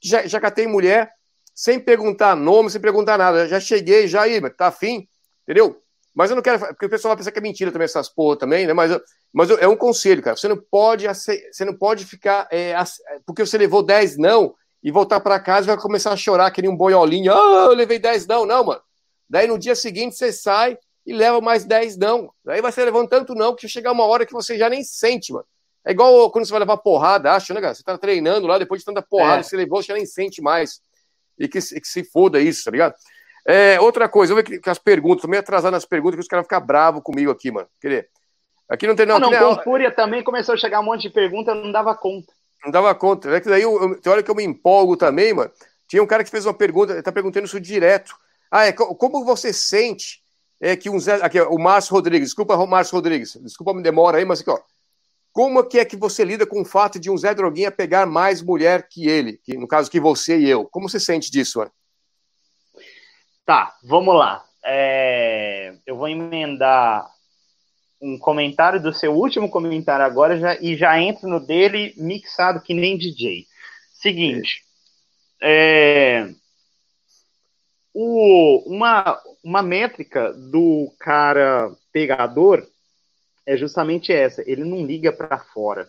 que já, já catei mulher sem perguntar nome, sem perguntar nada. Já cheguei, já aí, tá afim? Entendeu? Mas eu não quero. Porque o pessoal vai pensar que é mentira também, essas porra também, né? Mas, eu, mas eu, é um conselho, cara. Você não pode, você não pode ficar. É, porque você levou 10 não e voltar para casa vai começar a chorar que nem um boiolinho. Ah, eu levei 10 não. Não, mano. Daí no dia seguinte você sai e leva mais 10 não. Daí vai ser levando tanto não que chegar uma hora que você já nem sente, mano. É igual quando você vai levar porrada, acha, né, cara? Você tá treinando lá, depois de tanta porrada, é. você levou, você já nem sente mais. E que, que se foda isso, tá ligado? É, outra coisa, eu vou ver que as perguntas, tô meio atrasado nas perguntas, que os caras vão ficar bravos comigo aqui, mano. Querer. Aqui não tem não. Ah, não, não com Fúria também começou a chegar um monte de perguntas, eu não dava conta. Não dava conta. É que daí, eu, eu, tem hora que eu me empolgo também, mano. Tinha um cara que fez uma pergunta, ele tá perguntando isso direto. Ah, é, como você sente é, que um Zé. Aqui, o Márcio Rodrigues, desculpa, Márcio Rodrigues, desculpa me demora aí, mas aqui, ó. Como que é que você lida com o fato de um Zé Droguinha pegar mais mulher que ele? Que, no caso, que você e eu. Como você sente disso, mano? Tá, vamos lá. É, eu vou emendar um comentário do seu último comentário agora já, e já entro no dele mixado que nem DJ. Seguinte, é, o, uma, uma métrica do cara pegador é justamente essa. Ele não liga para fora.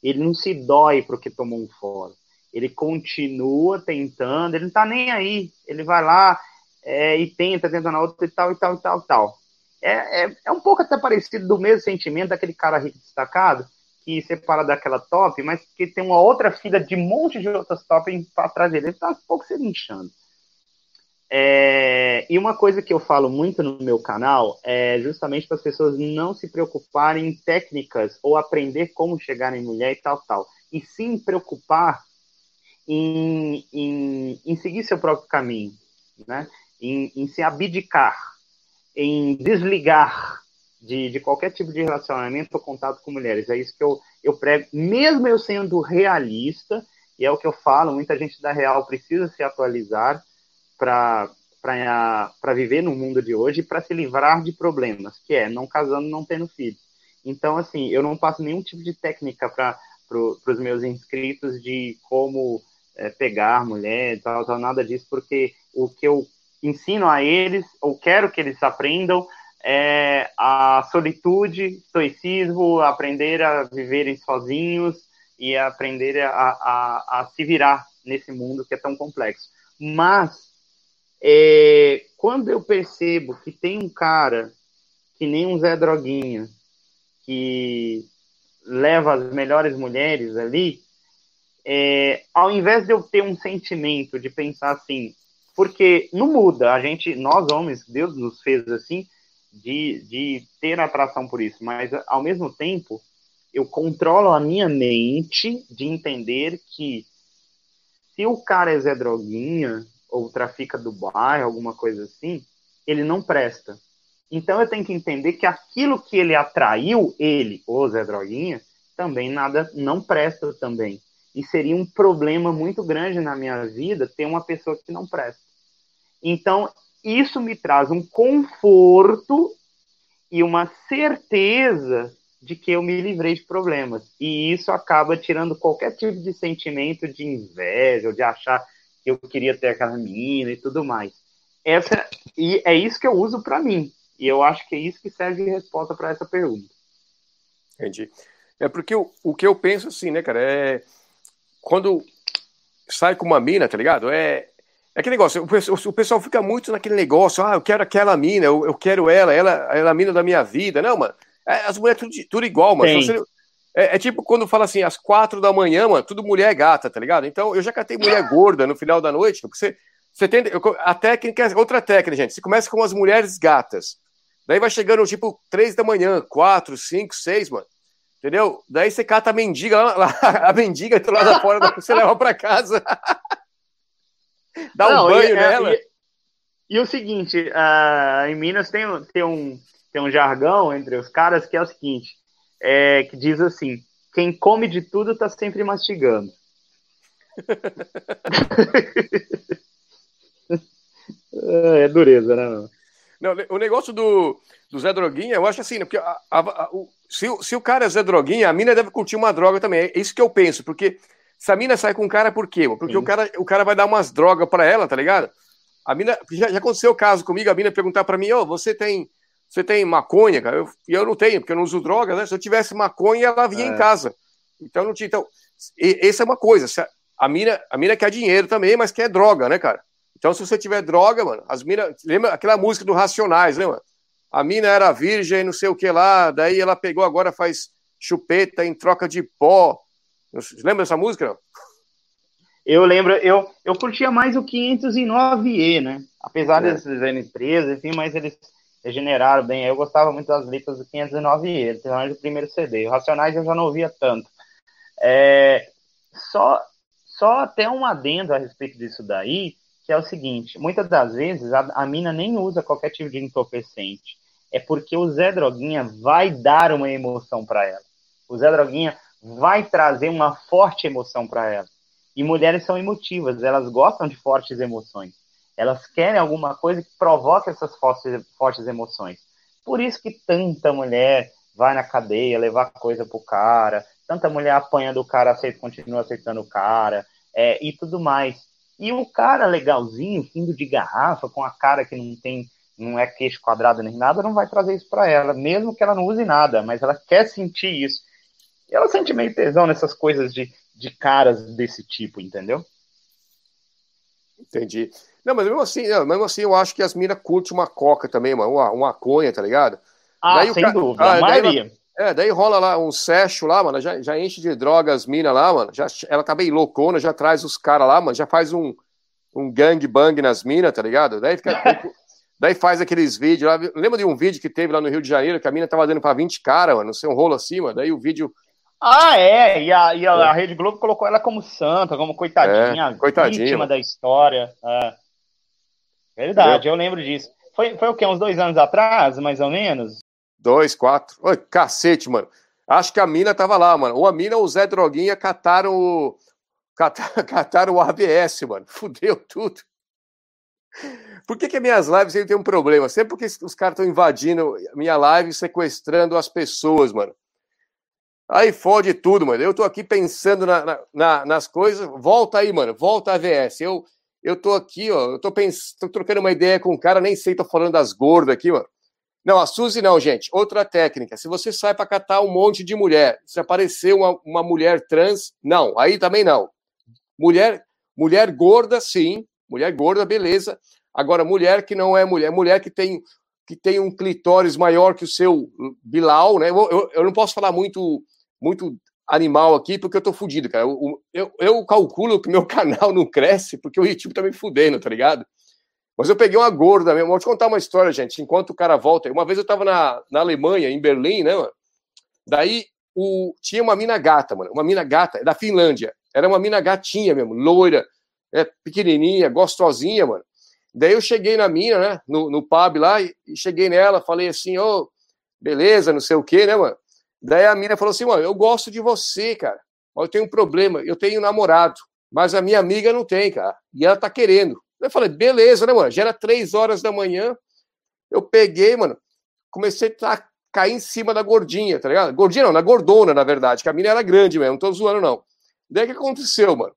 Ele não se dói porque tomou um fora. Ele continua tentando, ele não tá nem aí. Ele vai lá, é, e tenta, tenta na outra e tal, e tal, e tal, e tal. É, é, é um pouco até parecido do mesmo sentimento daquele cara rico destacado, que separa daquela top, mas que tem uma outra fila de um monte de outras top para trás dele. Ele tá um pouco se linchando. É, e uma coisa que eu falo muito no meu canal é justamente para as pessoas não se preocuparem em técnicas ou aprender como chegar em mulher e tal, tal. E sim preocupar em, em, em seguir seu próprio caminho. Né? em, em se abdicar, em desligar de, de, qualquer tipo de relacionamento ou contato com mulheres. É isso que eu, eu prego, mesmo eu sendo realista E é o que eu falo, muita gente da Real precisa se atualizar para viver no mundo de hoje e para se livrar de problemas, que é não casando, não tendo filhos. Então, assim, eu não passo nenhum tipo de técnica para pro, os meus inscritos de como é, pegar mulher, tal, tal, nada disso, porque o que eu ensino a eles, ou quero que eles aprendam, é a solitude, estoicismo, aprender a viverem sozinhos e aprender a, a, a se virar nesse mundo que é tão complexo. Mas é, quando eu percebo que tem um cara que nem um Zé Droguinha, que leva as melhores mulheres ali, é, ao invés de eu ter um sentimento de pensar assim, porque não muda, a gente, nós homens, Deus nos fez assim, de, de ter atração por isso, mas ao mesmo tempo eu controlo a minha mente de entender que se o cara é Zé Droguinha, ou trafica do bairro, alguma coisa assim, ele não presta. Então eu tenho que entender que aquilo que ele atraiu, ele, o Zé Droguinha, também nada não presta também. E seria um problema muito grande na minha vida ter uma pessoa que não presta. Então, isso me traz um conforto e uma certeza de que eu me livrei de problemas. E isso acaba tirando qualquer tipo de sentimento de inveja ou de achar que eu queria ter aquela menina e tudo mais. Essa e é isso que eu uso para mim. E eu acho que é isso que serve de resposta para essa pergunta. Entendi. É porque o, o que eu penso assim, né, cara, é quando sai com uma mina, tá ligado? É, é aquele negócio, o, o pessoal fica muito naquele negócio, ah, eu quero aquela mina, eu, eu quero ela, ela, ela é a mina da minha vida. Não, mano, é, as mulheres tudo, tudo igual, mano. Você, é, é, tipo quando fala assim, às quatro da manhã, mano, tudo mulher gata, tá ligado? Então eu já catei mulher gorda no final da noite, porque você, você tem. A técnica é outra técnica, gente. Você começa com as mulheres gatas. Daí vai chegando, tipo, três da manhã, quatro, cinco, seis, mano. Entendeu? Daí você cata a mendiga lá, lá a mendiga do lado da fora, você leva pra casa. Dá um Não, banho e, é, nela. E, e, o seguinte, uh, em Minas tem, tem, um, tem um jargão entre os caras que é o seguinte: é, que diz assim: quem come de tudo tá sempre mastigando. é dureza, né? Não, o negócio do, do Zé Droguinha, eu acho assim, né, porque a, a, a, o, se, se o cara é Zé Droguinha, a mina deve curtir uma droga também. É isso que eu penso, porque se a mina sai com o cara, por quê? Porque o cara, o cara vai dar umas drogas para ela, tá ligado? A mina, já, já aconteceu o caso comigo, a mina perguntar para mim, ô, oh, você tem você tem maconha, cara? E eu, eu, não tenho, porque eu não uso droga, né? Se eu tivesse maconha, ela vinha é. em casa. Então não tinha. Então, essa é uma coisa. A mina, a mina quer dinheiro também, mas quer droga, né, cara? Então, se você tiver droga, mano, as minas. Lembra aquela música do Racionais, né, mano? A mina era virgem, não sei o que lá, daí ela pegou, agora faz chupeta em troca de pó. Lembra dessa música, não? Eu lembro, eu, eu curtia mais o 509E, né? Apesar é. deles serem presos, enfim, mas eles regeneraram bem. Eu gostava muito das letras do 509E, principalmente do primeiro CD. O Racionais eu já não ouvia tanto. É, só, só até um adendo a respeito disso daí, que é o seguinte: muitas das vezes a, a mina nem usa qualquer tipo de entorpecente. É porque o Zé Droguinha vai dar uma emoção para ela. O Zé Droguinha vai trazer uma forte emoção para ela. E mulheres são emotivas, elas gostam de fortes emoções. Elas querem alguma coisa que provoque essas fortes, fortes emoções. Por isso que tanta mulher vai na cadeia levar coisa pro cara, tanta mulher apanha do cara, aceita, continua aceitando o cara, é, e tudo mais. E o cara legalzinho, fundo de garrafa, com a cara que não tem, não é queixo quadrado nem nada, não vai trazer isso para ela, mesmo que ela não use nada, mas ela quer sentir isso. E ela sente meio tesão nessas coisas de, de caras desse tipo, entendeu? Entendi. Não, mas mesmo assim, não, mesmo assim, eu acho que as minas curtem uma coca também, mano, uma, uma conha, tá ligado? Ah, daí sem dúvida, ah, a maioria. é, daí rola lá um secho lá, mano, já, já enche de droga as minas lá, mano, já, ela tá bem loucona, já traz os caras lá, mano, já faz um, um gangbang nas minas, tá ligado? Daí fica... daí faz aqueles vídeos lá, lembra de um vídeo que teve lá no Rio de Janeiro, que a mina tava dando pra 20 caras, mano, não sei, um rolo assim, mano, daí o vídeo... Ah, é, e a, e a, a Rede Globo colocou ela como santa, como coitadinha, é, coitadinha vítima da história, é. Verdade, eu lembro disso. Foi, foi o quê? Uns dois anos atrás, mais ou menos? Dois, quatro. Oi, cacete, mano. Acho que a mina tava lá, mano. Ou a mina ou o Zé Droguinha cataram o. cataram o ABS, mano. Fudeu tudo. Por que, que minhas lives sempre tem um problema? Sempre porque os caras estão invadindo minha live, sequestrando as pessoas, mano. Aí fode tudo, mano. Eu tô aqui pensando na, na, nas coisas. Volta aí, mano. Volta a AVS. Eu, eu tô aqui, ó. Eu tô, pens... tô trocando uma ideia com um cara, nem sei, tô falando das gordas aqui, mano. Não, a Suzy não, gente. Outra técnica. Se você sai para catar um monte de mulher, se aparecer uma, uma mulher trans, não. Aí também não. Mulher, mulher gorda, sim. Mulher gorda, beleza. Agora, mulher que não é mulher, mulher que tem, que tem um clitóris maior que o seu Bilal, né? Eu, eu, eu não posso falar muito, muito animal aqui porque eu tô fudido, cara. Eu, eu, eu calculo que meu canal não cresce porque o YouTube tá me fudendo, tá ligado? Mas eu peguei uma gorda mesmo. Vou te contar uma história, gente, enquanto o cara volta. Uma vez eu tava na, na Alemanha, em Berlim, né, mano? Daí o, tinha uma mina gata, mano. Uma mina gata, da Finlândia. Era uma mina gatinha mesmo, loira, é, pequenininha, gostosinha, mano. Daí eu cheguei na mina, né, no, no pub lá, e, e cheguei nela, falei assim, ô, oh, beleza, não sei o quê, né, mano? Daí a mina falou assim, mano, eu gosto de você, cara. Mas eu tenho um problema, eu tenho um namorado, mas a minha amiga não tem, cara. E ela tá querendo. Eu falei, beleza, né, mano? Já era três horas da manhã. Eu peguei, mano, comecei a cair em cima da gordinha, tá ligado? Gordinha não, na gordona, na verdade, que a mina era grande mesmo, não tô zoando, não. Daí o que aconteceu, mano?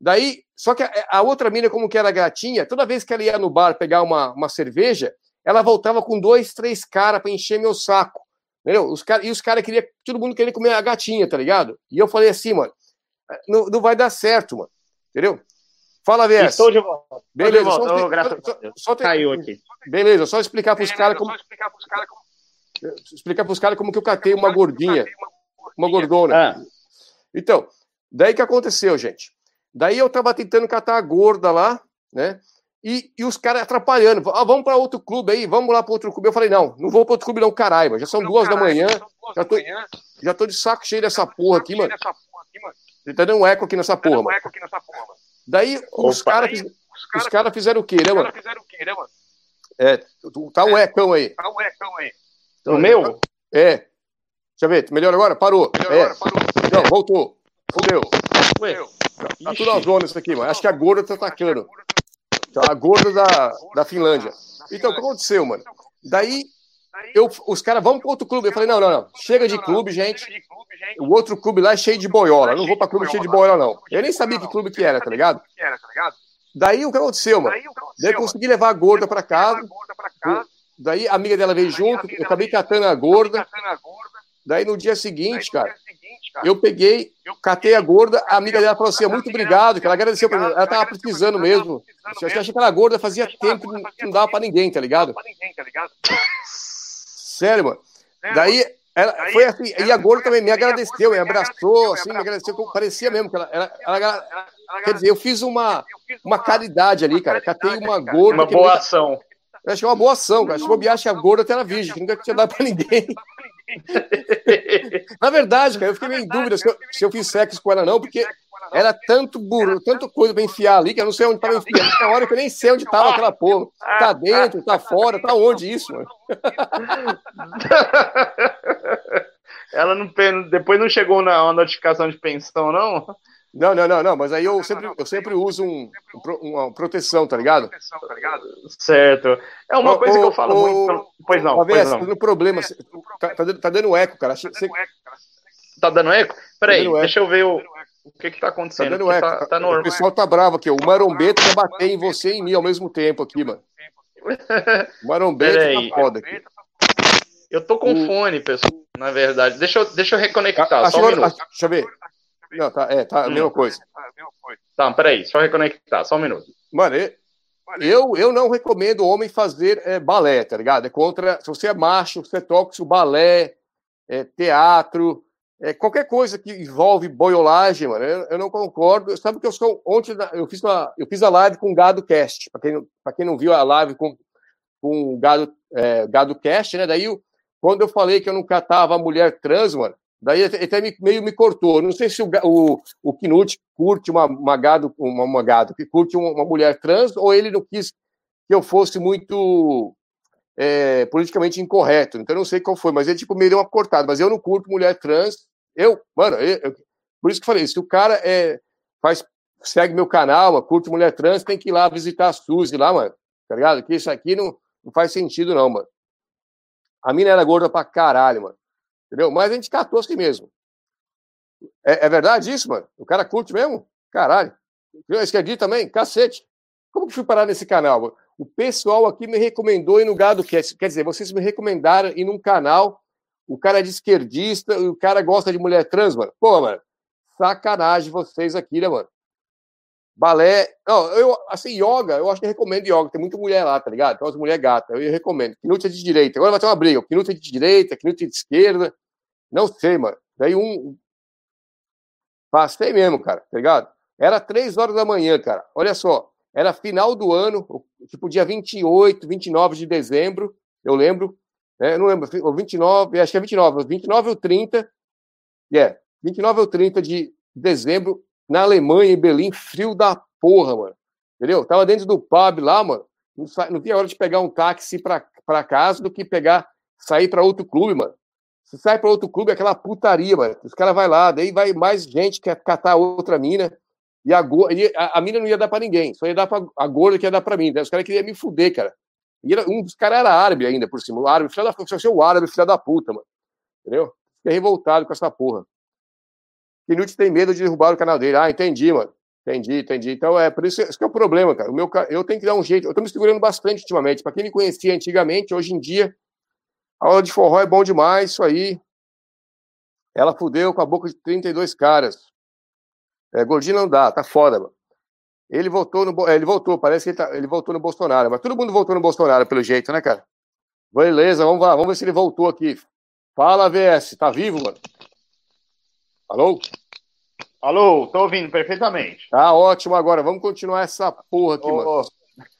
Daí, só que a, a, outra mina, como que era gatinha, toda vez que ela ia no bar pegar uma, uma cerveja, ela voltava com dois, três caras para encher meu saco. Entendeu? Os cara, e os caras queriam, todo mundo queria comer a gatinha, tá ligado? E eu falei assim, mano, não, não vai dar certo, mano. Entendeu? Fala, VS. Estou de volta. Beleza, de volta. Só, graças só, só, tem... Caiu aqui. Beleza, só explicar para os caras como. Explicar para os caras como... Explicar caras como que eu catei uma gordinha. Uma gordona. Ah. Então, daí que aconteceu, gente? Daí eu tava tentando catar a gorda lá, né? E, e os caras atrapalhando. Ah, vamos para outro clube aí, vamos lá para outro clube. Eu falei, não, não vou para outro clube, não, caralho, já são não, duas caralho, da manhã. Já tô, já tô de saco cheio dessa porra aqui, mano. Tá dando um eco aqui nessa porra, mano. Daí os caras os cara fizeram o quê, né, mano? fizeram o quê, né, mano? É, tá um ecão aí. Tá um ecão aí. Então, o meu? É. Deixa eu ver, melhor agora? Parou. Melhor é. agora, parou. Não, voltou. Fudeu. Fudeu. Tá tudo na zona isso aqui, mano. Acho que a gorda tá atacando. Tá a gorda da, da Finlândia. Então, o que aconteceu, mano? Daí, eu, os caras, vamos para outro clube. Eu falei, não, não, não. Chega de clube, gente. O outro clube lá é cheio de boiola. Eu não vou para clube cheio de boiola, não. Eu nem sabia que clube que era, tá ligado? Daí o que aconteceu, mano? Daí eu consegui levar a gorda para casa. Daí a amiga dela veio junto. Eu acabei catando a gorda. Daí no dia seguinte, cara, eu peguei, catei a gorda, a amiga dela falou assim: muito obrigado, que ela agradeceu pra mim. Ela tava precisando mesmo. Eu achei que aquela gorda fazia tempo que não dava pra ninguém, tá ligado? Sério, mano. Daí ela, foi assim, e a gorda também me agradeceu, me abraçou, assim, me agradeceu, parecia mesmo que ela, ela, ela, Quer dizer, eu fiz uma, uma caridade ali, cara. Catei uma gorda. Uma boa ação. Eu achei uma boa ação, cara. Se bobear, acho que a gorda até era virgem, que nunca tinha dado pra ninguém. Na verdade, cara, eu fiquei meio em dúvida se eu, se eu fiz sexo com ela não, porque era tanto burro, tanto coisa pra enfiar ali que eu não sei onde tava enfiando. Tem hora que eu nem sei onde tava aquela porra. Tá dentro, tá fora, tá onde isso, mano? Ela não depois não chegou na notificação de pensão, não? Não, não, não, não, mas aí eu sempre, eu sempre uso um, uma proteção, tá ligado? Certo. É uma coisa que eu falo muito. Pois não, pois não. No problema, tá, tá, tá, dando eco, cara. Você... Tá dando eco? Peraí, dando deixa eco. eu ver o, o que que tá acontecendo. Tá dando eco. Tá, tá normal. O pessoal tá bravo aqui. O marombeto quer bater em você e em mim ao mesmo tempo aqui, mano. O marombeto tá foda aqui. Eu tô com o... fone, pessoal, na verdade. Deixa eu, deixa eu reconectar, a, só um minuto. Deixa eu ver. Não, tá, é, tá a mesma coisa. Tá, peraí, só reconectar, só um minuto. Mano, eu, eu não recomendo o homem fazer é, balé, tá ligado? É contra. Se você é macho, você toca o balé, é, teatro, é, qualquer coisa que envolve boiolagem, mano, eu, eu não concordo. Sabe que eu sou. Ontem eu fiz, uma, eu fiz a live com o Gado Cast. Para quem, pra quem não viu a live com, com o Gado, é, Gado Cast, né? Daí, quando eu falei que eu não catava a mulher trans, mano, Daí até me, meio me cortou. Não sei se o, o, o Knut curte uma, uma gado, uma, uma gado, que curte uma, uma, mulher trans, ou ele não quis que eu fosse muito é, politicamente incorreto. Então eu não sei qual foi, mas ele tipo, me deu uma cortada. Mas eu não curto mulher trans. Eu, mano, eu, eu, por isso que falei, se o cara é, faz segue meu canal, curte mulher trans, tem que ir lá visitar a Suzy lá, mano. Tá ligado? Que isso aqui não, não faz sentido, não, mano. A mina era gorda pra caralho, mano. Entendeu? Mas a gente catou assim mesmo. É, é verdade isso, mano? O cara curte mesmo? Caralho. Eu esquerdi também? Cacete. Como que fui parar nesse canal? Mano? O pessoal aqui me recomendou ir no Gado Cast. Quer dizer, vocês me recomendaram ir num canal. O cara é de esquerdista, o cara gosta de mulher trans, mano. Pô, mano, sacanagem vocês aqui, né, mano? Balé. Não, eu, assim, yoga, eu acho que recomendo yoga. Tem muita mulher lá, tá ligado? Tem umas mulheres gatas, eu recomendo. Knut é de direita. Agora vai ter uma briga. Knut é de direita, Knut é de esquerda. Não sei, mano. Daí um. Passei mesmo, cara, tá ligado? Era três horas da manhã, cara. Olha só. Era final do ano, tipo dia 28, 29 de dezembro, eu lembro. Né? Eu não lembro, 29, acho que é 29, 29 ou 30. É, yeah, 29 ou 30 de dezembro, na Alemanha, em Berlim, frio da porra, mano. Entendeu? Tava dentro do pub lá, mano. Não, tinha hora de pegar um táxi pra, casa do que pegar, sair pra outro clube, mano. Se sai pra outro clube, é aquela putaria, mano. Os caras vai lá, daí vai mais gente que catar outra mina. E a, a, a mina não ia dar pra ninguém, só ia dar pra a gorda que ia dar pra mim. Daí os caras queriam me fuder, cara. E era, um dos caras era árabe ainda, por cima. O árabe, filho da puta, o árabe, filho da puta, mano. Entendeu? Fiquei revoltado com essa porra. Knut tem medo de derrubar o canal dele. Ah, entendi, mano. Entendi, entendi. Então é por isso esse que é o problema, cara. O meu, eu tenho que dar um jeito. Eu tô me segurando bastante ultimamente. Para quem me conhecia antigamente, hoje em dia, a aula de forró é bom demais, isso aí. Ela fudeu com a boca de 32 caras. É, gordinho não dá, tá foda, mano. Ele voltou no. Ele voltou, parece que ele, tá, ele voltou no Bolsonaro. Mas todo mundo voltou no Bolsonaro, pelo jeito, né, cara? Beleza, vamos lá, vamos ver se ele voltou aqui. Fala, VS, tá vivo, mano? Alô? Alô, tô ouvindo perfeitamente. Tá ótimo agora. Vamos continuar essa porra aqui, oh, mano.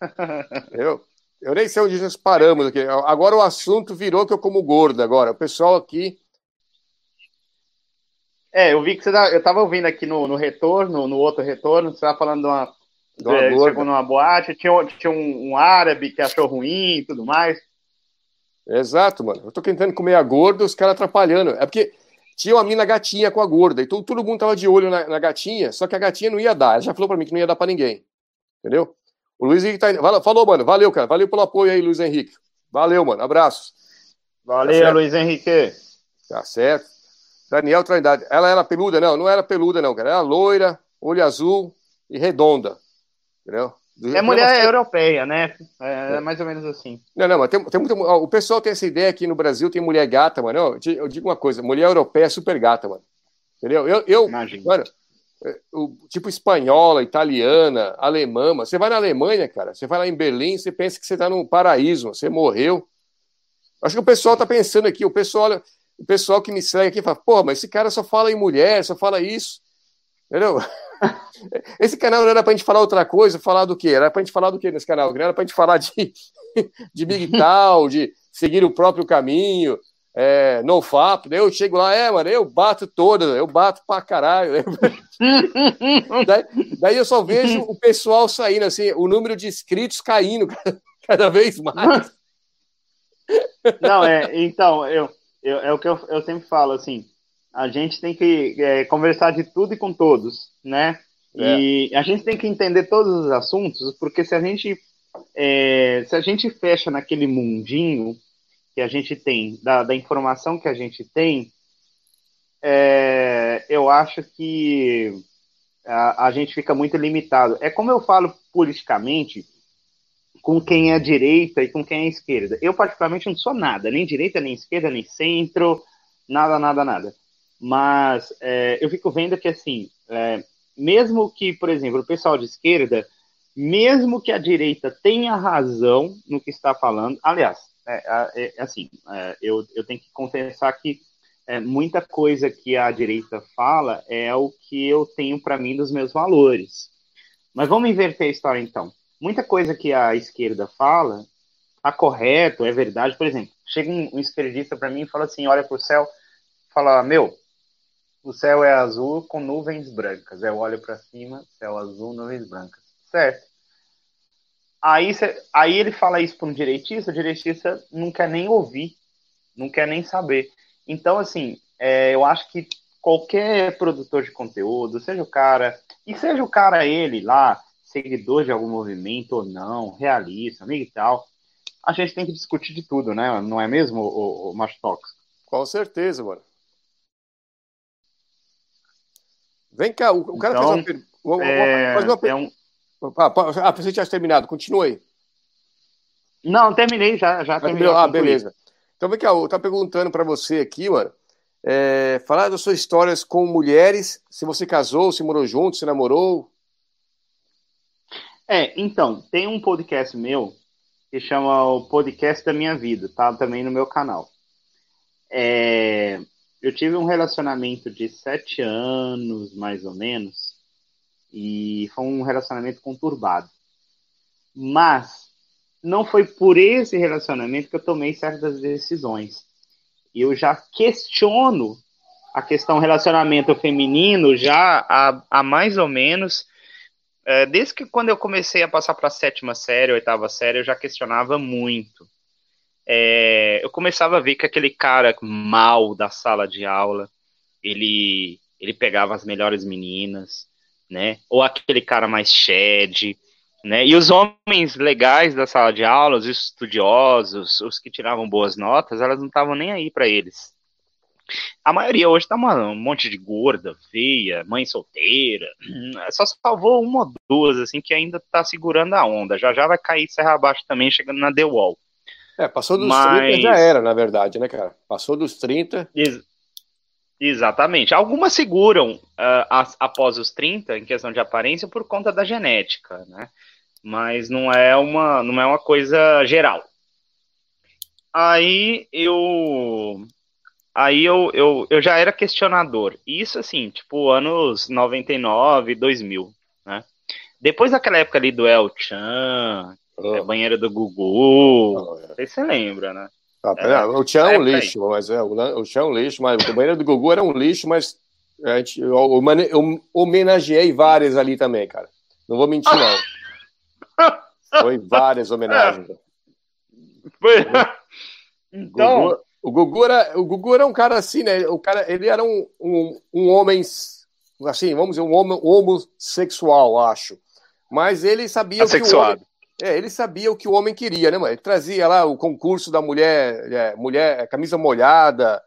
eu, eu nem sei onde nós paramos aqui. Agora o assunto virou que eu como gordo agora. O pessoal aqui. É, eu vi que você tá, eu tava ouvindo aqui no, no retorno, no outro retorno, você tava falando de uma. De uma é, chegou numa boate, tinha, tinha um, um árabe que achou ruim e tudo mais. Exato, mano. Eu tô tentando comer a gorda, os caras atrapalhando. É porque tinha uma mina gatinha com a gorda. Então todo mundo tava de olho na, na, gatinha, só que a gatinha não ia dar. Ela já falou para mim que não ia dar para ninguém. Entendeu? O Luiz Henrique tá, falou, mano. Valeu, cara. Valeu pelo apoio aí, Luiz Henrique. Valeu, mano. Abraço. Valeu, tá Luiz Henrique. Tá certo. Daniel Trindade. Ela era peluda? Não, não era peluda, não, cara. Era loira, olho azul e redonda. Entendeu? É mulher europeia, né? É, é, mais ou menos assim. Não, não, mas tem, tem muito. Ó, o pessoal tem essa ideia aqui no Brasil, tem mulher gata, mano. Eu, eu digo uma coisa: mulher europeia é super gata, mano. Entendeu? Eu, eu Imagina. mano, é, o, tipo espanhola, italiana, alemã, mano. Você vai na Alemanha, cara, você vai lá em Berlim, você pensa que você tá num paraíso, você morreu. Acho que o pessoal tá pensando aqui, o pessoal, o pessoal que me segue aqui fala, porra, mas esse cara só fala em mulher, só fala isso. Entendeu? Esse canal não era pra gente falar outra coisa, falar do quê? Era pra gente falar do quê nesse canal? Não era pra gente falar de, de Big Tal, de seguir o próprio caminho, é, no FAP. Daí eu chego lá, é, mano, eu bato todas, eu bato pra caralho. daí, daí eu só vejo o pessoal saindo, assim, o número de inscritos caindo cada vez mais. Não, é, então, eu, eu, é o que eu, eu sempre falo, assim, a gente tem que é, conversar de tudo e com todos, né? É. E a gente tem que entender todos os assuntos, porque se a gente é, se a gente fecha naquele mundinho que a gente tem, da, da informação que a gente tem, é, eu acho que a, a, gente fica muito limitado. É como eu falo politicamente com quem é direita e com quem é esquerda. Eu, particularmente, não sou nada, nem direita, nem esquerda, nem centro, nada, nada, nada. Mas é, eu fico vendo que, assim, é, mesmo que, por exemplo, o pessoal de esquerda, mesmo que a direita tenha razão no que está falando, aliás, é, é, é assim, é, eu, eu tenho que confessar que é, muita coisa que a direita fala é o que eu tenho para mim dos meus valores. Mas vamos inverter a história então. Muita coisa que a esquerda fala está correto, é verdade. Por exemplo, chega um, um esquerdista para mim e fala assim, olha para o céu, fala, meu, o céu é azul com nuvens brancas. Eu olho para cima, céu azul, nuvens brancas. Certo. Aí, cê, aí ele fala isso para um direitista, o direitista não quer nem ouvir, não quer nem saber. Então, assim, é, eu acho que qualquer produtor de conteúdo, seja o cara, e seja o cara ele lá, seguidor de algum movimento ou não, realista, amigo e tal, a gente tem que discutir de tudo, né? Não é mesmo, o, o Macho Talks? Com certeza, mano. Vem cá, o, o cara então, fez uma pergunta. É, faz uma per... é um... Ah, você tinha terminado, continua aí. Não, terminei, já, já terminei. Ah, beleza. Então vem cá, eu tá perguntando para você aqui, mano. É, falar das suas histórias com mulheres, se você casou, se morou junto, se namorou. É, então, tem um podcast meu que chama o Podcast da Minha Vida, tá também no meu canal. É, eu tive um relacionamento de sete anos, mais ou menos, e foi um relacionamento conturbado. Mas não foi por esse relacionamento que eu tomei certas decisões eu já questiono a questão relacionamento feminino já há, há mais ou menos. É, desde que quando eu comecei a passar para a sétima série, oitava série, eu já questionava muito. É, eu começava a ver que aquele cara mal da sala de aula, ele, ele pegava as melhores meninas, né? Ou aquele cara mais shed, né? E os homens legais da sala de aula, os estudiosos, os que tiravam boas notas, elas não estavam nem aí para eles. A maioria hoje tá uma, um monte de gorda, feia, mãe solteira. Só salvou uma ou duas, assim, que ainda tá segurando a onda. Já já vai cair serra abaixo também, chegando na The Wall. É, passou dos Mas... 30 já era, na verdade, né, cara? Passou dos 30. Ex exatamente. Algumas seguram uh, as, após os 30, em questão de aparência, por conta da genética, né? mas não é uma, não é uma coisa geral. Aí eu aí eu, eu, eu já era questionador. Isso assim, tipo anos 99, 2000, né? Depois daquela época ali do El Chan, oh. banheira do Gugu, oh, é. você lembra, né? Ah, é, o Chan é um lixo, aí. mas é, o, Chan é um lixo, mas o banheiro do Gugu era um lixo, mas a gente, eu, eu, homenageei várias ali também, cara. Não vou mentir, não. Foi várias homenagens. Foi. Então. O Gugu, era, o Gugu era um cara assim, né? O cara, ele era um, um, um homem, assim, vamos dizer, um homem homossexual, acho. Mas ele sabia o que o homem, é, ele sabia o que o homem queria, né, mano? Ele trazia lá o concurso da mulher, é, mulher, camisa molhada,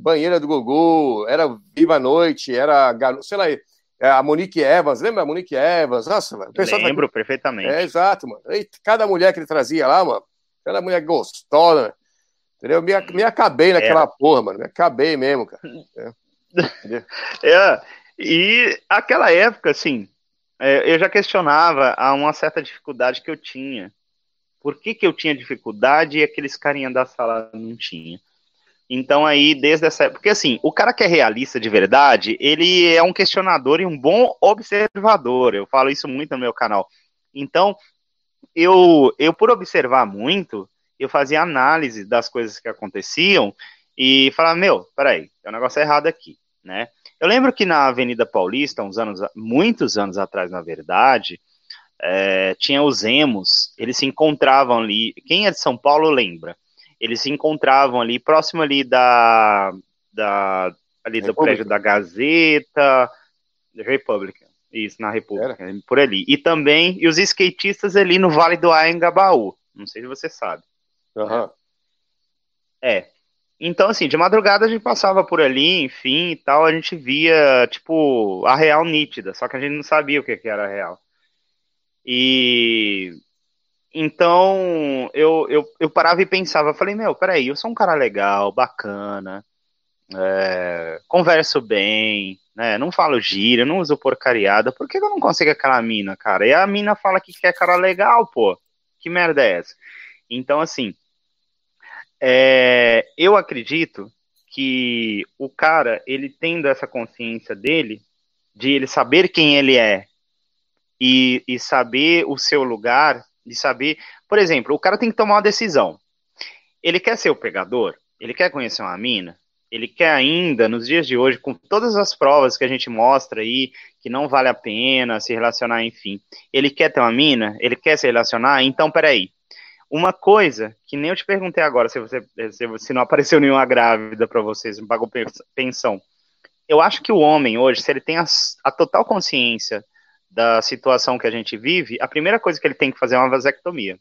banheira do Gugu, era Viva a Noite, era, sei lá, é, a Monique Evans, lembra a Monique Evans? Nossa, mano. Lembro tá... perfeitamente. É, exato, mano. E cada mulher que ele trazia lá, mano, cada mulher gostosa, entendeu? Me, me acabei naquela é. porra, mano. Me acabei mesmo, cara. É. é. E aquela época, assim, é, eu já questionava a uma certa dificuldade que eu tinha. Por que, que eu tinha dificuldade e aqueles carinha da sala não tinha? Então aí, desde essa época, porque assim, o cara que é realista de verdade, ele é um questionador e um bom observador. Eu falo isso muito no meu canal. Então, eu, eu por observar muito, eu fazia análise das coisas que aconteciam e falava, meu, peraí, tem um negócio errado aqui, né? Eu lembro que na Avenida Paulista, uns anos, muitos anos atrás, na verdade, é, tinha os emos, eles se encontravam ali. Quem é de São Paulo lembra? eles se encontravam ali, próximo ali da, da ali do prédio da Gazeta, República, isso, na República, Era? por ali. E também, e os skatistas ali no Vale do Anhangabaú, não sei se você sabe. Uhum. É. Então, assim, de madrugada a gente passava por ali, enfim, e tal, a gente via, tipo, a real nítida, só que a gente não sabia o que, que era a real. E então, eu, eu, eu parava e pensava, falei, meu, peraí, eu sou um cara legal, bacana, é, converso bem, né, não falo gíria, não uso porcariada, por que eu não consigo aquela mina, cara? E a mina fala que quer cara legal, pô, que merda é essa? Então, assim, é, eu acredito que o cara, ele tendo essa consciência dele, de ele saber quem ele é, e, e saber o seu lugar, de saber. Por exemplo, o cara tem que tomar uma decisão. Ele quer ser o pegador? Ele quer conhecer uma mina? Ele quer ainda, nos dias de hoje, com todas as provas que a gente mostra aí, que não vale a pena se relacionar, enfim. Ele quer ter uma mina? Ele quer se relacionar? Então, peraí. Uma coisa que nem eu te perguntei agora, se você se, não apareceu nenhuma grávida para vocês, não pagou pensão. eu acho que o homem hoje, se ele tem a, a total consciência da situação que a gente vive, a primeira coisa que ele tem que fazer é uma vasectomia.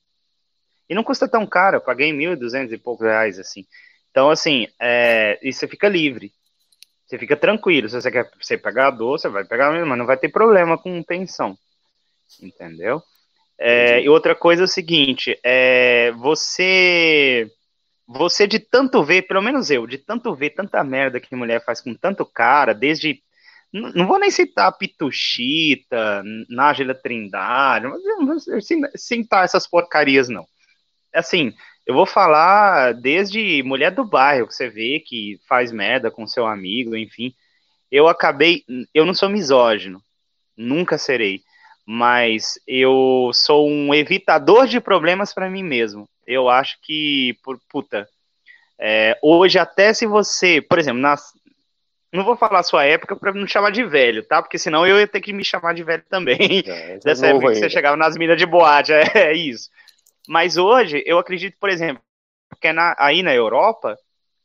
E não custa tão caro, eu paguei 1.200 e poucos reais, assim. Então, assim, é, e você fica livre. Você fica tranquilo. Se você quer você pegar a dor, você vai pegar mesmo, mas não vai ter problema com pensão. Entendeu? É, e outra coisa é o seguinte, é, você você de tanto ver, pelo menos eu, de tanto ver tanta merda que mulher faz com tanto cara, desde não vou nem citar Pituchita, Nájila Trindade, mas não vou citar essas porcarias, não. Assim, eu vou falar desde mulher do bairro, que você vê que faz merda com seu amigo, enfim. Eu acabei. Eu não sou misógino, nunca serei. Mas eu sou um evitador de problemas para mim mesmo. Eu acho que, por puta, é, hoje, até se você, por exemplo, nas, não vou falar a sua época para não chamar de velho, tá? Porque senão eu ia ter que me chamar de velho também. É, é Dessa época que você chegava nas minas de boate, é, é, isso. Mas hoje, eu acredito, por exemplo, que na, aí na Europa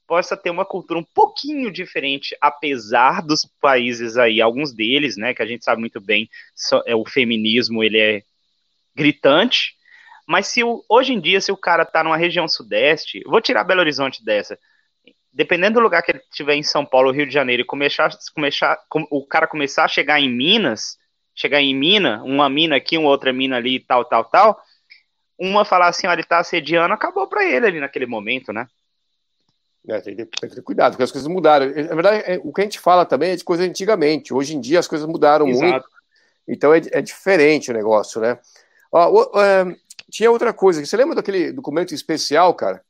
possa ter uma cultura um pouquinho diferente, apesar dos países aí, alguns deles, né, que a gente sabe muito bem, so, é, o feminismo ele é gritante, mas se o, hoje em dia, se o cara tá numa região sudeste, vou tirar Belo Horizonte dessa, dependendo do lugar que ele estiver em São Paulo, Rio de Janeiro, e começar, começar, o cara começar a chegar em Minas, chegar em mina, uma mina aqui, uma outra mina ali, tal, tal, tal, uma falar assim, olha, ele tá assediando, acabou para ele ali naquele momento, né? É, tem, que ter, tem, que ter, cuidado, porque as coisas mudaram. Na verdade, é, o que a gente fala também é de coisa antigamente. Hoje em dia as coisas mudaram Exato. muito. Então é, é, diferente o negócio, né? Ó, o, é, tinha outra coisa. Você lembra daquele documento especial, cara?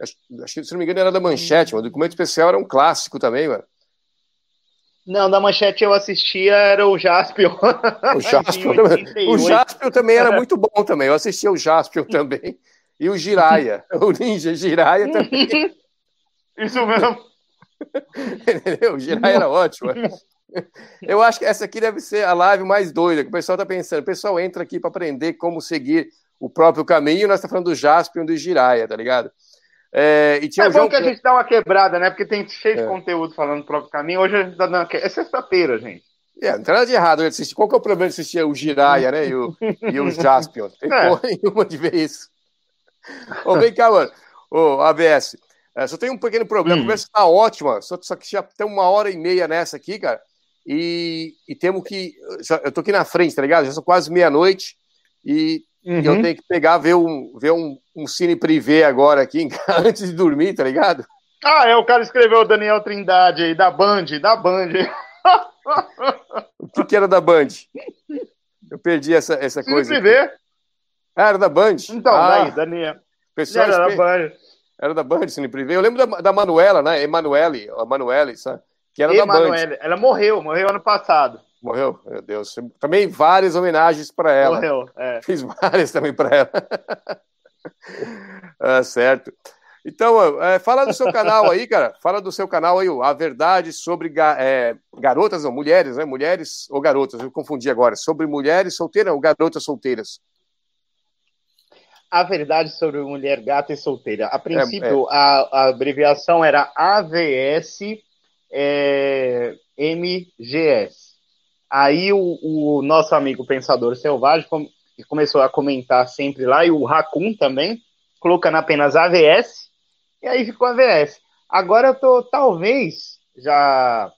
Acho, acho se não me engano, era da Manchete, mas o documento especial era um clássico também, mano. Não, da manchete eu assistia era o Jaspion. O Jaspion, o Jaspion também era muito bom também. Eu assistia o Jaspion também. E o Jiraya, o Ninja Jiraya também. Isso mesmo. Entendeu? O Jiraya era ótimo. Eu acho que essa aqui deve ser a live mais doida, que o pessoal tá pensando. O pessoal entra aqui para aprender como seguir o próprio caminho, nós estamos tá falando do Jaspion e do Jiraya, tá ligado? É, e tinha é bom jogo... que a gente dá uma quebrada, né? Porque tem cheio de é. conteúdo falando do próprio caminho. Hoje a gente tá dando. É sexta-feira, gente. É, não tem nada de errado de assistir. Qual que é o problema de assistir o Jiraya, né? E o, e o Jaspion? Tem é. porra nenhuma de ver isso. Ô, vem cá, mano. Ô, ABS. É, só tem um pequeno problema. Hum. A conversa tá ótima, só, só que já tem uma hora e meia nessa aqui, cara. E, e temos que. Eu tô aqui na frente, tá ligado? Já são quase meia-noite. E Uhum. eu tenho que pegar, ver um, ver um, um cine privê agora aqui, antes de dormir, tá ligado? Ah, é, o cara escreveu o Daniel Trindade aí, da Band, da Band. o que, que era da Band? Eu perdi essa, essa cine coisa. Privê. Ah, era da Band? Então, ah, daí, Daniel. Pessoal, era da Band. Era da Band, Cine Privê. Eu lembro da, da Manuela, né? Emanuele, a Manuele, sabe? Que era Emanuele. da Band. Ela morreu, morreu ano passado. Morreu? Meu Deus. Também várias homenagens para ela. Morreu, é. Fiz várias também para ela. ah, certo. Então, é, fala do seu canal aí, cara. Fala do seu canal aí, A Verdade sobre é, garotas, não, mulheres, né? Mulheres ou garotas, eu confundi agora. Sobre mulheres solteiras ou garotas solteiras? A Verdade sobre Mulher Gata e Solteira. A princípio, é, é. A, a, abreviação era AVS é, MGS. Aí o, o nosso amigo Pensador Selvagem começou a comentar sempre lá, e o Raccoon também, colocando apenas AVS, e aí ficou AVS. Agora eu tô, talvez, já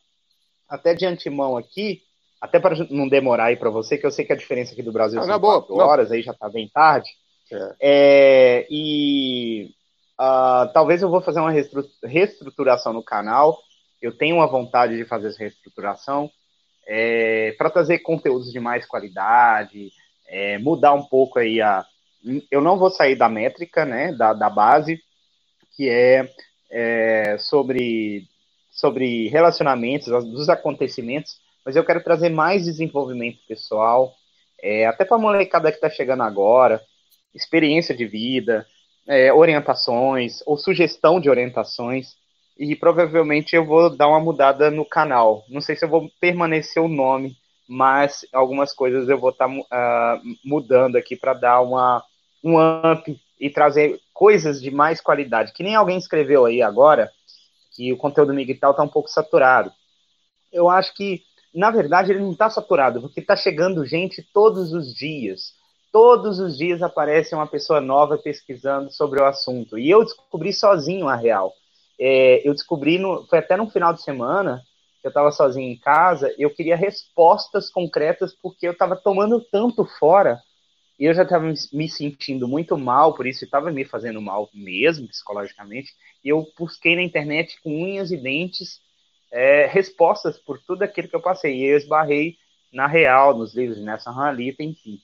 até de antemão aqui, até para não demorar aí para você, que eu sei que a diferença aqui do Brasil ah, são quatro horas, aí já tá bem tarde. É. E uh, talvez eu vou fazer uma reestruturação no canal. Eu tenho uma vontade de fazer essa reestruturação é, para trazer conteúdos de mais qualidade, é, mudar um pouco aí a. Eu não vou sair da métrica, né, da, da base, que é, é sobre, sobre relacionamentos, dos acontecimentos, mas eu quero trazer mais desenvolvimento pessoal, é, até para a molecada que está chegando agora, experiência de vida, é, orientações ou sugestão de orientações e provavelmente eu vou dar uma mudada no canal. Não sei se eu vou permanecer o nome, mas algumas coisas eu vou estar tá, uh, mudando aqui para dar uma, um up e trazer coisas de mais qualidade. Que nem alguém escreveu aí agora que o conteúdo migtal está um pouco saturado. eu acho que, na verdade, ele não está saturado, porque está chegando gente todos os dias. Todos os dias aparece uma pessoa nova pesquisando sobre o assunto. E eu descobri sozinho a real. É, eu descobri, no, foi até no final de semana, eu estava sozinho em casa, eu queria respostas concretas porque eu estava tomando tanto fora e eu já estava me sentindo muito mal por isso, estava me fazendo mal mesmo, psicologicamente, e eu busquei na internet com unhas e dentes é, respostas por tudo aquilo que eu passei, e eu esbarrei na real, nos livros de Nelson Halita, enfim.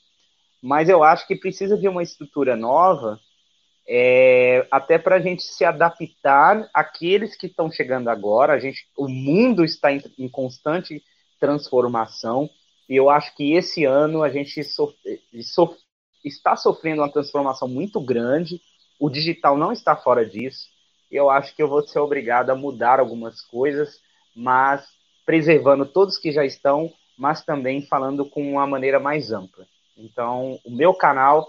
Mas eu acho que precisa de uma estrutura nova, é, até para a gente se adaptar àqueles que estão chegando agora. A gente, o mundo está em, em constante transformação, e eu acho que esse ano a gente sofre, está sofrendo uma transformação muito grande, o digital não está fora disso, eu acho que eu vou ser obrigado a mudar algumas coisas, mas preservando todos que já estão, mas também falando com uma maneira mais ampla. Então, o meu canal,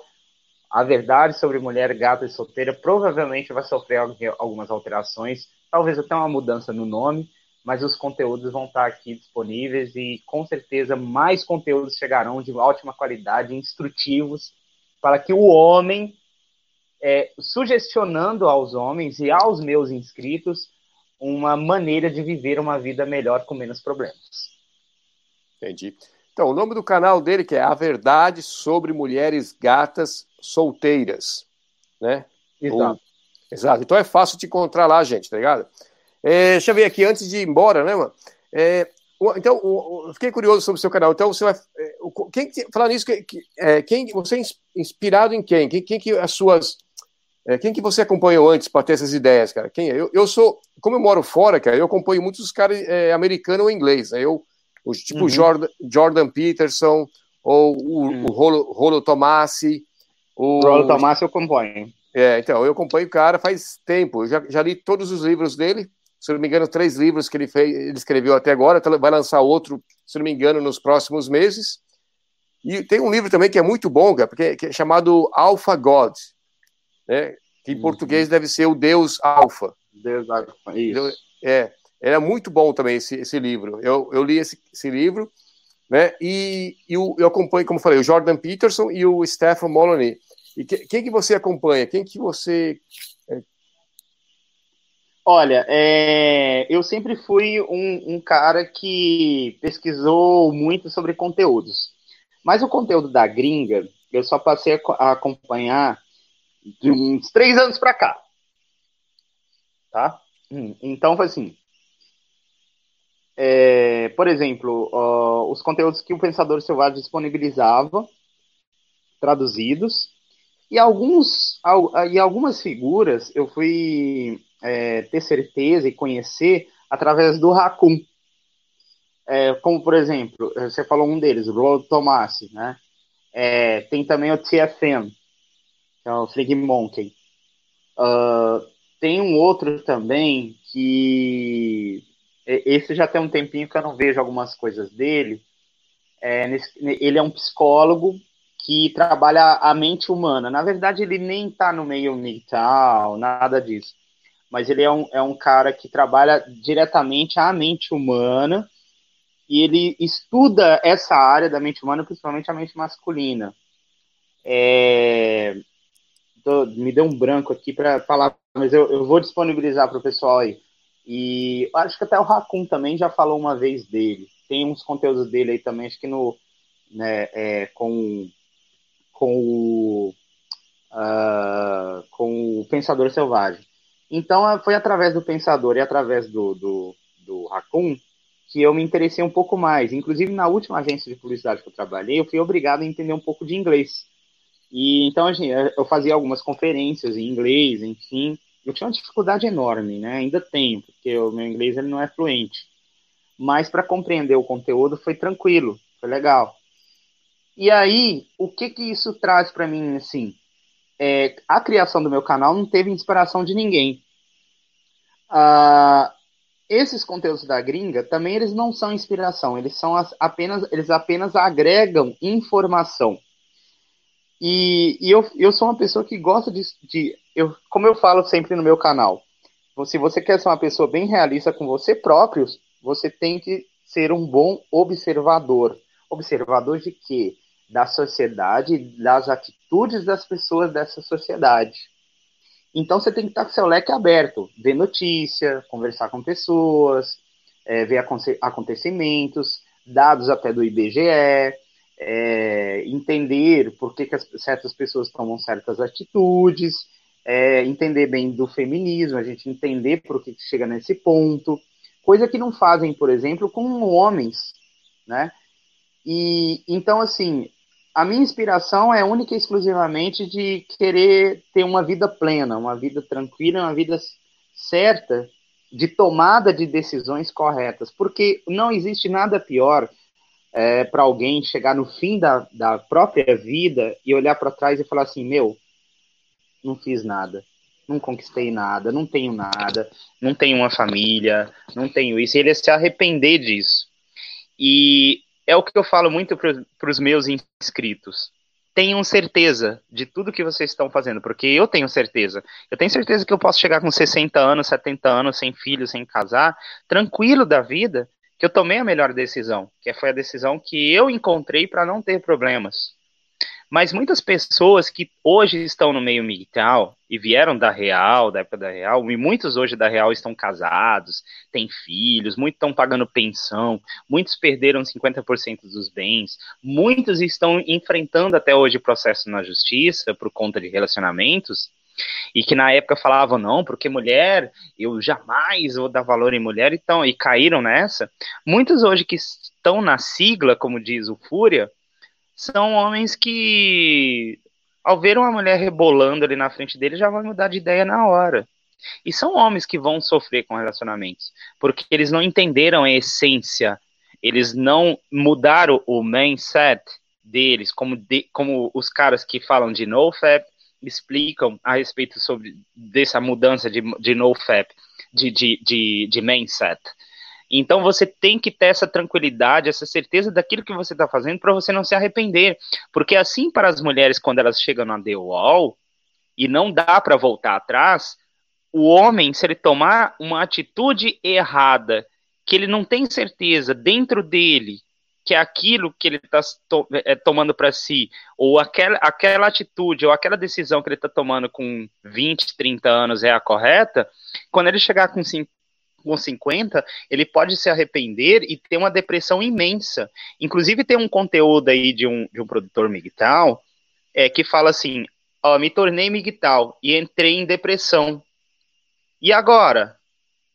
A Verdade sobre Mulher Gata e Solteira, provavelmente vai sofrer algumas alterações, talvez até uma mudança no nome, mas os conteúdos vão estar aqui disponíveis e com certeza mais conteúdos chegarão de ótima qualidade, instrutivos para que o homem, é, sugestionando aos homens e aos meus inscritos, uma maneira de viver uma vida melhor com menos problemas. Entendi. Então, o nome do canal dele que é A Verdade sobre Mulheres Gatas Solteiras, né? Exato. O... Exato. Então é fácil te encontrar lá, gente, tá ligado? É, deixa eu ver aqui, antes de ir embora, né, mano? É, então, fiquei curioso sobre o seu canal. Então, você vai. É, quem, falar nisso, é, quem, você é inspirado em quem? Quem, quem que as suas. É, quem que você acompanhou antes para ter essas ideias, cara? Quem é? Eu, eu sou. Como eu moro fora, cara, eu acompanho muitos caras é, americanos ou inglês. Né? Eu, tipo uhum. Jordan, Jordan Peterson, ou o, uhum. o Rolo, Rolo Tomassi. O Rolo Tomassi eu acompanho. É, então, eu acompanho o cara faz tempo. Eu já, já li todos os livros dele se não me engano, três livros que ele, fez, ele escreveu até agora, então vai lançar outro, se não me engano, nos próximos meses. E tem um livro também que é muito bom, cara, porque, que é chamado Alpha God, né? que em uhum. português deve ser o Deus Alpha. Deus Alpha, isso. É, era muito bom também esse, esse livro. Eu, eu li esse, esse livro, né? E, e eu, eu acompanho, como falei, o Jordan Peterson e o Stephen Moloney. E que, quem que você acompanha? Quem que você Olha, é, eu sempre fui um, um, cara que pesquisou muito sobre conteúdos. Mas o conteúdo da gringa, eu só passei a acompanhar de uns três anos para cá. Tá? Hum, então, foi assim. É, por exemplo, os conteúdos que o Pensador Selvagem disponibilizava, traduzidos, e alguns e algumas figuras eu fui é, ter certeza e conhecer através do Raccoon. É, como, por exemplo, você falou um deles, o Roll Tomassi, né? É, tem também o TFM, que é o Flig Monkey. Uh, tem um outro também que esse já tem um tempinho que eu não vejo algumas coisas dele. É, ele é um psicólogo que trabalha a mente humana. Na verdade, ele nem está no meio mental, nada disso mas ele é um, é um cara que trabalha diretamente a mente humana e ele estuda essa área da mente humana, principalmente a mente masculina. É... Tô, me deu um branco aqui para falar, mas eu, eu vou disponibilizar para o pessoal aí. E acho que até o Raccoon também já falou uma vez dele. Tem uns conteúdos dele aí também, acho que no. Né, é, com, com, o, uh, com o Pensador Selvagem. Então, é, foi através do Pensador e através do, do, do que eu me interessei um pouco mais. Inclusive, na última agência de publicidade que eu trabalhei, eu fui obrigado a entender um pouco de inglês. E então, assim, eu fazia algumas conferências em inglês, enfim. Eu tinha uma dificuldade enorme, né? Ainda tenho, porque o meu inglês ele não é fluente. Mas para compreender o conteúdo foi tranquilo, foi legal. E aí, o que que isso traz para mim, assim? é, a criação do meu canal não teve inspiração de ninguém. Ah, esses conteúdos da gringa também eles não são inspiração, eles são as, apenas eles apenas agregam informação. E, e, eu, eu sou uma pessoa que gosta de, de eu, como eu falo sempre no meu canal, se você quer ser uma pessoa bem realista com você próprio, você tem que ser um bom observador. Observador de quê? Da sociedade, das atitudes das pessoas dessa sociedade. Então você tem que estar com seu leque aberto, ver notícia, conversar com pessoas, é, ver acontecimentos, dados até do IBGE, é, entender por que, que as, certas pessoas tomam certas atitudes, é, entender bem do feminismo, a gente entender por que, que chega nesse ponto, coisa que não fazem, por exemplo, com homens, né? E então assim, a minha inspiração é única e exclusivamente de querer ter uma vida plena, uma vida tranquila, uma vida certa de tomada de decisões corretas, porque não existe nada pior é, para alguém chegar no fim da, da própria vida e olhar para trás e falar assim: meu, não fiz nada, não conquistei nada, não tenho nada, não tenho uma família, não tenho isso, e ele se arrepender disso. E é o que eu falo muito para os meus inscritos tenham certeza de tudo que vocês estão fazendo, porque eu tenho certeza. Eu tenho certeza que eu posso chegar com 60 anos, 70 anos, sem filho, sem casar, tranquilo da vida, que eu tomei a melhor decisão, que foi a decisão que eu encontrei para não ter problemas. Mas muitas pessoas que hoje estão no meio militar e vieram da Real, da época da Real, e muitos hoje da Real estão casados, têm filhos, muitos estão pagando pensão, muitos perderam 50% dos bens, muitos estão enfrentando até hoje processo na justiça por conta de relacionamentos, e que na época falavam não, porque mulher, eu jamais vou dar valor em mulher, então, e caíram nessa. Muitos hoje que estão na sigla, como diz o Fúria, são homens que, ao ver uma mulher rebolando ali na frente dele, já vão mudar de ideia na hora. E são homens que vão sofrer com relacionamentos, porque eles não entenderam a essência, eles não mudaram o mindset deles, como, de, como os caras que falam de NoFap explicam a respeito sobre dessa mudança de, de NoFap, de, de, de, de mindset. Então você tem que ter essa tranquilidade, essa certeza daquilo que você está fazendo para você não se arrepender. Porque assim para as mulheres, quando elas chegam na The Wall e não dá para voltar atrás, o homem, se ele tomar uma atitude errada, que ele não tem certeza dentro dele que aquilo que ele está to é, tomando para si, ou aquela, aquela atitude, ou aquela decisão que ele está tomando com 20, 30 anos é a correta, quando ele chegar com com 50, ele pode se arrepender e ter uma depressão imensa. Inclusive, tem um conteúdo aí de um, de um produtor migtal é, que fala assim: ó, me tornei migtal e entrei em depressão. E agora?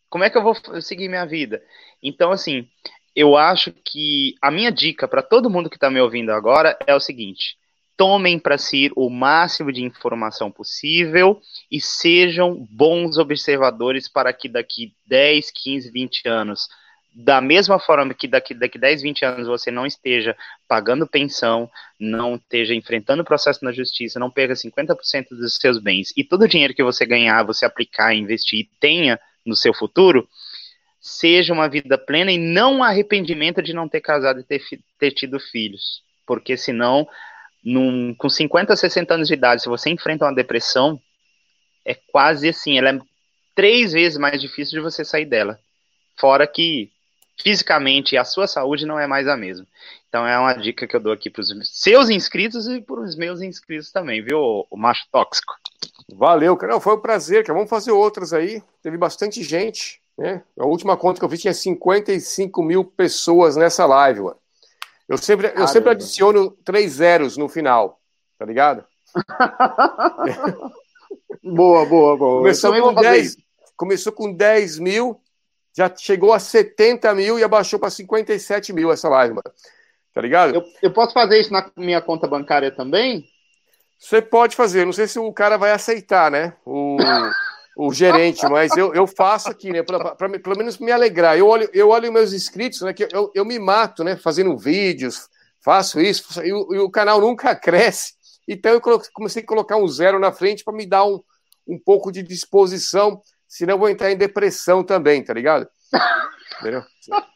Como é que eu vou seguir minha vida? Então, assim, eu acho que a minha dica para todo mundo que está me ouvindo agora é o seguinte: tomem para si o máximo de informação possível e sejam bons observadores para que daqui 10, 15, 20 anos, da mesma forma que daqui, daqui 10, 20 anos você não esteja pagando pensão, não esteja enfrentando processo na justiça, não perca 50% dos seus bens e todo o dinheiro que você ganhar, você aplicar, investir e tenha no seu futuro, seja uma vida plena e não arrependimento de não ter casado e ter, ter tido filhos. Porque senão num, com 50, 60 anos de idade, se você enfrenta uma depressão, é quase assim, ela é três vezes mais difícil de você sair dela. Fora que fisicamente a sua saúde não é mais a mesma. Então é uma dica que eu dou aqui para os seus inscritos e para os meus inscritos também, viu, o macho tóxico. Valeu, cara. Foi um prazer, cara. Vamos fazer outras aí. Teve bastante gente, né? A última conta que eu fiz tinha 55 mil pessoas nessa live, mano. Eu sempre, eu sempre adiciono três zeros no final, tá ligado? boa, boa, boa. Começou com, 10, começou com 10 mil, já chegou a 70 mil e abaixou para 57 mil essa live, mano. Tá ligado? Eu, eu posso fazer isso na minha conta bancária também? Você pode fazer, não sei se o cara vai aceitar, né? O, o gerente, mas eu, eu faço aqui, né? Pra, pra, pelo menos me alegrar. Eu olho, eu olho meus inscritos, né? Que eu, eu me mato, né? Fazendo vídeos, faço isso, e o, e o canal nunca cresce. Então eu comecei a colocar um zero na frente para me dar um, um pouco de disposição, senão eu vou entrar em depressão também, tá ligado? Entendeu?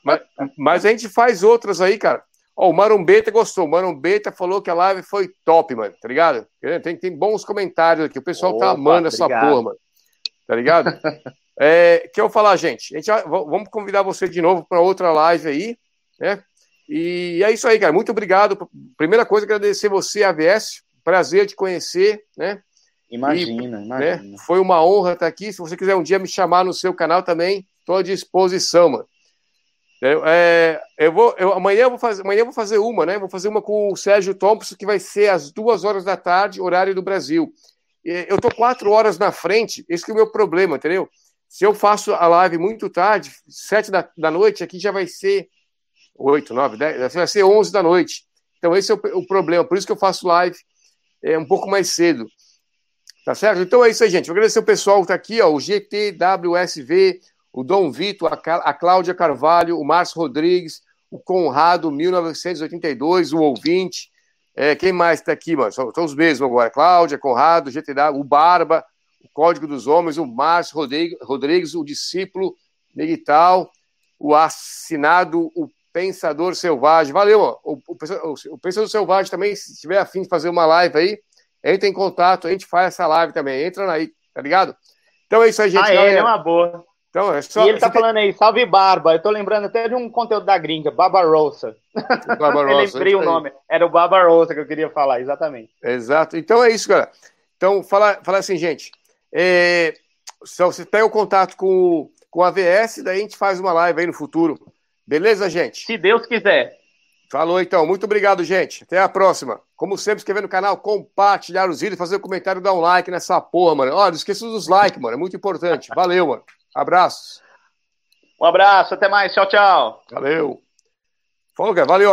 Mas, mas a gente faz outras aí, cara. Ó, o Marumbeta gostou. O Marumbeta falou que a live foi top, mano, tá ligado? Tem, tem bons comentários aqui. O pessoal tá Opa, tá amando obrigado. essa porra, mano tá ligado? é, que eu falar, gente, a gente vamos convidar você de novo para outra live aí, né? E é isso aí, cara. Muito obrigado. Primeira coisa, agradecer você, AVS. Prazer te conhecer, né? Imagina, e, imagina. Né? Foi uma honra estar aqui. Se você quiser um dia me chamar no seu canal também, estou à disposição, mano. Eu, é, eu vou, eu, amanhã eu vou fazer, amanhã eu vou fazer uma, né? Vou fazer uma com o Sérgio Thompson, que vai ser às duas horas da tarde, horário do Brasil. Eu tô quatro horas na frente, esse é o meu problema, entendeu? Se eu faço a live muito tarde, sete da, da noite, aqui já vai ser oito, nove, dez, vai ser onze da noite. Então esse é o, o, problema, por isso que eu faço live é, um pouco mais cedo. Tá certo? Então é isso aí, gente. Vou agradecer o pessoal que tá aqui, ó, o GTWSV, o Dom Vitor, a Cláudia Carvalho, o Márcio Rodrigues, o Conrado, 1982, o ouvinte. É, quem mais está aqui, mano? São, são, os mesmos agora. Cláudia, Conrado, GTW, o Barba, o Código dos Homens, o Márcio Rodrigues, o discípulo Negital, o assinado, o Pensador Selvagem. Valeu, ó. O, o, o, Pensador Selvagem também, se tiver afim de fazer uma live aí, entra em contato, a gente faz essa live também. Entra aí, tá ligado? Então é isso aí, gente. Ah, é, é uma boa. Então, é só, e ele tá falando aí, salve Barba. Eu tô lembrando até de um conteúdo da gringa, Barbarossa. Barbarossa. Eu lembrei o nome. Era o Barbarossa que eu queria falar, exatamente. Exato. Então é isso, cara. Então, fala, fala assim, gente. É, se você tem o contato com, com a AVS, daí a gente faz uma live aí no futuro. Beleza, gente? Se Deus quiser. Falou então. Muito obrigado, gente. Até a próxima. Como sempre, inscrever no canal, compartilhar os vídeos, fazer um comentário, dar um like nessa porra, mano. Ó, não esqueça dos likes, mano. É muito importante. Valeu, mano. Abraços. Um abraço, até mais. Tchau, tchau. Valeu. Falou, cara. Valeu.